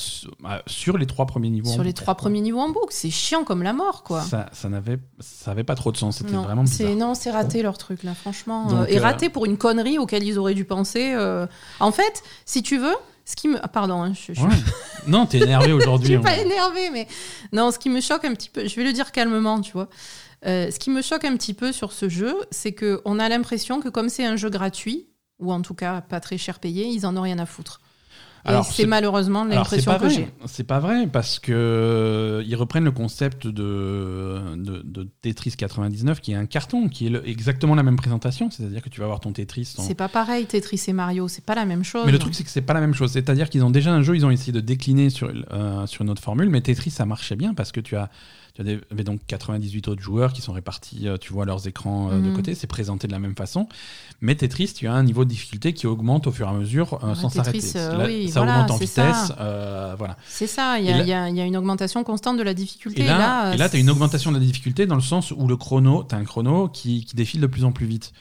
A: bah, sur les trois premiers niveaux.
B: Sur les trois premiers niveaux en boucle. C'est chiant comme la mort, quoi.
A: Ça, ça n'avait, ça avait pas trop de sens. C'était vraiment bizarre.
B: Non, c'est raté leur truc là, franchement. Euh, et euh, raté pour une connerie auquel ils auraient dû penser. Euh. En fait, si tu veux, ce qui me, ah, pardon, hein, je,
A: non, t'es énervé aujourd'hui.
B: je suis pas énervé, mais non, ce qui me choque un petit peu, je vais le dire calmement, tu vois. ce qui me choque un petit peu sur ce jeu, c'est que on a l'impression que comme c'est un jeu gratuit, ou en tout cas pas très cher payé, ils en ont rien à foutre c'est malheureusement l'impression que j'ai.
A: C'est pas vrai parce que euh, ils reprennent le concept de, de, Tetris 99 qui est un carton, qui est exactement la même présentation, c'est-à-dire que tu vas avoir ton Tetris.
B: C'est pas pareil Tetris et Mario, c'est pas la même chose.
A: Mais le truc c'est que c'est pas la même chose, c'est-à-dire qu'ils ont déjà un jeu, ils ont essayé de décliner sur, euh, sur une autre formule, mais Tetris ça marchait bien parce que tu as tu avais donc 98 autres joueurs qui sont répartis, euh, tu vois leurs écrans de mhm. côté, c'est présenté de la même façon. Mais Tetris, tu as un niveau de difficulté qui augmente au fur et à mesure euh, sans s'arrêter. ça augmente en vitesse. voilà.
B: C'est ça, il y, y, a une augmentation constante de la difficulté.
A: Et là, tu as une augmentation de la difficulté dans le sens où le chrono, tu as un chrono qui, qui défile de plus en plus vite.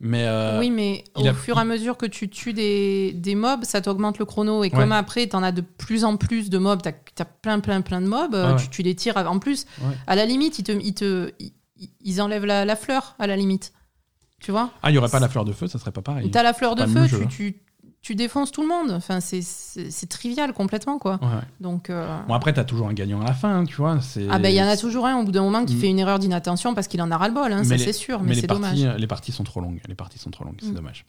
A: Mais euh,
B: oui, mais au fur et à mesure que tu tues des, des mobs, ça t'augmente le chrono. Et comme après, tu en as de plus en plus de mobs, tu as, plein, plein, plein de mobs, euh, tu, tu, les tires. En plus, à la limite, ils, te, ils, te, ils enlèvent la, la, fleur, à la limite. Tu vois
A: Ah, il n'y aurait pas la fleur de feu, ça serait pas pareil.
B: Tu as la fleur de feu, tu, tu, tu défonces tout le monde. Enfin, c'est trivial complètement, quoi. Donc, euh,
A: Bon, après, tu as toujours un gagnant à la fin, tu vois.
B: Ah, ben, il y en a toujours un au bout d'un moment qui mm. fait une erreur d'inattention parce qu'il en a ras-le-bol, hein, ça c'est sûr, mais, c'est dommage.
A: Les parties sont trop longues, les parties sont trop longues, c'est mm. dommage.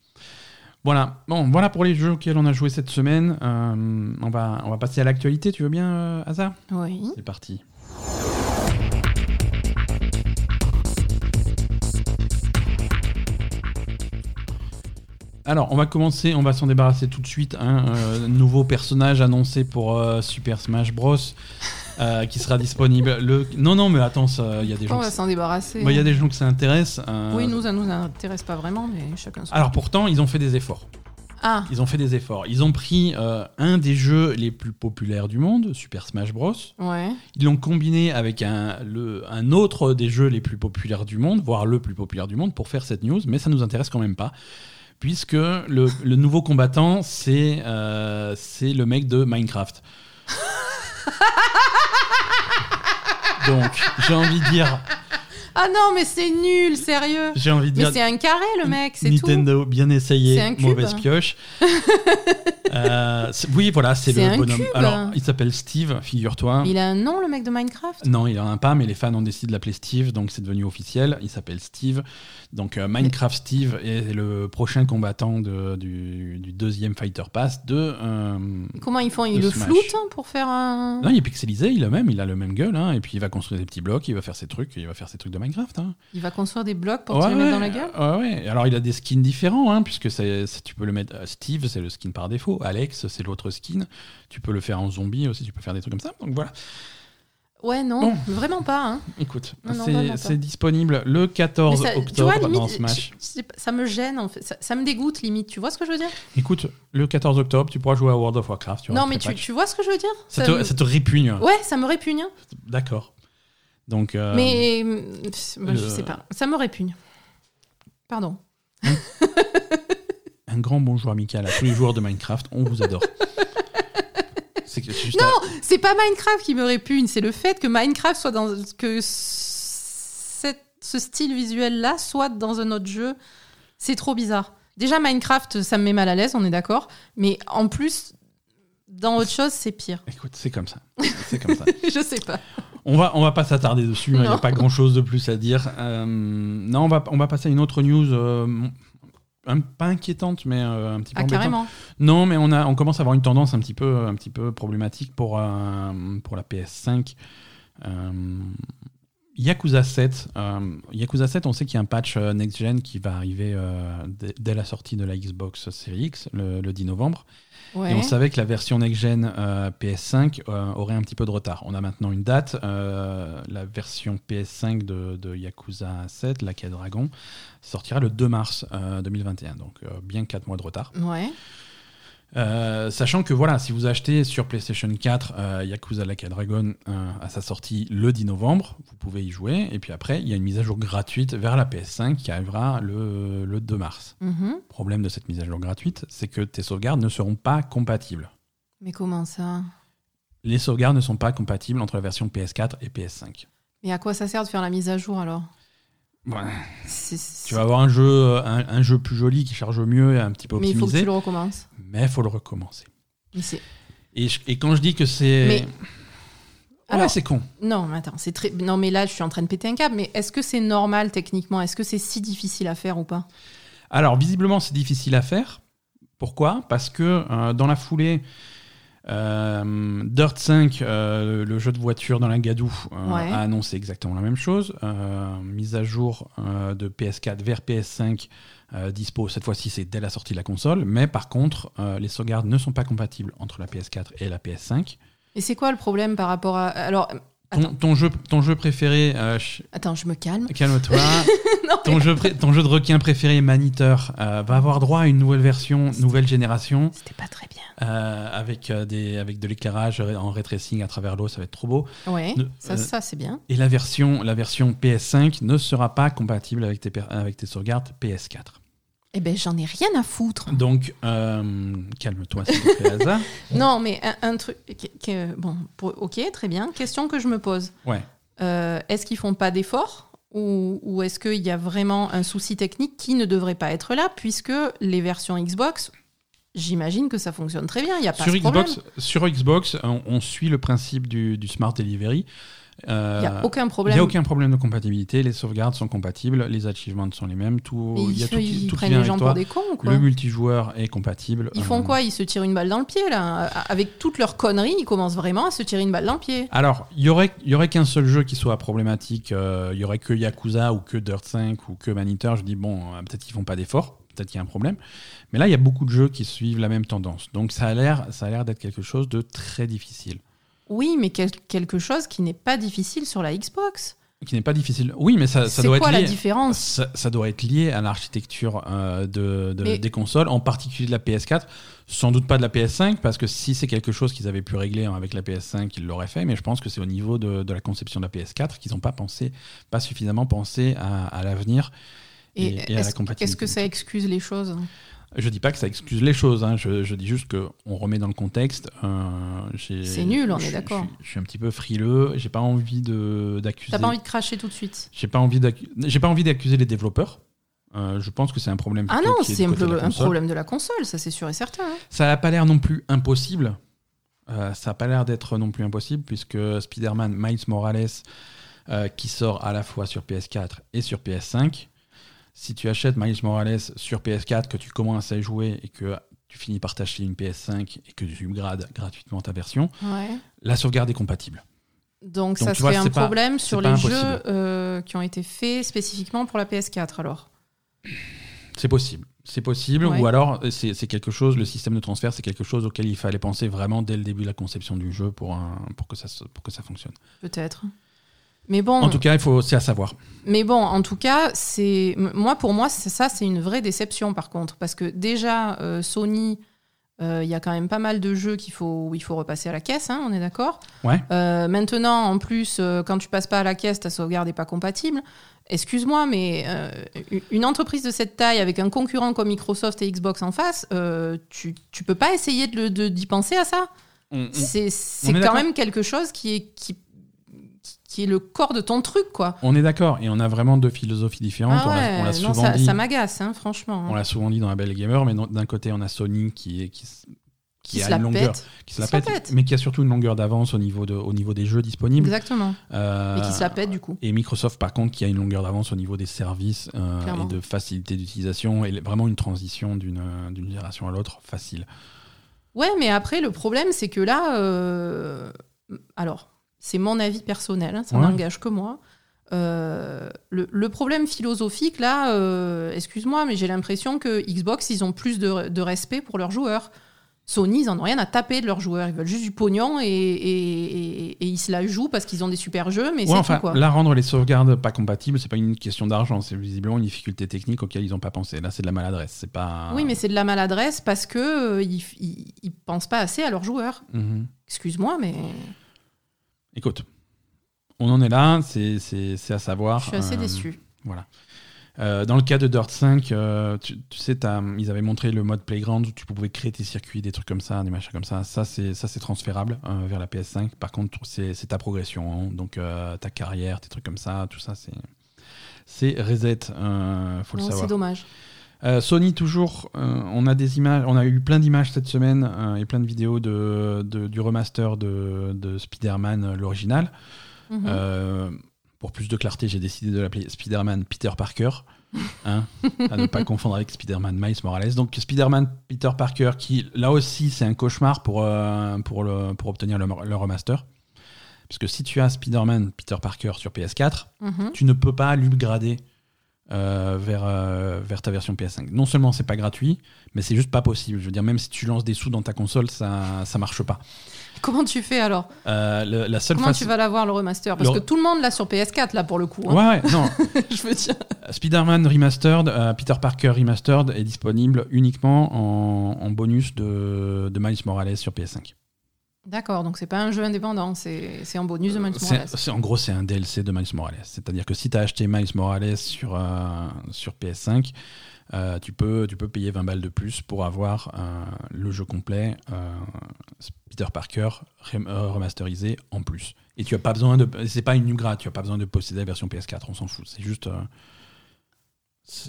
A: Voilà, bon, voilà pour les jeux auxquels on a joué cette semaine. Euh, on, va, on va passer à l'actualité, tu veux bien, euh, Asa?
B: Oui.
A: C'est parti. Alors, on va commencer, on va s'en débarrasser tout de suite. Un euh, nouveau personnage annoncé pour euh, Super Smash Bros. Euh, qui sera disponible. Le... Non, non, mais attends, il y a des gens.
B: On va s'en débarrasser.
A: Il y a des gens que ça intéresse.
B: Oui, nous, ça nous intéresse pas vraiment, mais chacun son.
A: Alors, pourtant, ils ont fait des efforts.
B: Ah.
A: Ils ont fait des efforts. Ils ont pris un des jeux les plus populaires du monde, Super Smash Bros.
B: Ouais.
A: Ils l'ont combiné avec un, le, un autre des jeux les plus populaires du monde, voire le plus populaire du monde, pour faire cette news, mais ça nous intéresse quand même pas puisque le, le nouveau combattant, c'est euh, le mec de Minecraft. Donc, j'ai envie de dire.
B: Ah non, mais c'est nul, sérieux.
A: J'ai envie de dire.
B: Mais c'est un carré, le mec, c'est tout.
A: Nintendo, bien essayé, mauvaise pioche. euh, oui, voilà, c'est le bonhomme.
B: Cube.
A: Alors, il s'appelle Steve, figure-toi.
B: Il a un nom, le mec de Minecraft?
A: Non, il en a un pas, mais les fans ont décidé de l'appeler Steve, donc c'est devenu officiel. Il s'appelle Steve. Donc euh, Minecraft Steve est le prochain combattant de, du, du, deuxième Fighter Pass de. Euh,
B: Comment ils font? Ils le floutent hein, pour faire un.
A: Non, il est pixelisé, il a même, il a le même gueule, hein, et puis il va construire des petits blocs, il va faire ses trucs, il va faire ses trucs de Minecraft. Hein.
B: Il va construire des blocs pour ouais, te les mettre dans la gueule.
A: Ouais, ouais. Alors il a des skins différents, hein, puisque tu peux le mettre. Euh, Steve, c'est le skin par défaut. Alex, c'est l'autre skin. Tu peux le faire en zombie aussi, tu peux faire des trucs comme ça. Donc voilà.
B: Ouais, non, vraiment pas. Hein.
A: Écoute, c'est disponible le 14 ça, octobre vois, limite, dans Smash.
B: Je, ça me gêne, en fait. Ça, ça, me dégoûte, limite. Tu vois ce que je veux dire?
A: Écoute, le 14 octobre, tu pourras jouer à World of Warcraft. Tu
B: non, mais tu, tu, vois ce que je veux dire?
A: Ça, te, me... ça, te, répugne.
B: Ouais, ça me répugne.
A: D'accord. Donc. Euh,
B: mais bah, le... je sais pas. Ça me répugne. Pardon.
A: Un grand bonjour amical à tous les joueurs de Minecraft. On vous adore.
B: non, c'est pas Minecraft qui me répugne, c'est le fait que Minecraft soit dans que cette, ce style visuel là soit dans un autre jeu, c'est trop bizarre. Déjà Minecraft, ça me met mal à l'aise, on est d'accord, mais en plus dans autre chose, c'est pire.
A: Écoute, c'est comme ça. C'est comme ça.
B: Je sais pas.
A: On va, on va pas s'attarder dessus, il n'y a pas grand chose de plus à dire. Euh, non, on va, on va passer à une autre news. Euh, pas inquiétante, mais euh, un petit peu
B: ah, carrément.
A: Non, mais on, a, on commence à avoir une tendance un petit peu, un petit peu problématique pour, pour la PS5. Euh, Yakuza 7, Yakuza 7, on sait qu'il y a un patch next-gen qui va arriver dès la sortie de la Xbox Series X, le, le 10 novembre. Et on savait que la version next-gen PS5 aurait un petit peu de retard. On a maintenant une date. la version PS5 de, de Yakuza 7, la Quai Dragon, sortira le 2 mars 2021, donc bien 4 mois de retard.
B: Ouais.
A: Euh, sachant que voilà, si vous achetez sur PlayStation 4 euh, Yakuza Like a Dragon euh, à sa sortie le 10 novembre, vous pouvez y jouer. Et puis après, il y a une mise à jour gratuite vers la PS5 qui arrivera le, le 2 mars.
B: Mm -hmm.
A: Problème de cette mise à jour gratuite, c'est que tes sauvegardes ne seront pas compatibles.
B: Mais comment ça?
A: Les sauvegardes ne sont pas compatibles entre la version PS4 et PS5.
B: Mais à quoi ça sert de faire la mise à jour alors?
A: Ouais. Tu vas avoir un jeu, un, un, jeu plus joli qui charge mieux et un petit peu optimisé.
B: Mais il faut que tu le recommences.
A: Mais il faut le recommencer. Et, je, et, quand je dis que c'est.
B: Mais...
A: Alors, c'est con.
B: Non, mais attends, c'est très. Non, mais là, je suis en train de péter un câble. Mais est-ce que c'est normal techniquement? Est-ce que c'est si difficile à faire ou pas?
A: Alors, visiblement, c'est difficile à faire. Pourquoi? Parce que euh, dans la foulée, euh, Dirt 5, euh, le jeu de voiture dans la Gadou, euh,
B: ouais.
A: a annoncé exactement la même chose. Mise à jour de PS4 vers PS5 dispo, cette fois-ci c'est dès la sortie de la console, mais par contre, les sauvegardes ne sont pas compatibles entre la PS4 et la PS5.
B: Et c'est quoi le problème par rapport à... Alors,
A: ton, ton, jeu, ton jeu préféré. Euh,
B: Attends, je me calme.
A: Calme-toi. ton, jeu ton jeu de requin préféré, Maniteur, euh, va avoir droit à une nouvelle version, nouvelle génération.
B: C'était pas très bien.
A: Euh, avec, des, avec de l'éclairage en ray tracing à travers l'eau, ça va être trop beau.
B: Ouais, ça, ça c'est bien.
A: Et la version, la version PS5 ne sera pas compatible avec tes, avec tes sauvegardes PS4.
B: Eh ben, j'en ai rien à foutre.
A: Donc, euh, calme-toi, s'il te plaît, hasard.
B: non, mais un, un truc. Que, bon, pour, ok, très bien. Question que je me pose.
A: Ouais.
B: Euh, est-ce qu'ils font pas d'efforts ou, ou est-ce qu'il y a vraiment un souci technique qui ne devrait pas être là, puisque les versions Xbox, j'imagine que ça fonctionne très bien. Il y a pas
A: sur
B: de
A: Xbox,
B: problème.
A: Sur Xbox, on, on suit le principe du, du Smart Delivery.
B: Il euh, n'y a aucun problème.
A: Il n'y a aucun problème de compatibilité. Les sauvegardes sont compatibles, les achievements sont les mêmes. Tout,
B: il
A: y a
B: tout,
A: qui,
B: ils
A: tout
B: prennent les gens pour des cons ou quoi
A: Le multijoueur est compatible.
B: Ils font quoi? Ils se tirent une balle dans le pied là Avec toutes leurs conneries, ils commencent vraiment à se tirer une balle dans le pied.
A: Alors, il y aurait, il y aurait qu'un seul jeu qui soit problématique. Euh, il y aurait que Yakuza ou que Dirt 5 ou que Maniteur. Je dis bon, euh, peut-être qu'ils font pas d'efforts. Peut-être qu'il y a un problème. Mais là, il y a beaucoup de jeux qui suivent la même tendance. Donc, ça a l'air, ça a l'air d'être quelque chose de très difficile.
B: Oui, mais quel quelque chose qui n'est pas difficile sur la Xbox.
A: Qui n'est pas difficile. Oui, mais ça, ça doit
B: quoi
A: être lié.
B: la différence
A: ça, ça, doit être lié à l'architecture euh, de, de
B: Mais-
A: des consoles, en particulier de la PS4. Sans doute pas de la PS5, parce que si c'est quelque chose qu'ils avaient pu régler avec la PS5, ils l'auraient fait. Mais je pense que c'est au niveau de, de la conception de la PS4 qu'ils n'ont pas pensé, pas suffisamment pensé à, à l'avenir et, et à la compatibilité.
B: est-ce que ça excuse les choses
A: Je dis pas que ça excuse les choses, hein. je, dis juste qu'on remet dans le contexte.
B: Euh, c'est nul, on est d'accord.
A: Je, suis un petit peu frileux, j'ai pas envie d'accuser.
B: T'as pas envie de cracher tout de suite
A: J'ai pas envie d'accuser les développeurs. Euh, je pense que c'est un problème.
B: Ah non, c'est un, problème de la console, ça c'est sûr et certain. Hein.
A: Ça n'a pas l'air non plus impossible. Euh, ça n'a pas l'air d'être non plus impossible puisque Spider-Man Miles Morales, qui sort à la fois sur PS4 et sur PS5, si tu achètes Miles Morales sur PS4, que tu commences à jouer et que tu finis par t'acheter une PS5 et que tu grades gratuitement ta version, la sauvegarde est compatible.
B: Donc, ça serait un problème sur les jeux euh, qui ont été faits spécifiquement pour la PS4 alors
A: C'est possible. C'est possible, ou alors c'est quelque chose, le système de transfert, c'est quelque chose auquel il fallait penser vraiment dès le début de la conception du jeu pour, pour, que, ça, pour que ça fonctionne.
B: Peut-être. Mais bon.
A: En tout cas, il faut, c'est à savoir.
B: Mais bon, en tout cas, c'est moi pour moi, ça, c'est une vraie déception par contre, parce que déjà euh, Sony, euh, il y a quand même pas mal de jeux qu'il faut, où il faut repasser à la caisse, hein, on est d'accord.
A: Ouais.
B: Euh, maintenant, en plus, quand tu passes pas à la caisse, ta sauvegarde n'est pas compatible. Excuse-moi, mais une entreprise de cette taille avec un concurrent comme Microsoft et Xbox en face, tu, tu peux pas essayer de, d'y penser à ça. c'est, quand même quelque chose qui est qui qui est le corps de ton truc, quoi.
A: On est d'accord, et on a vraiment deux philosophies différentes.
B: Ah on l'a souvent ça, dit. Ça m'agace, hein, franchement.
A: On l'a souvent dit dans la Belle Gamer, mais d'un côté, on a Sony qui est qui, qui, a une longueur, qui se la pète, mais qui a surtout une longueur d'avance au niveau de, au niveau des jeux disponibles.
B: Exactement. Euh, et qui se la pète du coup.
A: Et Microsoft, par contre, qui a une longueur d'avance au niveau des services euh, et de facilité d'utilisation, et vraiment une transition d'une d'une génération à l'autre facile.
B: Ouais, mais après le problème, c'est que là, euh, alors c'est mon avis personnel, hein, ça n'engage que moi. Euh, le, problème philosophique, là, euh, excuse-moi, mais j'ai l'impression que Xbox, ils ont plus de, respect pour leurs joueurs. Sony, ils n'en ont rien à taper de leurs joueurs. Ils veulent juste du pognon et, ils se la jouent parce qu'ils ont des super jeux, mais enfin, quoi.
A: Là, rendre les sauvegardes pas compatibles, c'est pas une question d'argent, c'est visiblement une difficulté technique auquel ils n'ont pas pensé. Là, c'est de la maladresse. C'est pas.
B: Oui, mais c'est de la maladresse parce que euh, ils, pensent pas assez à leurs joueurs. Mhm. Excuse-moi, mais.
A: Écoute, on en est là, c'est à savoir.
B: Je suis assez euh, déçu.
A: Voilà. Euh, dans le cas de Dirt 5, euh, tu, sais, ils avaient montré le mode Playground où tu pouvais créer tes circuits, des trucs comme ça, des machins comme ça. Ça, c'est transférable vers la PS5. Par contre, c'est ta progression. Hein. Donc, ta carrière, tes trucs comme ça, tout ça, c'est reset. faut le savoir.
B: C'est dommage.
A: Euh, Sony toujours, euh, on a des images, on a eu plein d'images cette semaine euh, et plein de vidéos de, du remaster de, de Spider-Man l'original. Mhm. pour plus de clarté, j'ai décidé de l'appeler Spider-Man Peter Parker, hein, à ne pas confondre avec Spider-Man Miles Morales. Donc Spider-Man Peter Parker, qui là aussi c'est un cauchemar pour, pour, le, pour obtenir le, le, remaster. Parce que si tu as Spider-Man Peter Parker sur PS4, mhm. tu ne peux pas l'upgrader euh, vers, euh, vers ta version PS5. Non seulement c'est pas gratuit, mais c'est juste pas possible. Je veux dire, même si tu lances des sous dans ta console, ça, ça marche pas.
B: Comment tu fais alors?
A: Euh, la seule
B: Comment tu vas l'avoir le remaster? Parce que tout le monde l'a sur PS4 là pour le coup.
A: Hein. Ouais, non. Je veux dire. Spider-Man Remastered, Peter Parker Remastered est disponible uniquement en, en bonus de, de Miles Morales sur PS5.
B: D'accord, donc c'est pas un jeu indépendant, c'est en bonus de Miles Morales.
A: en gros, c'est un DLC de Miles Morales. C'est-à-dire que si tu as acheté Miles Morales sur, euh, sur PS5, euh, tu, peux, tu peux payer 20 balles de plus pour avoir euh, le jeu complet Peter Parker remasterisé en plus. Et tu as pas besoin de. C'est pas une Ugra, tu as pas besoin de posséder la version PS4, on s'en fout. C'est juste.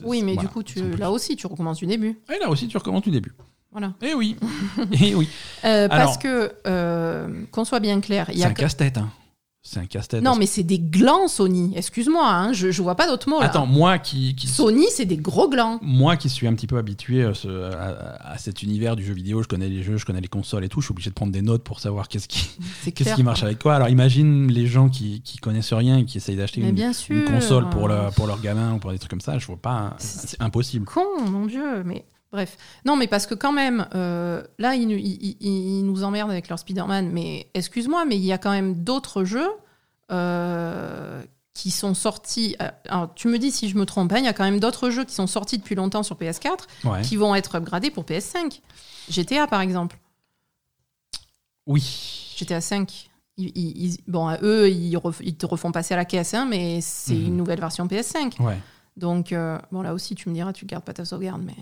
B: Oui, mais du coup, tu, là aussi, tu recommences du début.
A: Et là aussi, tu recommences du début.
B: Voilà.
A: Eh oui. eh oui.
B: Euh, parce que, euh, qu'on soit bien clair.
A: C'est un casse-tête. Hein. C'est un casse-tête.
B: Non, mais c'est des glands, Sony. Excuse-moi, hein, je, je vois pas d'autres mots.
A: Attends, moi qui,
B: Sony, c'est des gros glands.
A: Moi qui suis un petit peu habitué à, à, cet univers du jeu vidéo, je connais les jeux, je connais les consoles et tout, je suis obligé de prendre des notes pour savoir qu'est-ce qui, qu'est-ce qui marche avec quoi. Alors imagine les gens qui, qui connaissent rien et qui essayent d'acheter une, une, console pour, le, pour leur gamin ou pour des trucs comme ça, je vois pas. C'est impossible.
B: Con, mon Dieu, mais. Bref. Non, mais parce que quand même, euh, là, ils, nous emmerdent avec leur Spider-Man, mais excuse-moi, mais il y a quand même d'autres jeux euh, qui sont sortis. Euh, alors, tu me dis si je me trompe, hein, il y a quand même d'autres jeux qui sont sortis depuis longtemps sur PS4 qui vont être upgradés pour PS5. GTA, par exemple.
A: Oui.
B: GTA 5. bon, eux, ils, te refont passer à la caisse, hein, mais c'est mhm. une nouvelle version PS5.
A: Ouais.
B: Donc, bon, là aussi, tu me diras, tu gardes pas ta sauvegarde, mais.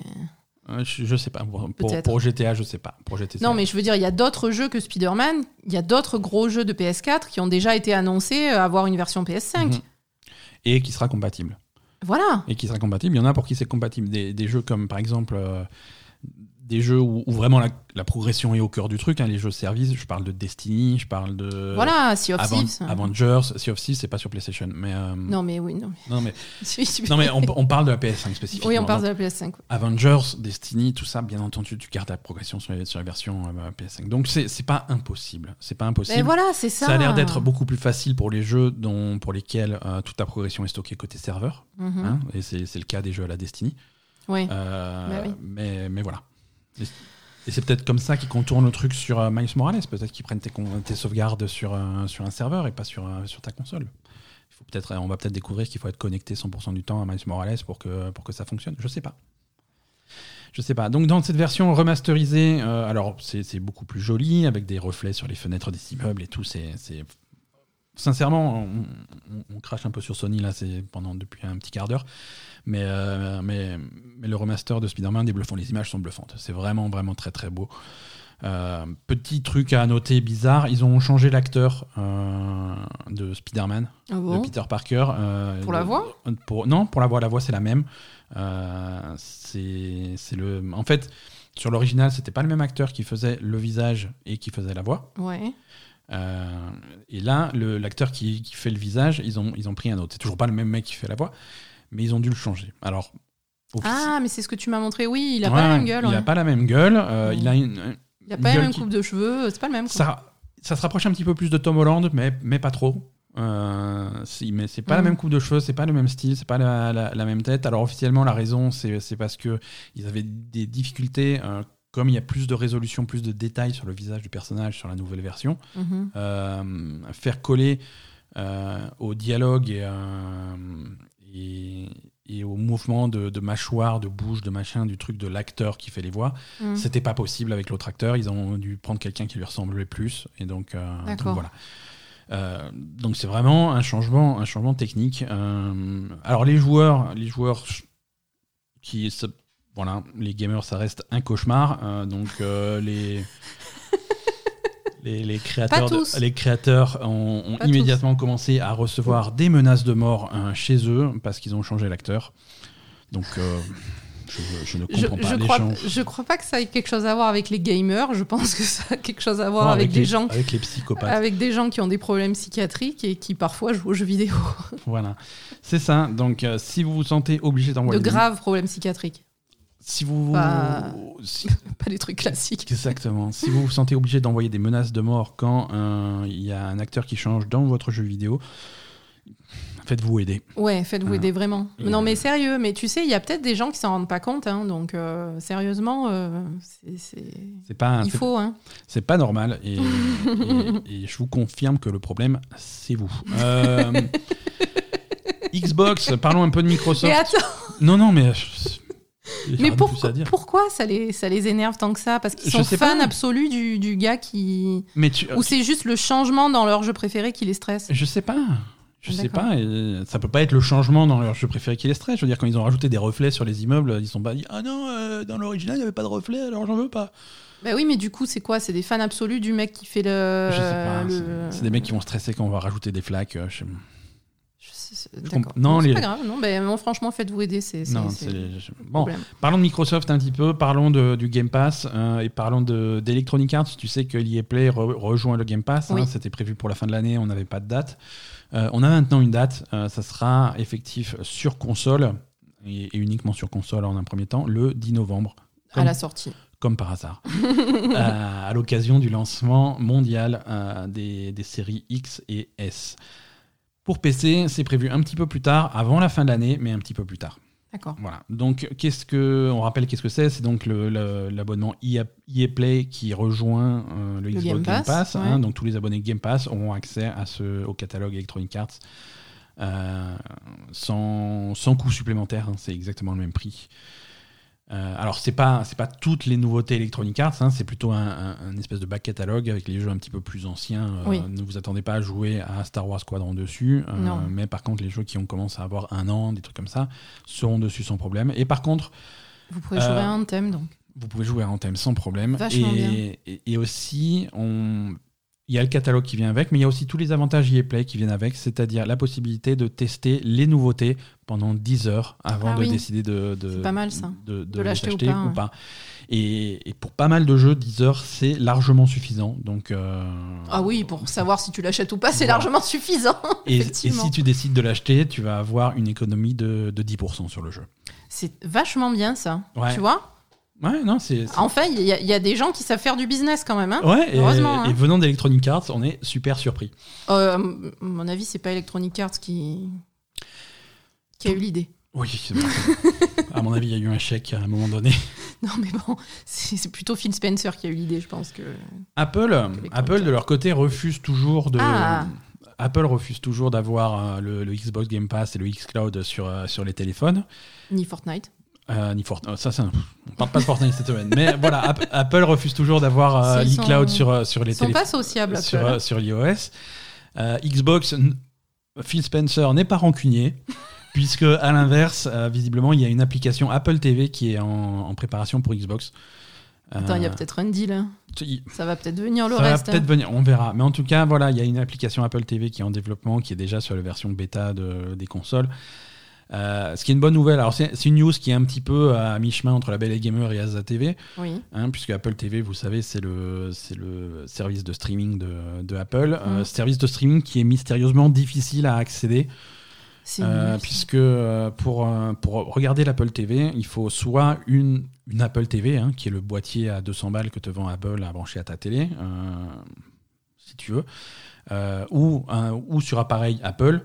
A: Je, je, sais pas. Pour, pour, GTA, je sais pas. Pour GTA,
B: non, mais je veux dire, il y a d'autres jeux que Spider-Man. Il y a d'autres gros jeux de PS4 qui ont déjà été annoncés avoir une version PS5. Mhm.
A: Et qui sera compatible.
B: Voilà.
A: Et qui sera compatible. Il y en a pour qui c'est compatible. Des, des, jeux comme, par exemple, des jeux où, vraiment la, progression est au cœur du truc, hein, les jeux service, je parle de Destiny, je parle de
B: voilà, Sea of Thieves,
A: Avengers, Sea of Thieves, c'est pas sur PlayStation, mais euh,
B: non mais oui non
A: mais non mais, non, mais on, parle de la PS5 spécifiquement.
B: Oui, on parle de la PS5.
A: Avengers, Destiny, tout ça, bien entendu, tu gardes la progression sur, sur la version euh, PS5, donc c'est pas impossible, c'est pas impossible.
B: Mais voilà, c'est ça.
A: Ça a l'air d'être beaucoup plus facile pour les jeux dont pour lesquels euh, toute la progression est stockée côté serveur, mhm. hein, et c'est le cas des jeux à la Destiny.
B: Oui.
A: Bah oui. Mais, mais voilà. Et c'est peut-être comme ça qu'ils contournent le truc sur euh, Miles Morales. Peut-être qu'ils prennent tes, sauvegardes sur, euh, sur un serveur et pas sur, euh, ta console. Il faut peut-être, on va peut-être découvrir qu'il faut être connecté 100% du temps à Miles Morales pour que, ça fonctionne. Je sais pas. Je sais pas. Donc dans cette version remasterisée, alors c'est beaucoup plus joli avec des reflets sur les fenêtres des immeubles et tout. Sincèrement, on, crache un peu sur Sony là, c'est depuis un petit quart d'heure. Mais, euh, mais, mais, le remaster de Spider-Man est bluffant. Les images sont bluffantes. C'est vraiment, vraiment très, très beau. Euh, petit truc à noter bizarre, ils ont changé l'acteur euh, de Spider-Man,
B: ah
A: de Peter Parker.
B: pour la voix?
A: pour, Non, pour la voix, la voix c'est la même. c'est le. En fait, sur l'original, c'était pas le même acteur qui faisait le visage et qui faisait la voix.
B: Ouais.
A: et là, l'acteur qui, qui, fait le visage, ils ont, ils ont pris un autre. C'est toujours pas le même mec qui fait la voix, mais ils ont dû le changer. Alors,
B: ah, mais c'est ce que tu m'as montré. Oui, il a pas la même gueule.
A: Il n'a pas la même gueule. Euh, il a
B: une. Il a pas la même coupe de cheveux. C'est pas le même.
A: Ça, ça se rapproche un petit peu plus de Tom Holland, mais, mais pas trop. Euh, si, mais c'est pas la mm. même coupe de cheveux, c'est pas le même style, c'est pas la, la, même tête. Alors officiellement, la raison, c'est parce que ils avaient des difficultés. Euh, comme il y a plus de résolution, plus de détails sur le visage du personnage sur la nouvelle version,
B: mm-hmm.
A: euh, faire coller au dialogue et, et, au mouvement de, mâchoire, de bouche, de machin, du truc de l'acteur qui fait les voix. Mm. C'était pas possible avec l'autre acteur. Ils ont dû prendre quelqu'un qui lui ressemblait plus. Et donc, euh, voilà. Euh, donc c'est vraiment un changement, un changement technique. Euh, alors les joueurs, les joueurs qui, voilà, les gamers, ça reste un cauchemar. donc les les, créateurs, les créateurs ont, immédiatement commencé à recevoir des menaces de mort hein, chez eux parce qu'ils ont changé l'acteur. Donc, euh, je, ne comprends pas.
B: Je,
A: les
B: crois,
A: gens...
B: je crois pas que ça ait quelque chose à voir avec les gamers. Je pense que ça a quelque chose à voir avec, des gens.
A: Avec les psychopathes.
B: Avec des gens qui ont des problèmes psychiatriques et qui parfois jouent aux jeux vidéo.
A: voilà. C'est ça. Donc, euh, si vous vous sentez obligé d'envoyer.
B: De graves problèmes psychiatriques
A: si vous
B: pas, pas des trucs classiques.
A: Exactement. si vous vous sentez obligé d'envoyer des menaces de mort quand il y a un acteur qui change dans votre jeu vidéo, faites-vous aider.
B: Ouais, faites-vous aider vraiment. non, mais sérieux, mais tu sais, il y a peut-être des gens qui s'en rendent pas compte, hein, donc euh, sérieusement, euh, c'est
A: pas.
B: Il faut, hein.
A: C'est pas normal, et, et, je vous confirme que le problème, c'est vous. Euh, Xbox, parlons un peu de Microsoft.
B: Mais attends.
A: Non, non, mais
B: mais pourquoi ça les, ça les énerve tant que ça? Parce qu'ils sont fans absolus du, du, gars qui.
A: Mais
B: Ou c'est juste le changement dans leur jeu préféré qui les stresse?
A: Je sais pas. Je sais pas, ça peut pas être le changement dans leur jeu préféré qui les stresse. Je veux dire, quand ils ont rajouté des reflets sur les immeubles, ils sont pas dit Ah non, euh, dans l'original, il n'y avait pas de reflets, alors j'en veux pas.
B: Bah oui, mais du coup, c'est quoi? C'est des fans absolus du mec qui fait le.
A: Je sais pas. C'est des mecs qui vont stresser quand on va rajouter des flaques. Euh,
B: non, c'est pas grave. Non, ben, franchement, faites-vous aider. C'est,
A: bon, parlons de Microsoft un petit peu, parlons de, du Game Pass euh, et parlons de, d'Electronic Arts. Tu sais que l'EA Play rejoint le Game Pass. Hein, c'était prévu pour la fin de l'année, on n'avait pas de date. Euh, on a maintenant une date. Euh, ça sera effectif sur console et, uniquement sur console en un premier temps, le 10 novembre.
B: à la sortie
A: comme par hasard, à l'occasion du lancement mondial des, des, séries X et S. Pour PC, c'est prévu un petit peu plus tard, avant la fin de l'année, mais un petit peu plus tard.
B: D'accord.
A: Voilà. Donc, qu'est-ce que, on rappelle qu'est-ce que c'est? C'est donc l'abonnement EA, e Play qui rejoint euh, le, Xbox Game Pass. Hein. donc, tous les abonnés Game Pass auront accès à ce, au catalogue Electronic Arts euh, sans, sans coût supplémentaire. Hein. c'est exactement le même prix. Euh, alors c'est pas c'est pas toutes les nouveautés Electronic Arts, hein, c'est plutôt un, espèce de back catalogue avec les jeux un petit peu plus anciens.
B: Euh,
A: ne vous attendez pas à jouer à Star Wars Squadron dessus, euh, mais par contre les jeux qui ont commencé à avoir un an, des trucs comme ça, seront dessus sans problème. Et par contre,
B: Vous pouvez jouer à Anthem donc.
A: Vous pouvez jouer à Anthem sans problème. et, et, et, aussi, on, il y a le catalogue qui vient avec, mais il y a aussi tous les avantages EA Play qui viennent avec, c'est-à-dire la possibilité de tester les nouveautés pendant 10 heures avant ah de décider de, de,
B: pas mal, ça.
A: de, de, l'acheter ou pas. Et, pour pas mal de jeux, 10 heures, c'est largement suffisant. Donc, euh,
B: Ah oui, pour savoir si tu l'achètes ou pas, c'est largement suffisant.
A: et, et, si tu décides de l'acheter, tu vas avoir une économie de, 10% sur le jeu.
B: C'est vachement bien ça. Tu vois?
A: Ouais, non, c'est.
B: Enfin, il y, a des gens qui savent faire du business quand même. Hein
A: ouais, et, Heureusement, et hein. venant d'Electronic Arts, on est super surpris.
B: Euh, à mon avis, c'est pas Electronic Arts qui, qui a eu l'idée.
A: Oui, c'est À mon avis, il y a eu un chèque à un moment donné.
B: Non, mais bon, c'est plutôt Phil Spencer qui a eu l'idée, je pense que.
A: Apple, Apple de leur côté refuse toujours de. Ah. Apple refuse toujours d'avoir euh, le, Xbox Game Pass et le Xcloud sur, euh, sur les téléphones.
B: Ni Fortnite.
A: Euh, ni Fortnite. Ça, ça, on parle pas de Fortnite cette semaine. Mais voilà, Apple refuse toujours d'avoir euh, l'iCloud sur, euh, sur les téléphones.
B: Ils sont pas sociables,
A: sur, euh, sur l'iOS. Xbox, Phil Spencer n'est pas rancunier. puisque à l'inverse, visiblement, il y a une application Apple TV qui est en, préparation pour Xbox.
B: Attends, il y a peut-être un deal. Hein. Ça va peut-être venir le
A: ça
B: reste.
A: Va peut-être venir, on verra. Mais en tout cas, voilà, il y a une application Apple TV qui est en développement, qui est déjà sur la version bêta de, des consoles. Euh, ce qui est une bonne nouvelle. Alors, c'est une news qui est un petit peu à mi-chemin entre la Belle et Gamer et Asa TV.
B: Oui.
A: Hein, puisque Apple TV, vous savez, c'est le, le service de streaming de, de Apple. Euh, mm. service de streaming qui est mystérieusement difficile à accéder. Euh, puisque euh, pour, pour regarder l'Apple TV, il faut soit une, une Apple TV, hein, qui est le boîtier à 200 balles que te vend Apple à brancher à ta télé, si tu veux, ou, ou sur appareil Apple,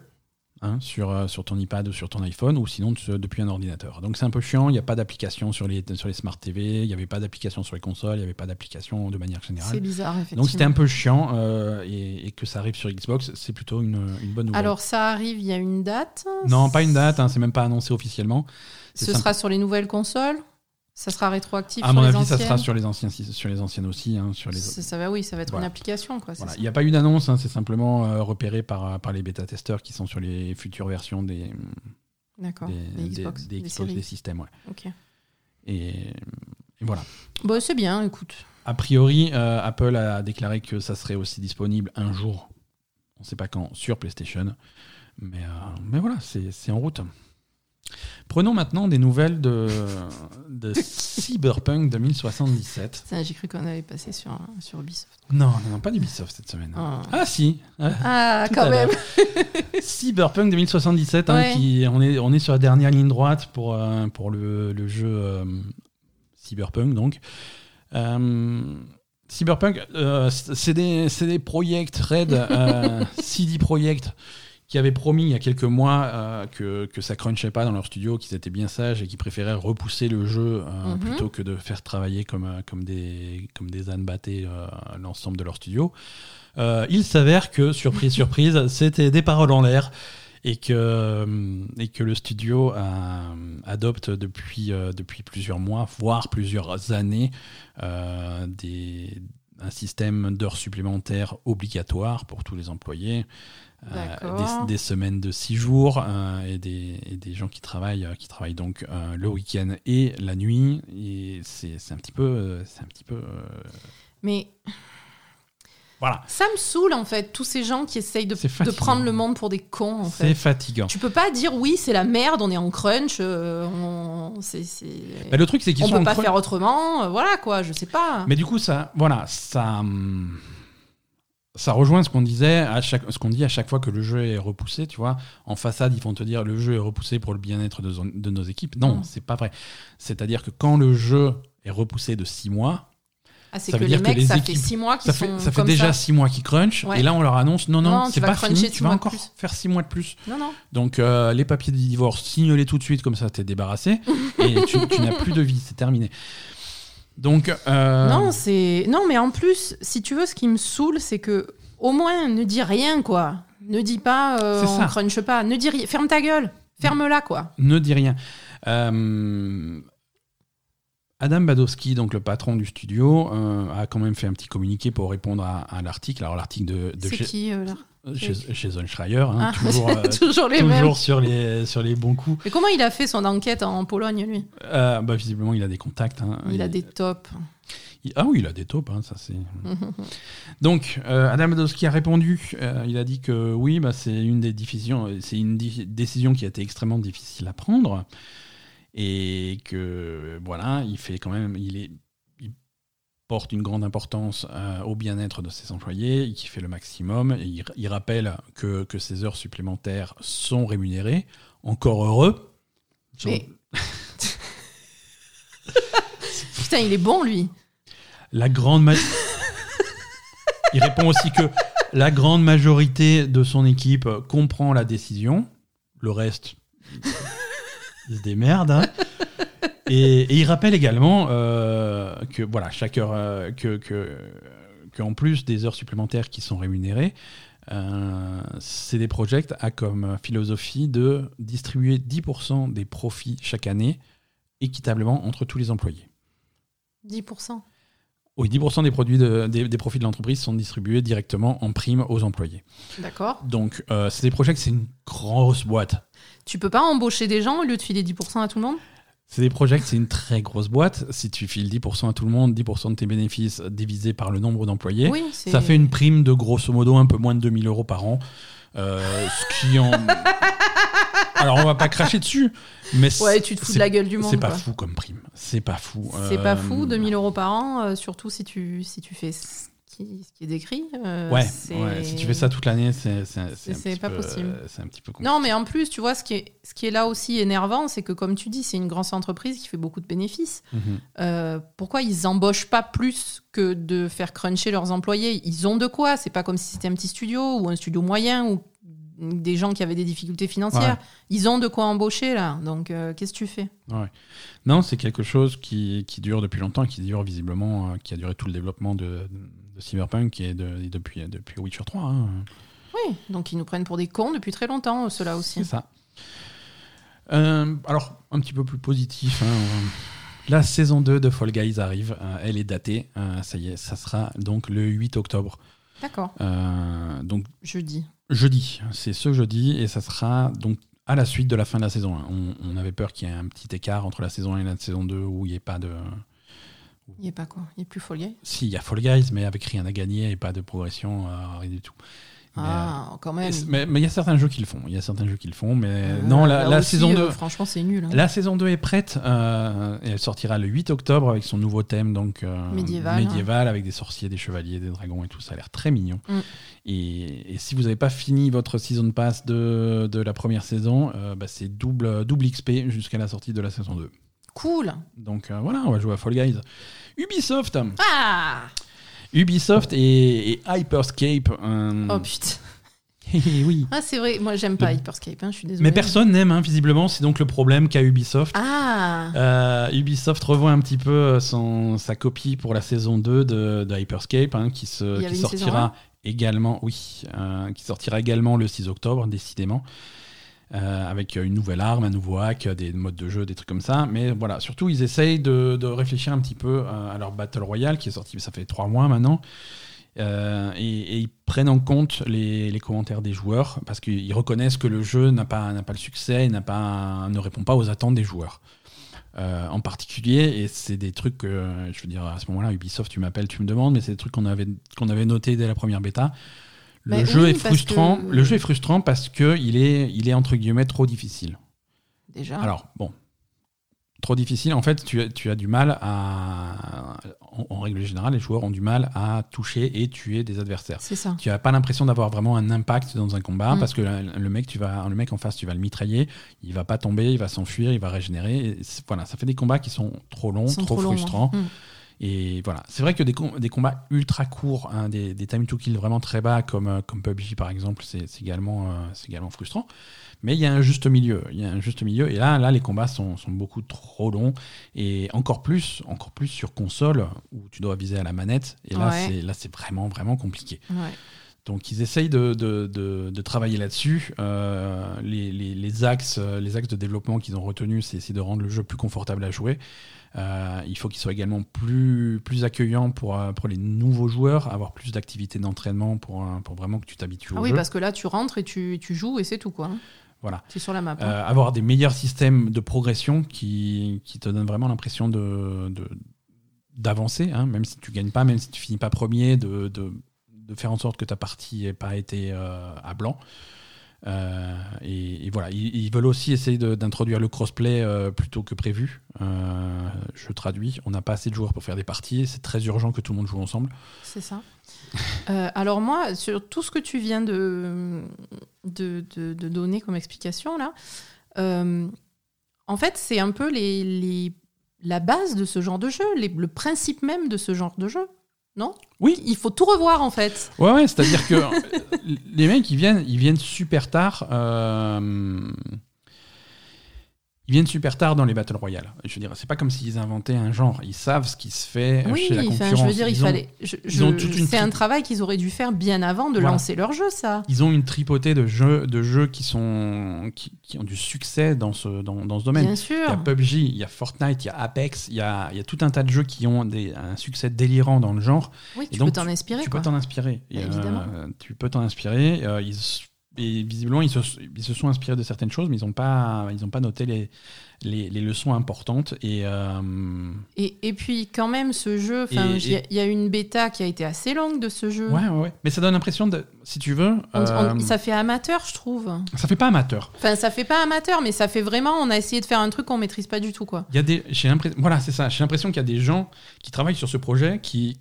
A: Hein, sur, euh, sur ton iPad ou sur ton iPhone, ou sinon depuis un ordinateur. Donc c'est un peu chiant, il n'y a pas d'application sur les, sur les Smart TV, il n'y avait pas d'application sur les consoles, il n'y avait pas d'application de manière générale.
B: C'est bizarre, effectivement.
A: Donc c'était un peu chiant, euh, et, que ça arrive sur Xbox, c'est plutôt une, une, bonne nouvelle.
B: Alors ça arrive, il y a une date?
A: Non, pas une date, hein, c'est même pas annoncé officiellement.
B: Ce sera sur les nouvelles consoles? Ça sera rétroactif
A: À mon avis, ça sera sur les, anciens, sur les anciennes aussi. Hein, sur les...
B: Ça, va, oui, ça va être une application. Quoi,
A: Il n'y a pas eu d'annonce, hein, c'est simplement euh, repéré par, par les bêta-testeurs qui sont sur les futures versions des,
B: des, Xbox,
A: des, des, systèmes. Ouais.
B: Ok.
A: Et, voilà.
B: Bon, c'est bien, écoute.
A: A priori, euh, Apple a déclaré que ça serait aussi disponible un jour, on ne sait pas quand, sur PlayStation. Mais, euh, mais voilà, c'est en route. Prenons maintenant des nouvelles de, de Cyberpunk 2077.
B: J'ai cru qu'on avait passé sur, sur Ubisoft.
A: Non, non, pas d'Ubisoft cette semaine.
B: Ah,
A: ah si.
B: Ah, quand même.
A: Cyberpunk 2077, hein, qui, on, est, on est sur la dernière ligne droite pour, euh, pour le, le jeu euh, Cyberpunk. Donc. Euh, Cyberpunk, c'est des, des projects Red, CD Projekt qui avaient promis il y a quelques mois euh, que, que ça crunchait pas dans leur studio, qu'ils étaient bien sages et qu'ils préféraient repousser le jeu euh, mhm. plutôt que de faire travailler comme, euh, comme, des, comme des ânes battés l'ensemble de leur studio. il s'avère que, surprise, surprise, c'était des paroles en l'air et que, et que le studio adopte depuis, depuis plusieurs mois, voire plusieurs années, des, un système d'heures supplémentaires obligatoire pour tous les employés. Euh, des, semaines de six jours euh, et, des, et, des, gens qui travaillent, qui travaillent donc euh, le week-end et la nuit. Et c'est un petit peu. c'est un petit peu
B: Mais.
A: Voilà.
B: Ça me saoule en fait, tous ces gens qui essayent de, de prendre le monde pour des cons.
A: C'est fatigant.
B: Tu peux pas dire oui, c'est la merde, on est en crunch, on, c'est,
A: bah, le truc c'est qu'ils
B: on peut pas faire autrement, voilà quoi, je sais pas.
A: Mais du coup ça, voilà, ça. Hum, ça rejoint ce qu'on disait, à chaque, ce qu'on dit à chaque fois que le jeu est repoussé, tu vois. En façade, ils vont te dire le jeu est repoussé pour le bien-être de, de, nos équipes. Non, mm. c'est pas vrai. C'est-à-dire que quand le jeu est repoussé de 6 mois,
B: ah, ça veut dire que les ça équipes, fait 6 mois
A: ça fait, ça fait déjà 6 mois qu'ils crunch, et là on leur annonce non, non, c'est pas fini, tu vas encore faire 6 mois de plus.
B: Non, non.
A: Donc euh, les papiers de divorce, signe-les tout de suite, comme ça t'es débarrassé, et tu, tu n'as plus de vie, c'est terminé. Donc. Euh...
B: Non, c'est. Non, mais en plus, si tu veux, ce qui me saoule, c'est que au moins, ne dis rien, quoi. Ne dis pas, euh, on crunche pas. Ne dis rien. Ferme ta gueule. Ferme-la, quoi.
A: Ne dis rien. Euh, Adam Badowski, donc le patron du studio, euh, a quand même fait un petit communiqué pour répondre à, l'article. Alors l'article de,
B: C'est qui
A: Chez, chez Schreier, hein,
B: Ah,
A: toujours, euh,
B: toujours les mêmes.
A: toujours sur, les, sur les bons coups.
B: Mais comment il a fait son enquête en Pologne, lui?
A: Euh, bah, visiblement, il a des contacts. hein.
B: Il a des tops.
A: il- Ah oui, il a des taupes, hein, ça c'est. Donc, euh, Adam Badowski a répondu. euh, il a dit que oui, bah, c'est une des c'est une décision qui a été extrêmement difficile à prendre et que voilà, il fait quand même, il est, porte une grande importance euh, au bien-être de ses employés, qui fait le maximum. Et il, il rappelle que, que ces heures supplémentaires sont rémunérées. Encore heureux.
B: Mais- Putain, il est bon, lui.
A: La grande ma- Il répond aussi que la grande majorité de son équipe comprend la décision. Le reste, il se démerde. hein. Et, et il rappelle également euh, que voilà, chaque heure, euh, que, que, que en plus des heures supplémentaires qui sont rémunérées, euh, CD Projekt a comme philosophie de distribuer 10% des profits chaque année équitablement entre tous les employés.
B: 10%.
A: Oui, 10% des, produits de- des, des profits de l'entreprise sont distribués directement en prime aux employés.
B: D'accord.
A: Donc, euh, CD Projekt, c'est une grosse boîte.
B: Tu peux pas embaucher des gens au lieu de filer 10% à tout le monde?
A: CD Projekt, c'est une très grosse boîte. Si tu files 10% à tout le monde, 10% de tes bénéfices divisé par le nombre d'employés,
B: Oui, c'est-
A: ça fait une prime de grosso modo un peu moins de 2000 euros par an. Euh, ce qui en. Alors, on va pas cracher dessus, mais
B: Ouais, tu te fous de
A: c'est-
B: la gueule du monde,
A: C'est pas
B: quoi.
A: fou comme prime. C'est pas fou.
B: C'est pas
A: Euh,
B: fou, 2000 euros par an, euh, surtout si tu, si tu fais qui, ce qui est décrit. euh,
A: Ouais, si tu fais ça toute l'année, c'est
B: pas
A: peu-
B: possible.
A: C'est un petit peu compliqué.
B: Non, mais en plus, tu vois, ce qui est, ce qui est là aussi énervant, c'est que, comme tu dis, c'est une grande entreprise qui fait beaucoup de bénéfices.
A: Mhm.
B: Euh, pourquoi ils embauchent pas plus que de faire cruncher leurs employés? Ils ont de quoi. C'est pas comme si c'était un petit studio ou un studio moyen ou des gens qui avaient des difficultés financières.
A: Ouais.
B: Ils ont de quoi embaucher là. Donc, euh, qu'est-ce que tu fais?
A: Ouais. Non, c'est quelque chose qui, qui dure depuis longtemps, qui dure visiblement, euh, qui a duré tout le développement de, de Cyberpunk et, de, et depuis, depuis Witcher 3. hein.
B: Oui, donc ils nous prennent pour des cons depuis très longtemps, ceux-là aussi.
A: C'est ça. Euh, alors, un petit peu plus positif. hein. La saison 2 de Fall Guys arrive. euh, elle est datée. euh, ça y est, ça sera donc le 8 octobre.
B: D'accord,
A: donc,
B: jeudi.
A: jeudi. C'est ce jeudi et ça sera donc à la suite de la fin de la saison 1. On, on avait peur qu'il y ait un petit écart entre la saison 1 et la saison 2 où il n'y ait pas de.
B: Il est pas quoi Il est plus Fall Guy
A: Si, il y a Fall Guys, mais avec rien à gagner et pas de progression, euh, rien du tout. Mais,
B: Ah, quand même.
A: mais il y a certains jeux qui le font. Il y a certains jeux qui le font, mais
B: Euh,
A: non, la,
B: là
A: la
B: aussi,
A: saison
B: euh,
A: 2.
B: franchement, c'est nul. hein.
A: La saison 2 est prête euh, et elle sortira le 8 octobre avec son nouveau thème donc euh,
B: Médiéval,
A: avec des sorciers, des chevaliers, des dragons et tout. Ça a l'air très mignon.
B: Mm.
A: Et, et si vous n'avez pas fini votre season pass de, de la première saison, bah, c'est double, double XP jusqu'à la sortie de la saison 2.
B: Cool.
A: Donc voilà, on va jouer à Fall Guys. Ubisoft
B: Ah
A: Ubisoft et, et Hyperscape. euh,
B: Oh putain.
A: oui.
B: Ah, c'est vrai, moi j'aime pas Hyperscape, hein, je suis désolée.
A: Mais personne n'aime, hein, visiblement. C'est donc le problème qu'a Ubisoft.
B: Ah
A: Euh, Ubisoft revoit un petit peu son, sa copie pour la saison 2 de, de Hyperscape, hein, qui, se, qui sortira également, oui, euh, qui sortira également le 6 octobre, décidément, euh, avec une nouvelle arme, un nouveau hack, des modes de jeu, des trucs comme ça. Mais voilà, surtout, ils essayent de, réfléchir un petit peu euh, à leur Battle Royale, qui est sorti, ça fait trois mois maintenant. Euh, et, ils prennent en compte les, commentaires des joueurs parce qu'ils reconnaissent que le jeu n'a pas, le succès, pas, ne répond pas aux attentes des joueurs. Euh, en particulier, et c'est des trucs que, je veux dire, à ce moment-là, Ubisoft, tu m'appelles, tu me demandes, mais c'est des trucs qu'on avait notés dès la première bêta. Le
B: Mais
A: jeu
B: oui,
A: est
B: parce
A: frustrant.
B: que-
A: Le jeu est frustrant parce que il est, il est entre guillemets trop difficile.
B: Déjà.
A: Alors bon, trop difficile. En fait, tu, as- tu as du mal à, en, en règle générale, les joueurs ont du mal à toucher et tuer des adversaires.
B: C'est ça.
A: Tu n'as pas l'impression d'avoir vraiment un impact dans un combat
B: Mm.
A: parce que le, mec, tu vas, le mec en face, tu vas le mitrailler, il va pas tomber, il va s'enfuir, il va régénérer. Et voilà, ça fait des combats qui sont trop longs,
B: sont
A: trop,
B: trop longs,
A: frustrants.
B: hein. Mm.
A: Et voilà, c'est vrai que des, com- des combats ultra courts, hein, des, des time to kill vraiment très bas, comme, euh, comme PUBG par exemple, c'est c'est également, euh, c'est également frustrant. Mais il y a un juste milieu. Il y a un juste milieu. Et là, là les combats sont, sont beaucoup trop longs. Et encore plus, encore plus sur console, où tu dois viser à la manette. Et là,
B: Ouais.
A: c'est vraiment, vraiment compliqué.
B: Ouais.
A: Donc ils essayent de, de, de- de travailler là-dessus. Euh, les, les- les axes, les axes de développement qu'ils ont retenus, c'est c'est de rendre le jeu plus confortable à jouer. Euh, il faut qu'il soit également plus, plus accueillant pour, pour les nouveaux joueurs, avoir plus d'activités d'entraînement pour, pour vraiment que tu t'habitues
B: ah
A: au
B: oui,
A: jeu.
B: parce que là, tu rentres et tu, tu joues et c'est tout, quoi. hein.
A: Voilà.
B: C'est sur la map. hein.
A: Euh, avoir des meilleurs systèmes de progression qui, qui te donnent vraiment l'impression de, de- d'avancer, hein, même si tu gagnes pas, même si tu finis pas premier, de, de, de faire en sorte que ta partie n'ait pas été euh, à blanc. Euh, et, voilà, ils, veulent aussi essayer d'introduire le crossplay euh, plutôt que prévu. Euh, je traduis, on n'a pas assez de joueurs pour faire des parties, c'est très urgent que tout le monde joue ensemble.
B: C'est ça. Euh, alors moi, sur tout ce que tu viens de, de, de- donner comme explication là, en fait, c'est un peu les, la base de ce genre de jeu, le principe même de ce genre de jeu. Non
A: Oui.
B: Il faut tout revoir en fait.
A: Ouais, ouais, c'est-à-dire que les mecs, ils viennent, ils viennent super tard. euh, Ils viennent super tard dans les Battle Royale. Je veux dire, c'est pas comme s'ils inventaient un genre. Ils savent ce qui se fait euh,
B: Oui,
A: chez la concurrence.
B: je veux dire, il
A: Ils ont-
B: fallait.
A: ils ont une
B: C'est un travail qu'ils auraient dû faire bien avant de
A: Voilà.
B: lancer leur jeu, ça.
A: Ils ont une tripotée de jeux, de jeux qui, sont, qui, qui ont du succès dans ce, dans, dans ce domaine.
B: Bien
A: Il y a
B: sûr.
A: PUBG, il y a Fortnite, il y a Apex, il y a, il y a tout un tas de jeux qui ont des, un succès délirant dans le genre.
B: Oui,
A: Et
B: tu
A: donc,
B: peux t'en inspirer.
A: tu peux t'en inspirer.
B: Bah, évidemment.
A: euh, tu peux t'en inspirer. euh, ils, et visiblement, ils se, ils se sont inspirés de certaines choses, mais ils n'ont pas, ils ont pas noté les, les, les leçons importantes. Et euh,
B: Et, et puis quand même, ce jeu,
A: Et-
B: il y a- il y, a une bêta qui a été assez longue de ce jeu.
A: ouais, ouais, ouais. Mais ça donne l'impression de, si tu veux,
B: On- on-
A: euh,
B: ça fait amateur, je trouve.
A: ça fait pas amateur.
B: Enfin, ça fait pas amateur, mais ça fait vraiment. On a essayé de faire un truc qu'on maîtrise pas du tout, quoi.
A: Il y a des, j'ai l'impression, voilà, c'est ça. J'ai l'impression qu'il y a des gens qui travaillent sur ce projet qui,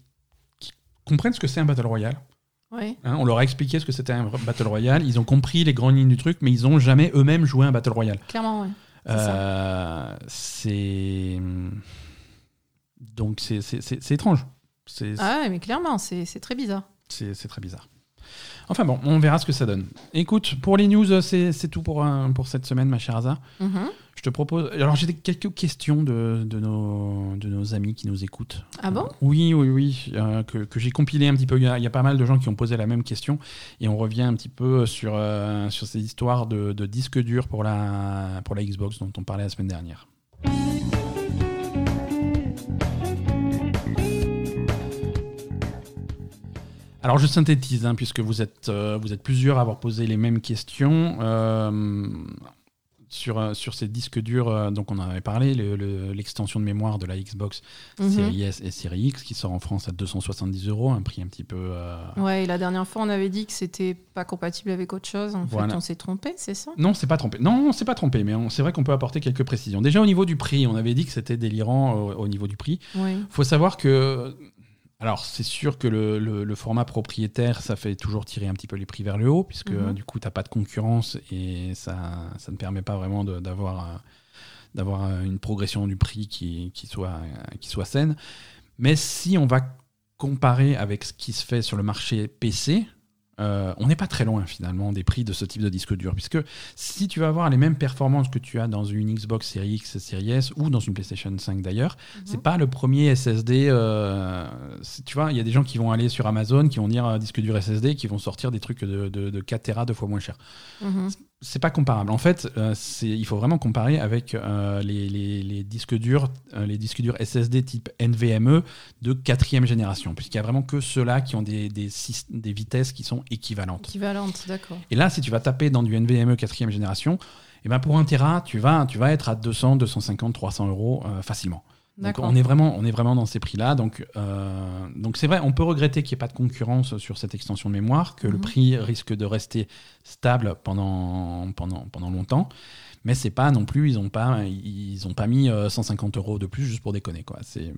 A: qui comprennent ce que c'est un battle royale.
B: Ouais.
A: hein. on leur a expliqué ce que c'était un battle royale. Ils ont compris les grandes lignes du truc, mais ils ont jamais eux-mêmes joué un battle royale.
B: Clairement, ouais.
A: Euh, c'est donc c'est étrange.
B: Ah ouais, mais clairement, c'est très bizarre.
A: c'est- très bizarre. Enfin bon, on verra ce que ça donne. Écoute, pour les news, c'est c'est tout pour, un- pour cette semaine, ma chère Asa.
B: Mhm.
A: Je te propose. Alors, j'ai quelques questions de, de, nos, de nos amis qui nous écoutent.
B: Ah bon?
A: Oui, oui, oui. euh, que que j'ai compilé un petit peu. Il y, a, il y a pas mal de gens qui ont posé la même question. Et on revient un petit peu sur, euh, sur ces histoires de, de disques durs pour la, pour la Xbox dont on parlait la semaine dernière. Alors je synthétise, hein, puisque vous êtes, euh, vous êtes plusieurs à avoir posé les mêmes questions. Euh, sur, euh, sur ces disques durs, euh, donc on en avait parlé, le- le- l'extension de mémoire de la Xbox
B: Mhm.
A: Série S et Série X, qui sort en France à 270 euros, un prix un petit peu... euh,
B: Ouais, et la dernière fois, on avait dit que c'était pas compatible avec autre chose. En
A: Voilà.
B: fait, on s'est trompé, c'est ça?
A: Non, c'est pas trompé. Non, on s'est pas trompé, mais c'est vrai qu'on peut apporter quelques précisions. Déjà au niveau du prix, on avait dit que c'était délirant au, au niveau du prix.
B: Oui.
A: faut savoir que. Alors, c'est sûr que le, le- le format propriétaire, ça fait toujours tirer un petit peu les prix vers le haut, puisque
B: Mhm.
A: du coup, tu n'as pas de concurrence et ça, ça ne permet pas vraiment d'avoir euh, d'avoir euh, une progression du prix qui, qui, soit, euh, qui soit saine. Mais si on va comparer avec ce qui se fait sur le marché PC, euh, on n'est pas très loin finalement des prix de ce type de disque dur, puisque si tu vas avoir les mêmes performances que tu as dans une Xbox Series X, Series S ou dans une PlayStation 5 d'ailleurs, c'est pas le premier SSD. euh, tu vois, il y a des gens qui vont aller sur Amazon, qui vont dire euh, disque dur SSD, qui vont sortir des trucs de, de, de 4 Tera deux fois moins cher.
B: Mhm.
A: C'est pas comparable. En fait, euh, il faut vraiment comparer avec euh, les, les- les disques durs, euh, les disques durs SSD type NVMe de quatrième génération, puisqu'il y a vraiment que ceux-là qui ont des, des, syst- des vitesses qui sont équivalentes.
B: Équivalente, d'accord.
A: Et là, si tu vas taper dans du NVMe quatrième génération, eh ben pour un Tera, tu vas, tu vas être à 200, 250, 300 euros facilement. Donc on est vraiment, on est vraiment dans ces prix-là. Donc, euh, donc c'est vrai, on peut regretter qu'il n'y ait pas de concurrence sur cette extension de mémoire, que le
B: Mhm.
A: prix risque de rester stable pendant, pendant, pendant longtemps. Mais c'est pas non plus, ils ont pas, ils ont pas mis euh, 150 euros de plus juste pour déconner quoi. C'est,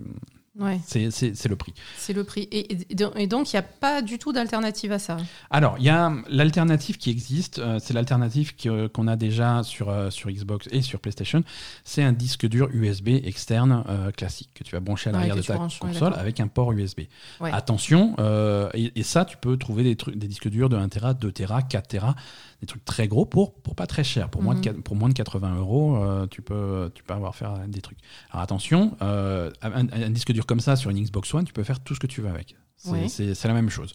B: Ouais,
A: c'est, c'est, c'est le prix.
B: c'est le prix. Et, et- donc, il n'y a pas du tout d'alternative à ça?
A: Alors, il y a l'alternative qui existe, euh, c'est l'alternative qu'on a déjà sur, euh, sur Xbox et sur PlayStation. C'est un disque dur USB externe euh, classique que tu vas brancher à l'arrière de ta
B: branches,
A: console avec un port USB. Attention, et, et ça, tu peux trouver des, des disques durs de 1 Tera, 2 Tera, 4 Tera, des trucs très gros pour, pour pas très cher. Pour, moins, de,
B: Mhm.
A: pour moins de 80 euros, euh, tu, peux, tu peux avoir faire des trucs. Alors attention, euh, un, un disque dur comme ça sur une Xbox One, tu peux faire tout ce que tu veux avec. C'est c'est la même chose.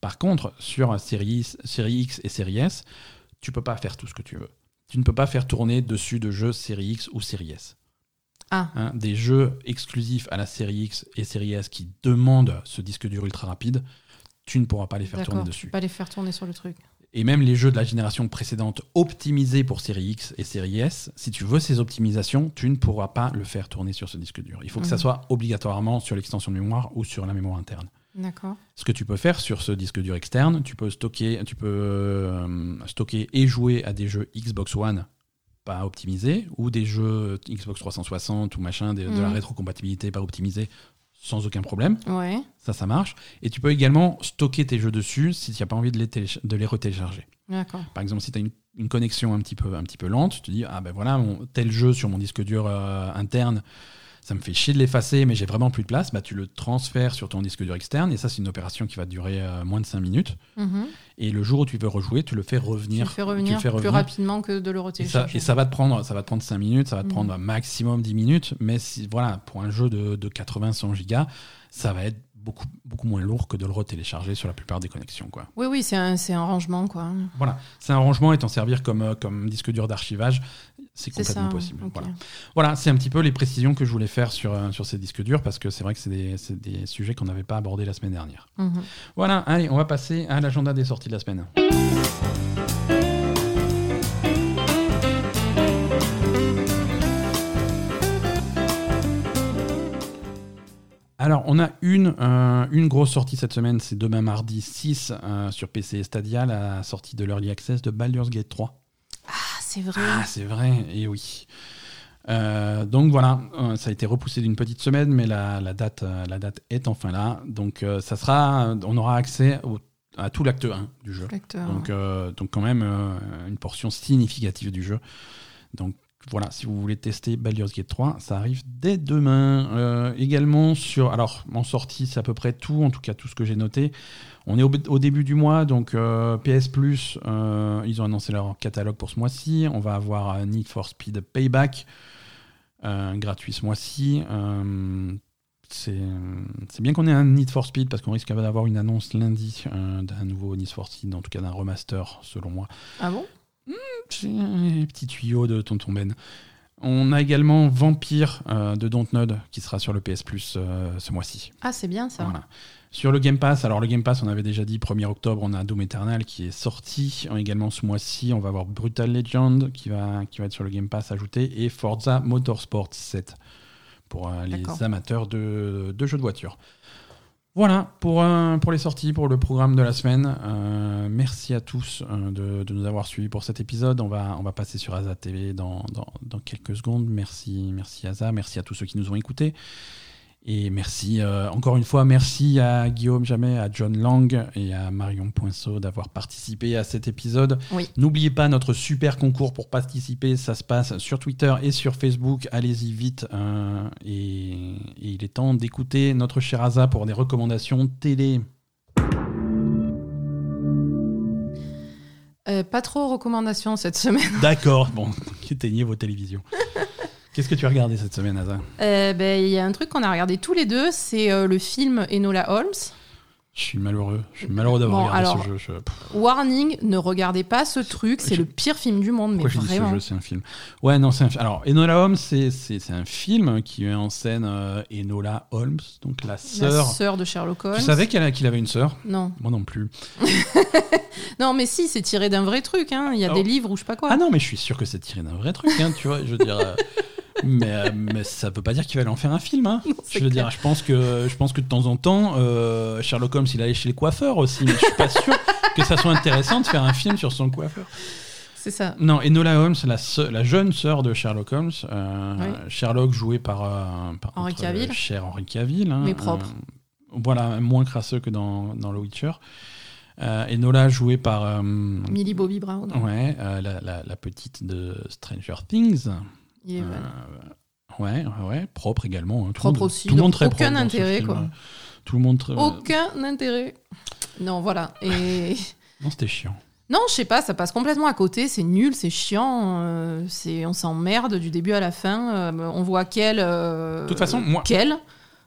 A: Par contre, sur série, série X et série S, tu peux pas faire tout ce que tu veux. Tu ne peux pas faire tourner dessus de jeux série X ou série S.
B: Ah.
A: Hein, des jeux exclusifs à la série X et série S qui demandent ce disque dur ultra rapide, tu ne pourras pas les faire tourner dessus. Tu
B: peux pas les faire tourner sur le truc.
A: Et même les jeux de la génération précédente optimisés pour série X et série S, si tu veux ces optimisations, tu ne pourras pas le faire tourner sur ce disque dur. Il faut que ça mhm. soit obligatoirement sur l'extension de mémoire ou sur la mémoire interne.
B: D'accord.
A: Ce que tu peux faire sur ce disque dur externe, tu peux stocker, tu peux euh, stocker et jouer à des jeux Xbox One pas optimisés ou des jeux Xbox 360 ou machin, de, la mhm. rétrocompatibilité pas optimisée sans aucun problème.
B: Ouais.
A: Ça, ça marche. Et tu peux également stocker tes jeux dessus si tu n'as pas envie de les, de les retélécharger. Par exemple, si tu as une, connexion un petit, peu, un petit peu lente, tu te dis, ah ben voilà, tel jeu sur mon disque dur euh, interne, ça me fait chier de l'effacer, mais j'ai vraiment plus de place, bah, tu le transfères sur ton disque dur externe. Et ça, c'est une opération qui va durer euh, moins de 5 minutes.
B: Mhm.
A: Et le jour où tu veux rejouer, tu le fais revenir,
B: tu le fais revenir, plus rapidement que de le retélécharger.
A: Et ça, va te prendre, ça va te prendre 5 minutes, ça va te mhm. prendre un maximum 10 minutes. Mais si, voilà, pour un jeu de, de 80-100 gigas, ça va être beaucoup, beaucoup moins lourd que de le retélécharger sur la plupart des connexions. Quoi.
B: Oui, oui, c'est un, un, rangement. Quoi.
A: Voilà, c'est un rangement et t'en servir comme, euh, comme disque dur d'archivage, c'est complètement possible. Voilà, voilà c'est un petit peu les précisions que je voulais faire sur, euh, sur ces disques durs parce que c'est vrai que c'est des, des, sujets qu'on n'avait pas abordés la semaine dernière.
B: Mhm.
A: Voilà, allez, on va passer à l'agenda des sorties de la semaine. Alors, on a une, euh, une grosse sortie cette semaine, c'est demain mardi 6 euh, sur PC et Stadia, la sortie de l'Early Access de Baldur's Gate 3.
B: C'est vrai.
A: Ah, c'est vrai, et oui. Euh, donc voilà, ça a été repoussé d'une petite semaine, mais la, date, la date est enfin là. Donc ça sera, on aura accès à tout l'acte 1 du jeu. Donc, donc quand même une portion significative du jeu. Donc voilà, si vous voulez tester Baldur's Gate 3, ça arrive dès demain. Euh, également sur, alors en sortie, c'est à peu près tout, en tout cas tout ce que j'ai noté. On est au, début du mois, donc euh, PS Plus, euh, ils ont annoncé leur catalogue pour ce mois-ci. On va avoir Need for Speed Payback, gratuit ce mois-ci. c'est bien qu'on ait un Need for Speed parce qu'on risque d'avoir une annonce lundi d'un nouveau Need for Speed, en tout cas d'un remaster selon moi.
B: Ah bon?
A: Mmh, petit tuyau de Tonton Ben. On a également Vampire euh, de Dontnod qui sera sur le PS Plus euh, ce mois-ci.
B: Ah, c'est bien ça.
A: Sur le Game Pass, alors le Game Pass, on avait déjà dit 1er octobre, on a Doom Eternal qui est sorti. Également ce mois-ci, on va avoir Brutal Legend qui va, qui va être sur le Game Pass ajouté et Forza Motorsport 7 pour euh, les amateurs de, de, jeux de voiture. Voilà pour, les sorties, pour le programme de la semaine. Euh, merci à tous euh, de, nous avoir suivis pour cet épisode. On va, passer sur Aza TV dans, dans, quelques secondes. Merci, merci Aza, merci à tous ceux qui nous ont écoutés. Et merci, euh, encore une fois, merci à Guillaume Jamais, à John Lang et à Marion Poinceau d'avoir participé à cet épisode. N'oubliez pas notre super concours pour participer, ça se passe sur Twitter et sur Facebook. Allez-y vite. Euh, et, il est temps d'écouter notre cher Aza pour des recommandations télé.
B: Euh, pas trop recommandations cette semaine.
A: D'accord, bon, éteignez vos télévisions. Qu'est-ce que tu as regardé cette semaine, Asa
B: euh, ben, Il y a un truc qu'on a regardé tous les deux, c'est euh, le film Enola Holmes.
A: Je suis malheureux. Je suis malheureux d'avoir regardé ce jeu.
B: Warning, ne regardez pas ce truc. C'est le pire film du monde, mais
A: Pourquoi
B: vraiment.
A: Je dis ce jeu, c'est un film. Ouais, non, c'est un. Alors, Enola Holmes, c'est un film qui met en scène euh, Enola Holmes, donc la sœur. La
B: sœur de Sherlock Holmes. Tu
A: savais qu'il avait une sœur
B: Non.
A: Moi non plus.
B: non, mais si, c'est tiré d'un vrai truc. Hein. Il y a des livres ou je sais pas quoi.
A: Ah non, mais je suis sûr que c'est tiré d'un vrai truc. Hein, tu vois, je veux dire mais, euh, mais, ça veut pas dire qu'il va en faire un film. Hein. je veux dire, je pense que je pense que de temps en temps, euh, Sherlock Holmes, il allait chez le coiffeur aussi. Mais je suis pas sûr que ça soit intéressant de faire un film sur son coiffeur.
B: C'est ça.
A: Non, Enola Holmes, la, la jeune sœur de Sherlock Holmes. Euh, Sherlock joué par, par
B: Henri Cavill.
A: cher Henri Cavill. Hein,
B: mais propre.
A: voilà, moins crasseux que dans, dans The Witcher. Enola jouée par
B: Millie Bobby Brown.
A: Ouais, la, la, la, petite de Stranger Things.
B: Euh,
A: ouais, ouais, propre également. Hein.
B: propre aussi. Tout le monde très aucun intérêt, quoi.
A: Tout le monde
B: Aucun intérêt. Non, voilà. Et.
A: non, c'était chiant.
B: Non, je sais pas, ça passe complètement à côté, c'est nul, c'est chiant, euh, c'est on s'emmerde du début à la fin. Euh, on voit quel.
A: de toute façon, moi.
B: Quel.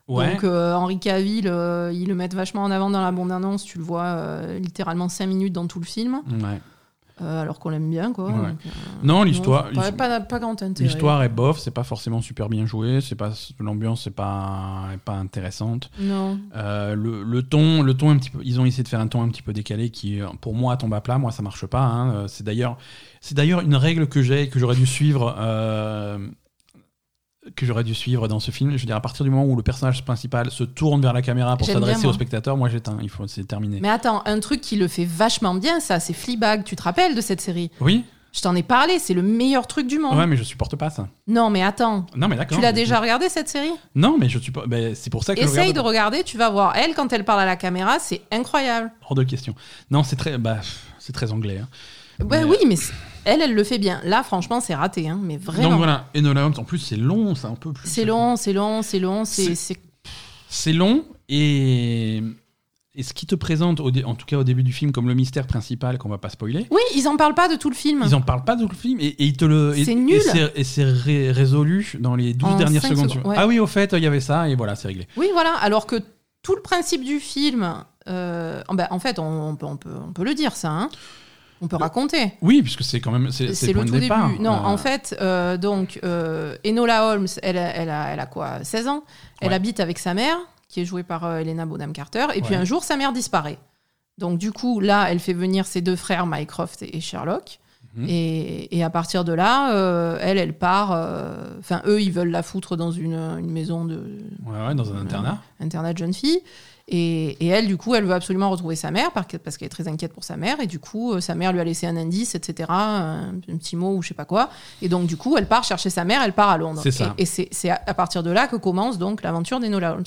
B: Ouais. Donc Henri Cavill, ils le mettent vachement en avant dans la bande-annonce, tu le vois littéralement 5 minutes dans tout le film.
A: Ouais.
B: Euh, alors qu'on l'aime bien quoi.
A: Ouais. non, l'histoire,
B: pas, pas, pas, grand intérêt.
A: L'histoire est bof, c'est pas forcément super bien joué, c'est pas l'ambiance, c'est pas est pas intéressante.
B: Non.
A: Euh, le, le, ton, le ton un petit peu, ils ont essayé de faire un ton un petit peu décalé qui, pour moi, tombe à plat. Moi, ça marche pas. Hein. C'est d'ailleurs, c'est d'ailleurs une règle que j'ai que j'aurais dû suivre. Euh, que j'aurais dû suivre dans ce film. Je veux dire, à partir du moment où le personnage principal se tourne vers la caméra pour s'adresser au spectateur, moi j'éteins. Il faut, c'est terminé.
B: Mais attends, un truc qui le fait vachement bien, ça, c'est Fleabag. Tu te rappelles de cette série?
A: Oui.
B: Je t'en ai parlé, c'est le meilleur truc du monde.
A: Ouais, mais je supporte pas ça.
B: Non, mais attends.
A: Non, mais d'accord.
B: Tu l'as déjà regardé cette série?
A: Non, mais je pas. Ben, c'est pour ça que.
B: Essaye de regarder, tu vas voir. Elle, quand elle parle à la caméra, c'est incroyable.
A: Hors de question. Non, c'est très, bah, c'est très anglais. Hein.
B: Ouais, oui, mais elle, elle le fait bien. Là, franchement, c'est raté, hein, mais vraiment.
A: Donc voilà, Enola Holmes, en plus, c'est long, c'est un peu plus.
B: C'est long, c'est long, c'est long, c'est.
A: C'est long et. Et ce qui te présente, au en tout cas au début du film, comme le mystère principal qu'on va pas spoiler.
B: Oui, ils en parlent pas de tout le film.
A: Ils en parlent pas de tout le film et, ils te le.
B: C'est nul.
A: Et c'est résolu dans les 12 dernières secondes. Ah oui, au fait, il y avait ça et voilà, c'est réglé.
B: Oui, voilà. Alors que tout le principe du film, euh, ben, en fait, on, peut, on, peut, on peut le dire ça. Hein. On peut raconter.
A: Oui, puisque c'est quand même c'est le, tout départ.
B: début. Non, euh. en fait, euh, donc euh, Enola Holmes, elle, elle, a, elle a quoi 16 ans? Elle habite avec sa mère, qui est jouée par Elena Bonham Carter. Et puis un jour, sa mère disparaît. Donc du coup, là, elle fait venir ses deux frères, Mycroft et Sherlock. Mhm. Et, et, à partir de là, elle, elle part. Enfin, eux, ils veulent la foutre dans une, une maison de.
A: Ouais, ouais dans un internat.
B: internat de jeunes filles. Et, elle, du coup, elle veut absolument retrouver sa mère parce qu'elle est très inquiète pour sa mère. Et du coup, euh, sa mère lui a laissé un indice, etc., un, petit mot ou je sais pas quoi. Et donc, du coup, elle part chercher sa mère, elle part à Londres. Et, c'est à partir de là que commence donc l'aventure d'Enola Holmes.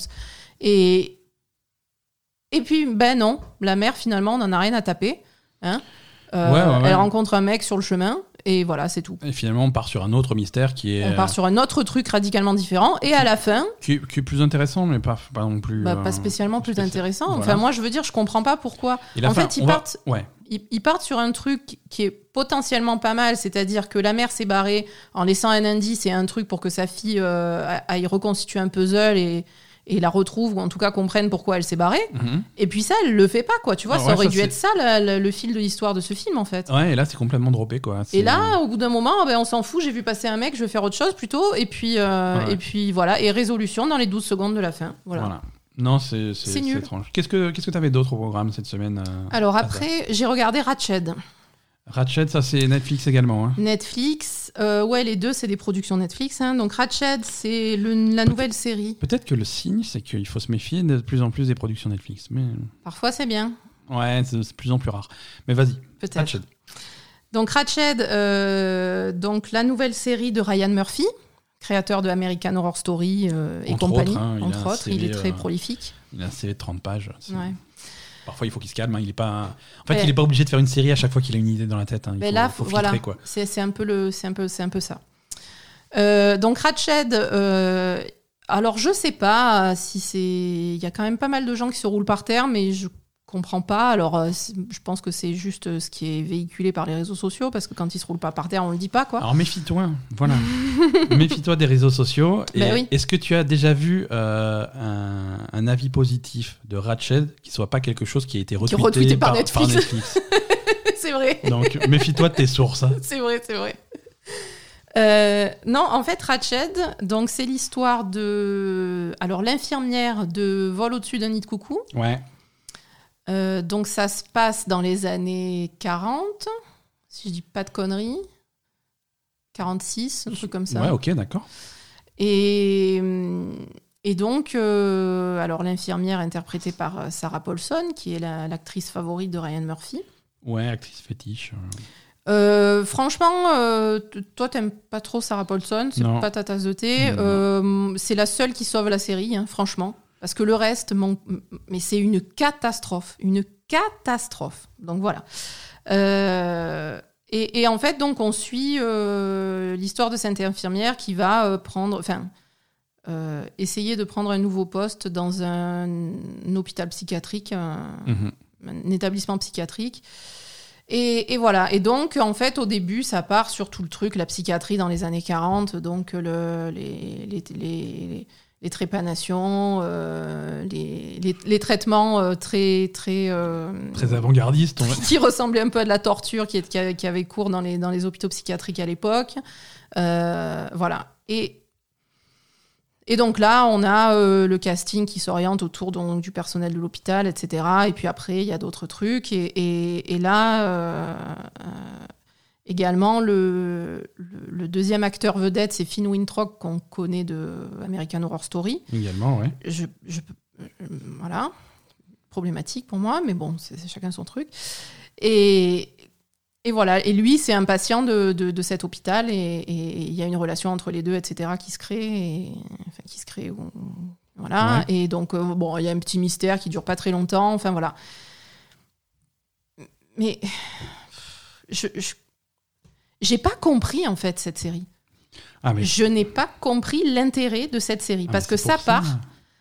B: Et, et puis, ben non, la mère, finalement, n'en a rien à taper. Hein. Euh, elle rencontre un mec sur le chemin et voilà, c'est tout.
A: Et finalement, on part sur un autre mystère qui est.
B: On part sur un autre truc radicalement différent. Et à la fin.
A: Qui, est plus intéressant, mais pas, pas non plus.
B: Bah, pas euh, spécialement plus intéressant. Enfin, moi, je veux dire, je comprends pas pourquoi. en fait, ils partent,
A: ouais.
B: ils, partent sur un truc qui est potentiellement pas mal, c'est-à-dire que la mère s'est barrée en laissant un indice et un truc pour que sa fille euh, aille reconstituer un puzzle et et la retrouve ou en tout cas comprenne pourquoi elle s'est barrée. Mhm. Et puis ça, elle le fait pas, quoi. Tu vois, ah ça aurait dû être ça le fil de l'histoire de ce film, en fait.
A: Ouais, et là, c'est complètement droppé, quoi.
B: Et là, au bout d'un moment, ben, on s'en fout, j'ai vu passer un mec, je vais faire autre chose plutôt. Et puis, euh, et puis voilà, et résolution dans les 12 secondes de la fin. Voilà.
A: Non, c'est étrange. Qu'est-ce que tu avais d'autre au programme cette semaine euh,
B: Alors après, j'ai regardé Ratched.
A: Ratched, ça c'est Netflix également. Hein.
B: Netflix, euh, ouais, les deux c'est des productions Netflix. Hein. Donc Ratched, c'est la nouvelle série.
A: Peut-être que le signe, c'est qu'il faut se méfier de plus en plus des productions Netflix. Mais...
B: Parfois c'est bien.
A: Ouais, c'est de plus en plus rare. Mais vas-y. Peut-être.
B: Donc Ratched, euh, donc la nouvelle série de Ryan Murphy, créateur de American Horror Story euh, et compagnie.
A: Hein,
B: entre autres, il est très prolifique.
A: Il a un CV de 30 pages. Ouais. Parfois, il faut qu'il se calme. Hein. Il est pas. En fait, il n'est pas obligé de faire une série à chaque fois qu'il a une idée dans la tête. Hein. Il
B: mais là, faut voilà, c'est un peu le, c'est un peu, c'est un peu ça. Euh, donc Ratched, euh, alors je sais pas si c'est, il y a quand même pas mal de gens qui se roulent par terre, mais je comprends pas. Alors, euh, je pense que c'est juste euh, ce qui est véhiculé par les réseaux sociaux, parce que quand ils se roulent pas par terre, on le dit pas, quoi.
A: Alors, méfie-toi, voilà. méfie-toi des réseaux sociaux. Ben est-ce que tu as déjà vu euh, un, avis positif de Ratched qui soit pas quelque chose qui a été retweeté, par, Netflix,
B: C'est vrai.
A: Donc, méfie-toi de tes sources. Hein.
B: c'est vrai, c'est vrai. non, en fait, Ratched, donc c'est l'histoire de, alors l'infirmière de vol au-dessus d'un nid de coucou.
A: Ouais.
B: Euh, donc ça se passe dans les années 40, si je dis pas de conneries. 46, un truc comme ça.
A: Ouais, ok, d'accord.
B: Et, et donc, euh, alors l'infirmière interprétée par euh, Sarah Paulson, qui est l'actrice favorite de Ryan Murphy.
A: Ouais, actrice fétiche.
B: franchement, toi, t'aimes pas trop Sarah Paulson, c'est pas ta tasse de thé. c'est la seule qui sauve la série, hein, franchement. Parce que le reste, mais c'est une catastrophe, une catastrophe. Donc voilà. Euh, et, en fait, donc on suit euh, l'histoire de cette infirmière qui va euh, prendre, enfin, essayer de prendre un nouveau poste dans un, hôpital psychiatrique, mhm. un, établissement psychiatrique. Et, voilà. Et donc, en fait, au début, ça part sur tout le truc, la psychiatrie dans les années 40, donc le, les, les les trépanations, les, les, traitements très très
A: très avant-gardistes,
B: qui ressemblaient un peu à de la torture qui, qui, qui avait cours dans les dans les hôpitaux psychiatriques à l'époque. voilà. Et et donc là, on a euh, le casting qui s'oriente autour donc, du personnel de l'hôpital, etc. Et puis après, il y a d'autres trucs. Et, et, là, euh, euh, également, le, le, deuxième acteur vedette, c'est Finn Wintrock, qu'on connaît de American Horror Story.
A: Également, oui.
B: Je, je, voilà. Problématique pour moi, mais bon, c'est chacun son truc. Et, et voilà, et lui, c'est un patient de, de, cet hôpital, et il y a une relation entre les deux, etc., qui se crée, et, enfin, qui se crée, voilà. Et donc, euh, bon, il y a un petit mystère qui dure pas très longtemps, enfin voilà. Mais je, j'ai pas compris en fait cette série. Ah, mais... Je n'ai pas compris l'intérêt de cette série ah, parce que ça part.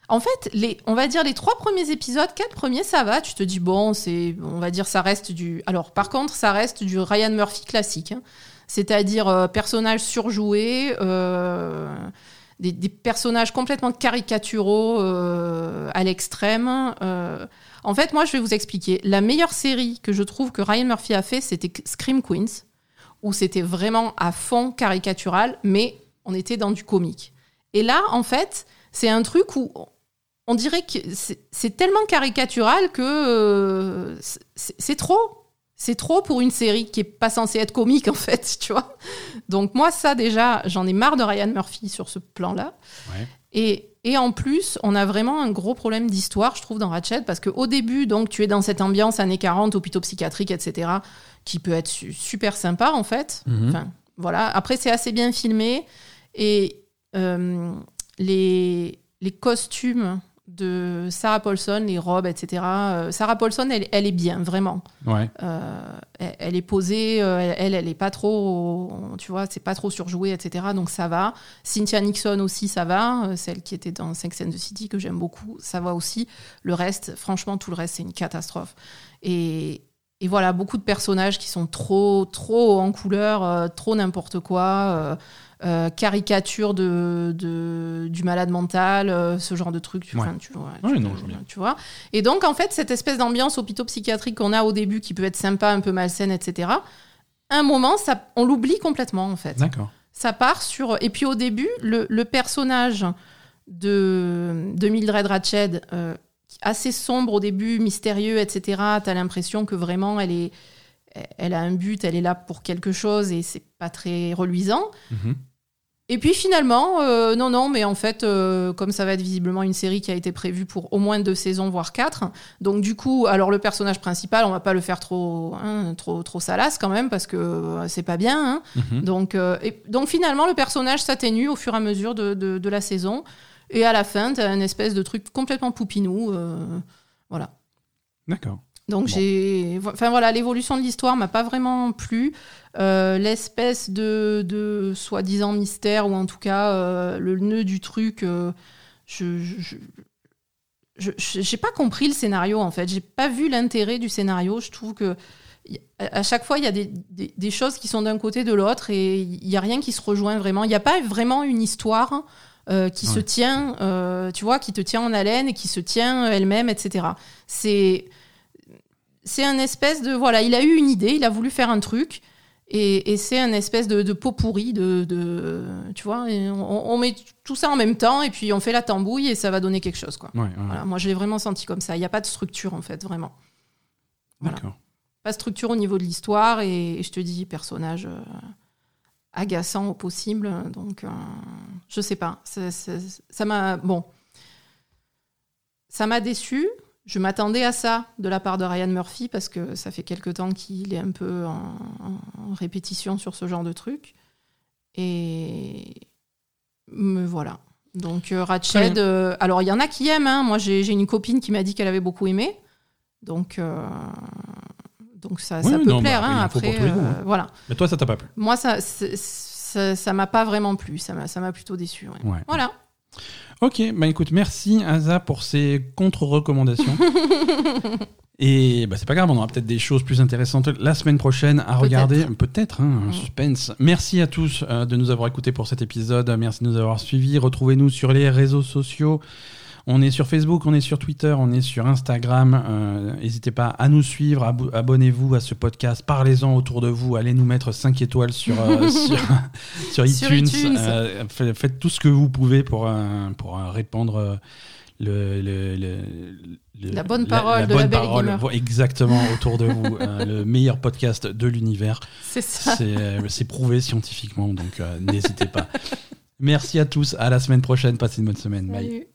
B: En fait, les, on va dire les trois premiers épisodes, quatre premiers, ça va. Tu te dis bon, c'est, on va dire, ça reste du. Alors, par contre, ça reste du Ryan Murphy classique, hein. c'est-à-dire euh, personnages surjoués, euh, des, personnages complètement caricaturaux euh, à l'extrême. En fait, moi, je vais vous expliquer. La meilleure série que je trouve que Ryan Murphy a fait, c'était Scream Queens, où c'était vraiment à fond caricatural, mais on était dans du comique. Et là, en fait, c'est un truc où on dirait que c'est tellement caricatural que euh, c'est trop. C'est trop pour une série qui est pas censée être comique en fait, tu vois. Donc moi ça déjà, j'en ai marre de Ryan Murphy sur ce plan-là. Et, et, en plus, on a vraiment un gros problème d'histoire, je trouve, dans Ratchet, parce qu'au début, donc, tu es dans cette ambiance années 40, hôpitaux psychiatriques, etc., qui peut être super sympa, en fait. Mhm. Enfin, voilà. Après, c'est assez bien filmé. Et euh, les, les costumes de Sarah Paulson, les robes, etc. Euh, Sarah Paulson, elle, elle, est bien, vraiment.
A: Ouais.
B: Euh, elle, est posée, elle, elle est pas trop, tu vois, c'est pas trop surjoué, etc. Donc ça va. Cynthia Nixon aussi, ça va. Celle qui était dans Sex and the City, que j'aime beaucoup, ça va aussi. Le reste, franchement, tout le reste, c'est une catastrophe. Et, et, voilà, beaucoup de personnages qui sont trop, trop en couleur, trop n'importe quoi. Euh, caricature de, du malade mental, euh, ce genre de truc. Tu, vois, tu, vois. Et donc, en fait, cette espèce d'ambiance hôpitaux psychiatrique qu'on a au début, qui peut être sympa, un peu malsaine, etc., un moment, ça, on l'oublie complètement, en fait.
A: D'accord.
B: Ça part sur. Et puis, au début, le, personnage de, de Mildred Ratched, euh, assez sombre au début, mystérieux, etc., tu as l'impression que vraiment, elle est elle a un but, elle est là pour quelque chose et c'est pas très reluisant. Mhm. Et puis finalement, euh, non, non, mais en fait, euh, comme ça va être visiblement une série qui a été prévue pour au moins deux saisons, voire quatre, donc du coup, alors le personnage principal, on va pas le faire trop, hein, trop, trop salace quand même, parce que euh, c'est pas bien. Hein. Mhm. donc, donc finalement, le personnage s'atténue au fur et à mesure de, de, la saison, et à la fin, tu as une espèce de truc complètement poupinou. voilà.
A: D'accord.
B: Donc j'ai, enfin voilà, l'évolution de l'histoire m'a pas vraiment plu. Euh, l'espèce de, de soi-disant mystère ou en tout cas euh, le nœud du truc, euh, je, je, j'ai pas compris le scénario en fait. J'ai pas vu l'intérêt du scénario. Je trouve que à chaque fois il y a des, des, choses qui sont d'un côté de l'autre et il y a rien qui se rejoint vraiment. Il n'y a pas vraiment une histoire. Qui se tient, tu vois, qui te tient en haleine et qui se tient elle-même, etc. C'est c'est un espèce de voilà, il a eu une idée, il a voulu faire un truc. Et, c'est un espèce de, pot pourri de, tu vois on, met tout ça en même temps et puis on fait la tambouille et ça va donner quelque chose quoi. Moi je l'ai vraiment senti comme ça. Il n'y a pas de structure en fait vraiment. Pas de structure au niveau de l'histoire et, je te dis personnage euh, agaçant au possible donc euh, je sais pas ça m'a bon ça m'a déçu je m'attendais à ça de la part de Ryan Murphy parce que ça fait quelque temps qu'il est un peu en, répétition sur ce genre de truc. Et me voilà. Donc euh, Ratched, euh, alors il y en a qui aiment. Hein. Moi j'ai une copine qui m'a dit qu'elle avait beaucoup aimé. Donc euh, donc ça, ça peut plaire. Bah, hein, après, hein. voilà.
A: Mais toi ça t'a pas plu
B: Moi ça ça m'a pas vraiment plu. Ça m'a plutôt déçu. Voilà.
A: Ok, bah écoute, merci Aza pour ces contre-recommandations. Et bah, c'est pas grave, on aura peut-être des choses plus intéressantes la semaine prochaine à regarder. Peut-être, hein, un suspense. Merci à tous euh, de nous avoir écoutés pour cet épisode. Merci de nous avoir suivis. Retrouvez-nous sur les réseaux sociaux. On est sur Facebook, on est sur Twitter, on est sur Instagram. Euh, n'hésitez pas à nous suivre, abonnez-vous à ce podcast, parlez-en autour de vous, allez nous mettre 5 étoiles sur, euh, sur, iTunes. faites, tout ce que vous pouvez pour, pour répandre le,
B: la bonne parole de la belle parole,
A: exactement autour de vous, euh, le meilleur podcast de l'univers.
B: C'est ça.
A: C'est euh, prouvé scientifiquement, donc euh, n'hésitez pas. Merci à tous, à la semaine prochaine, passez une bonne semaine. Bye.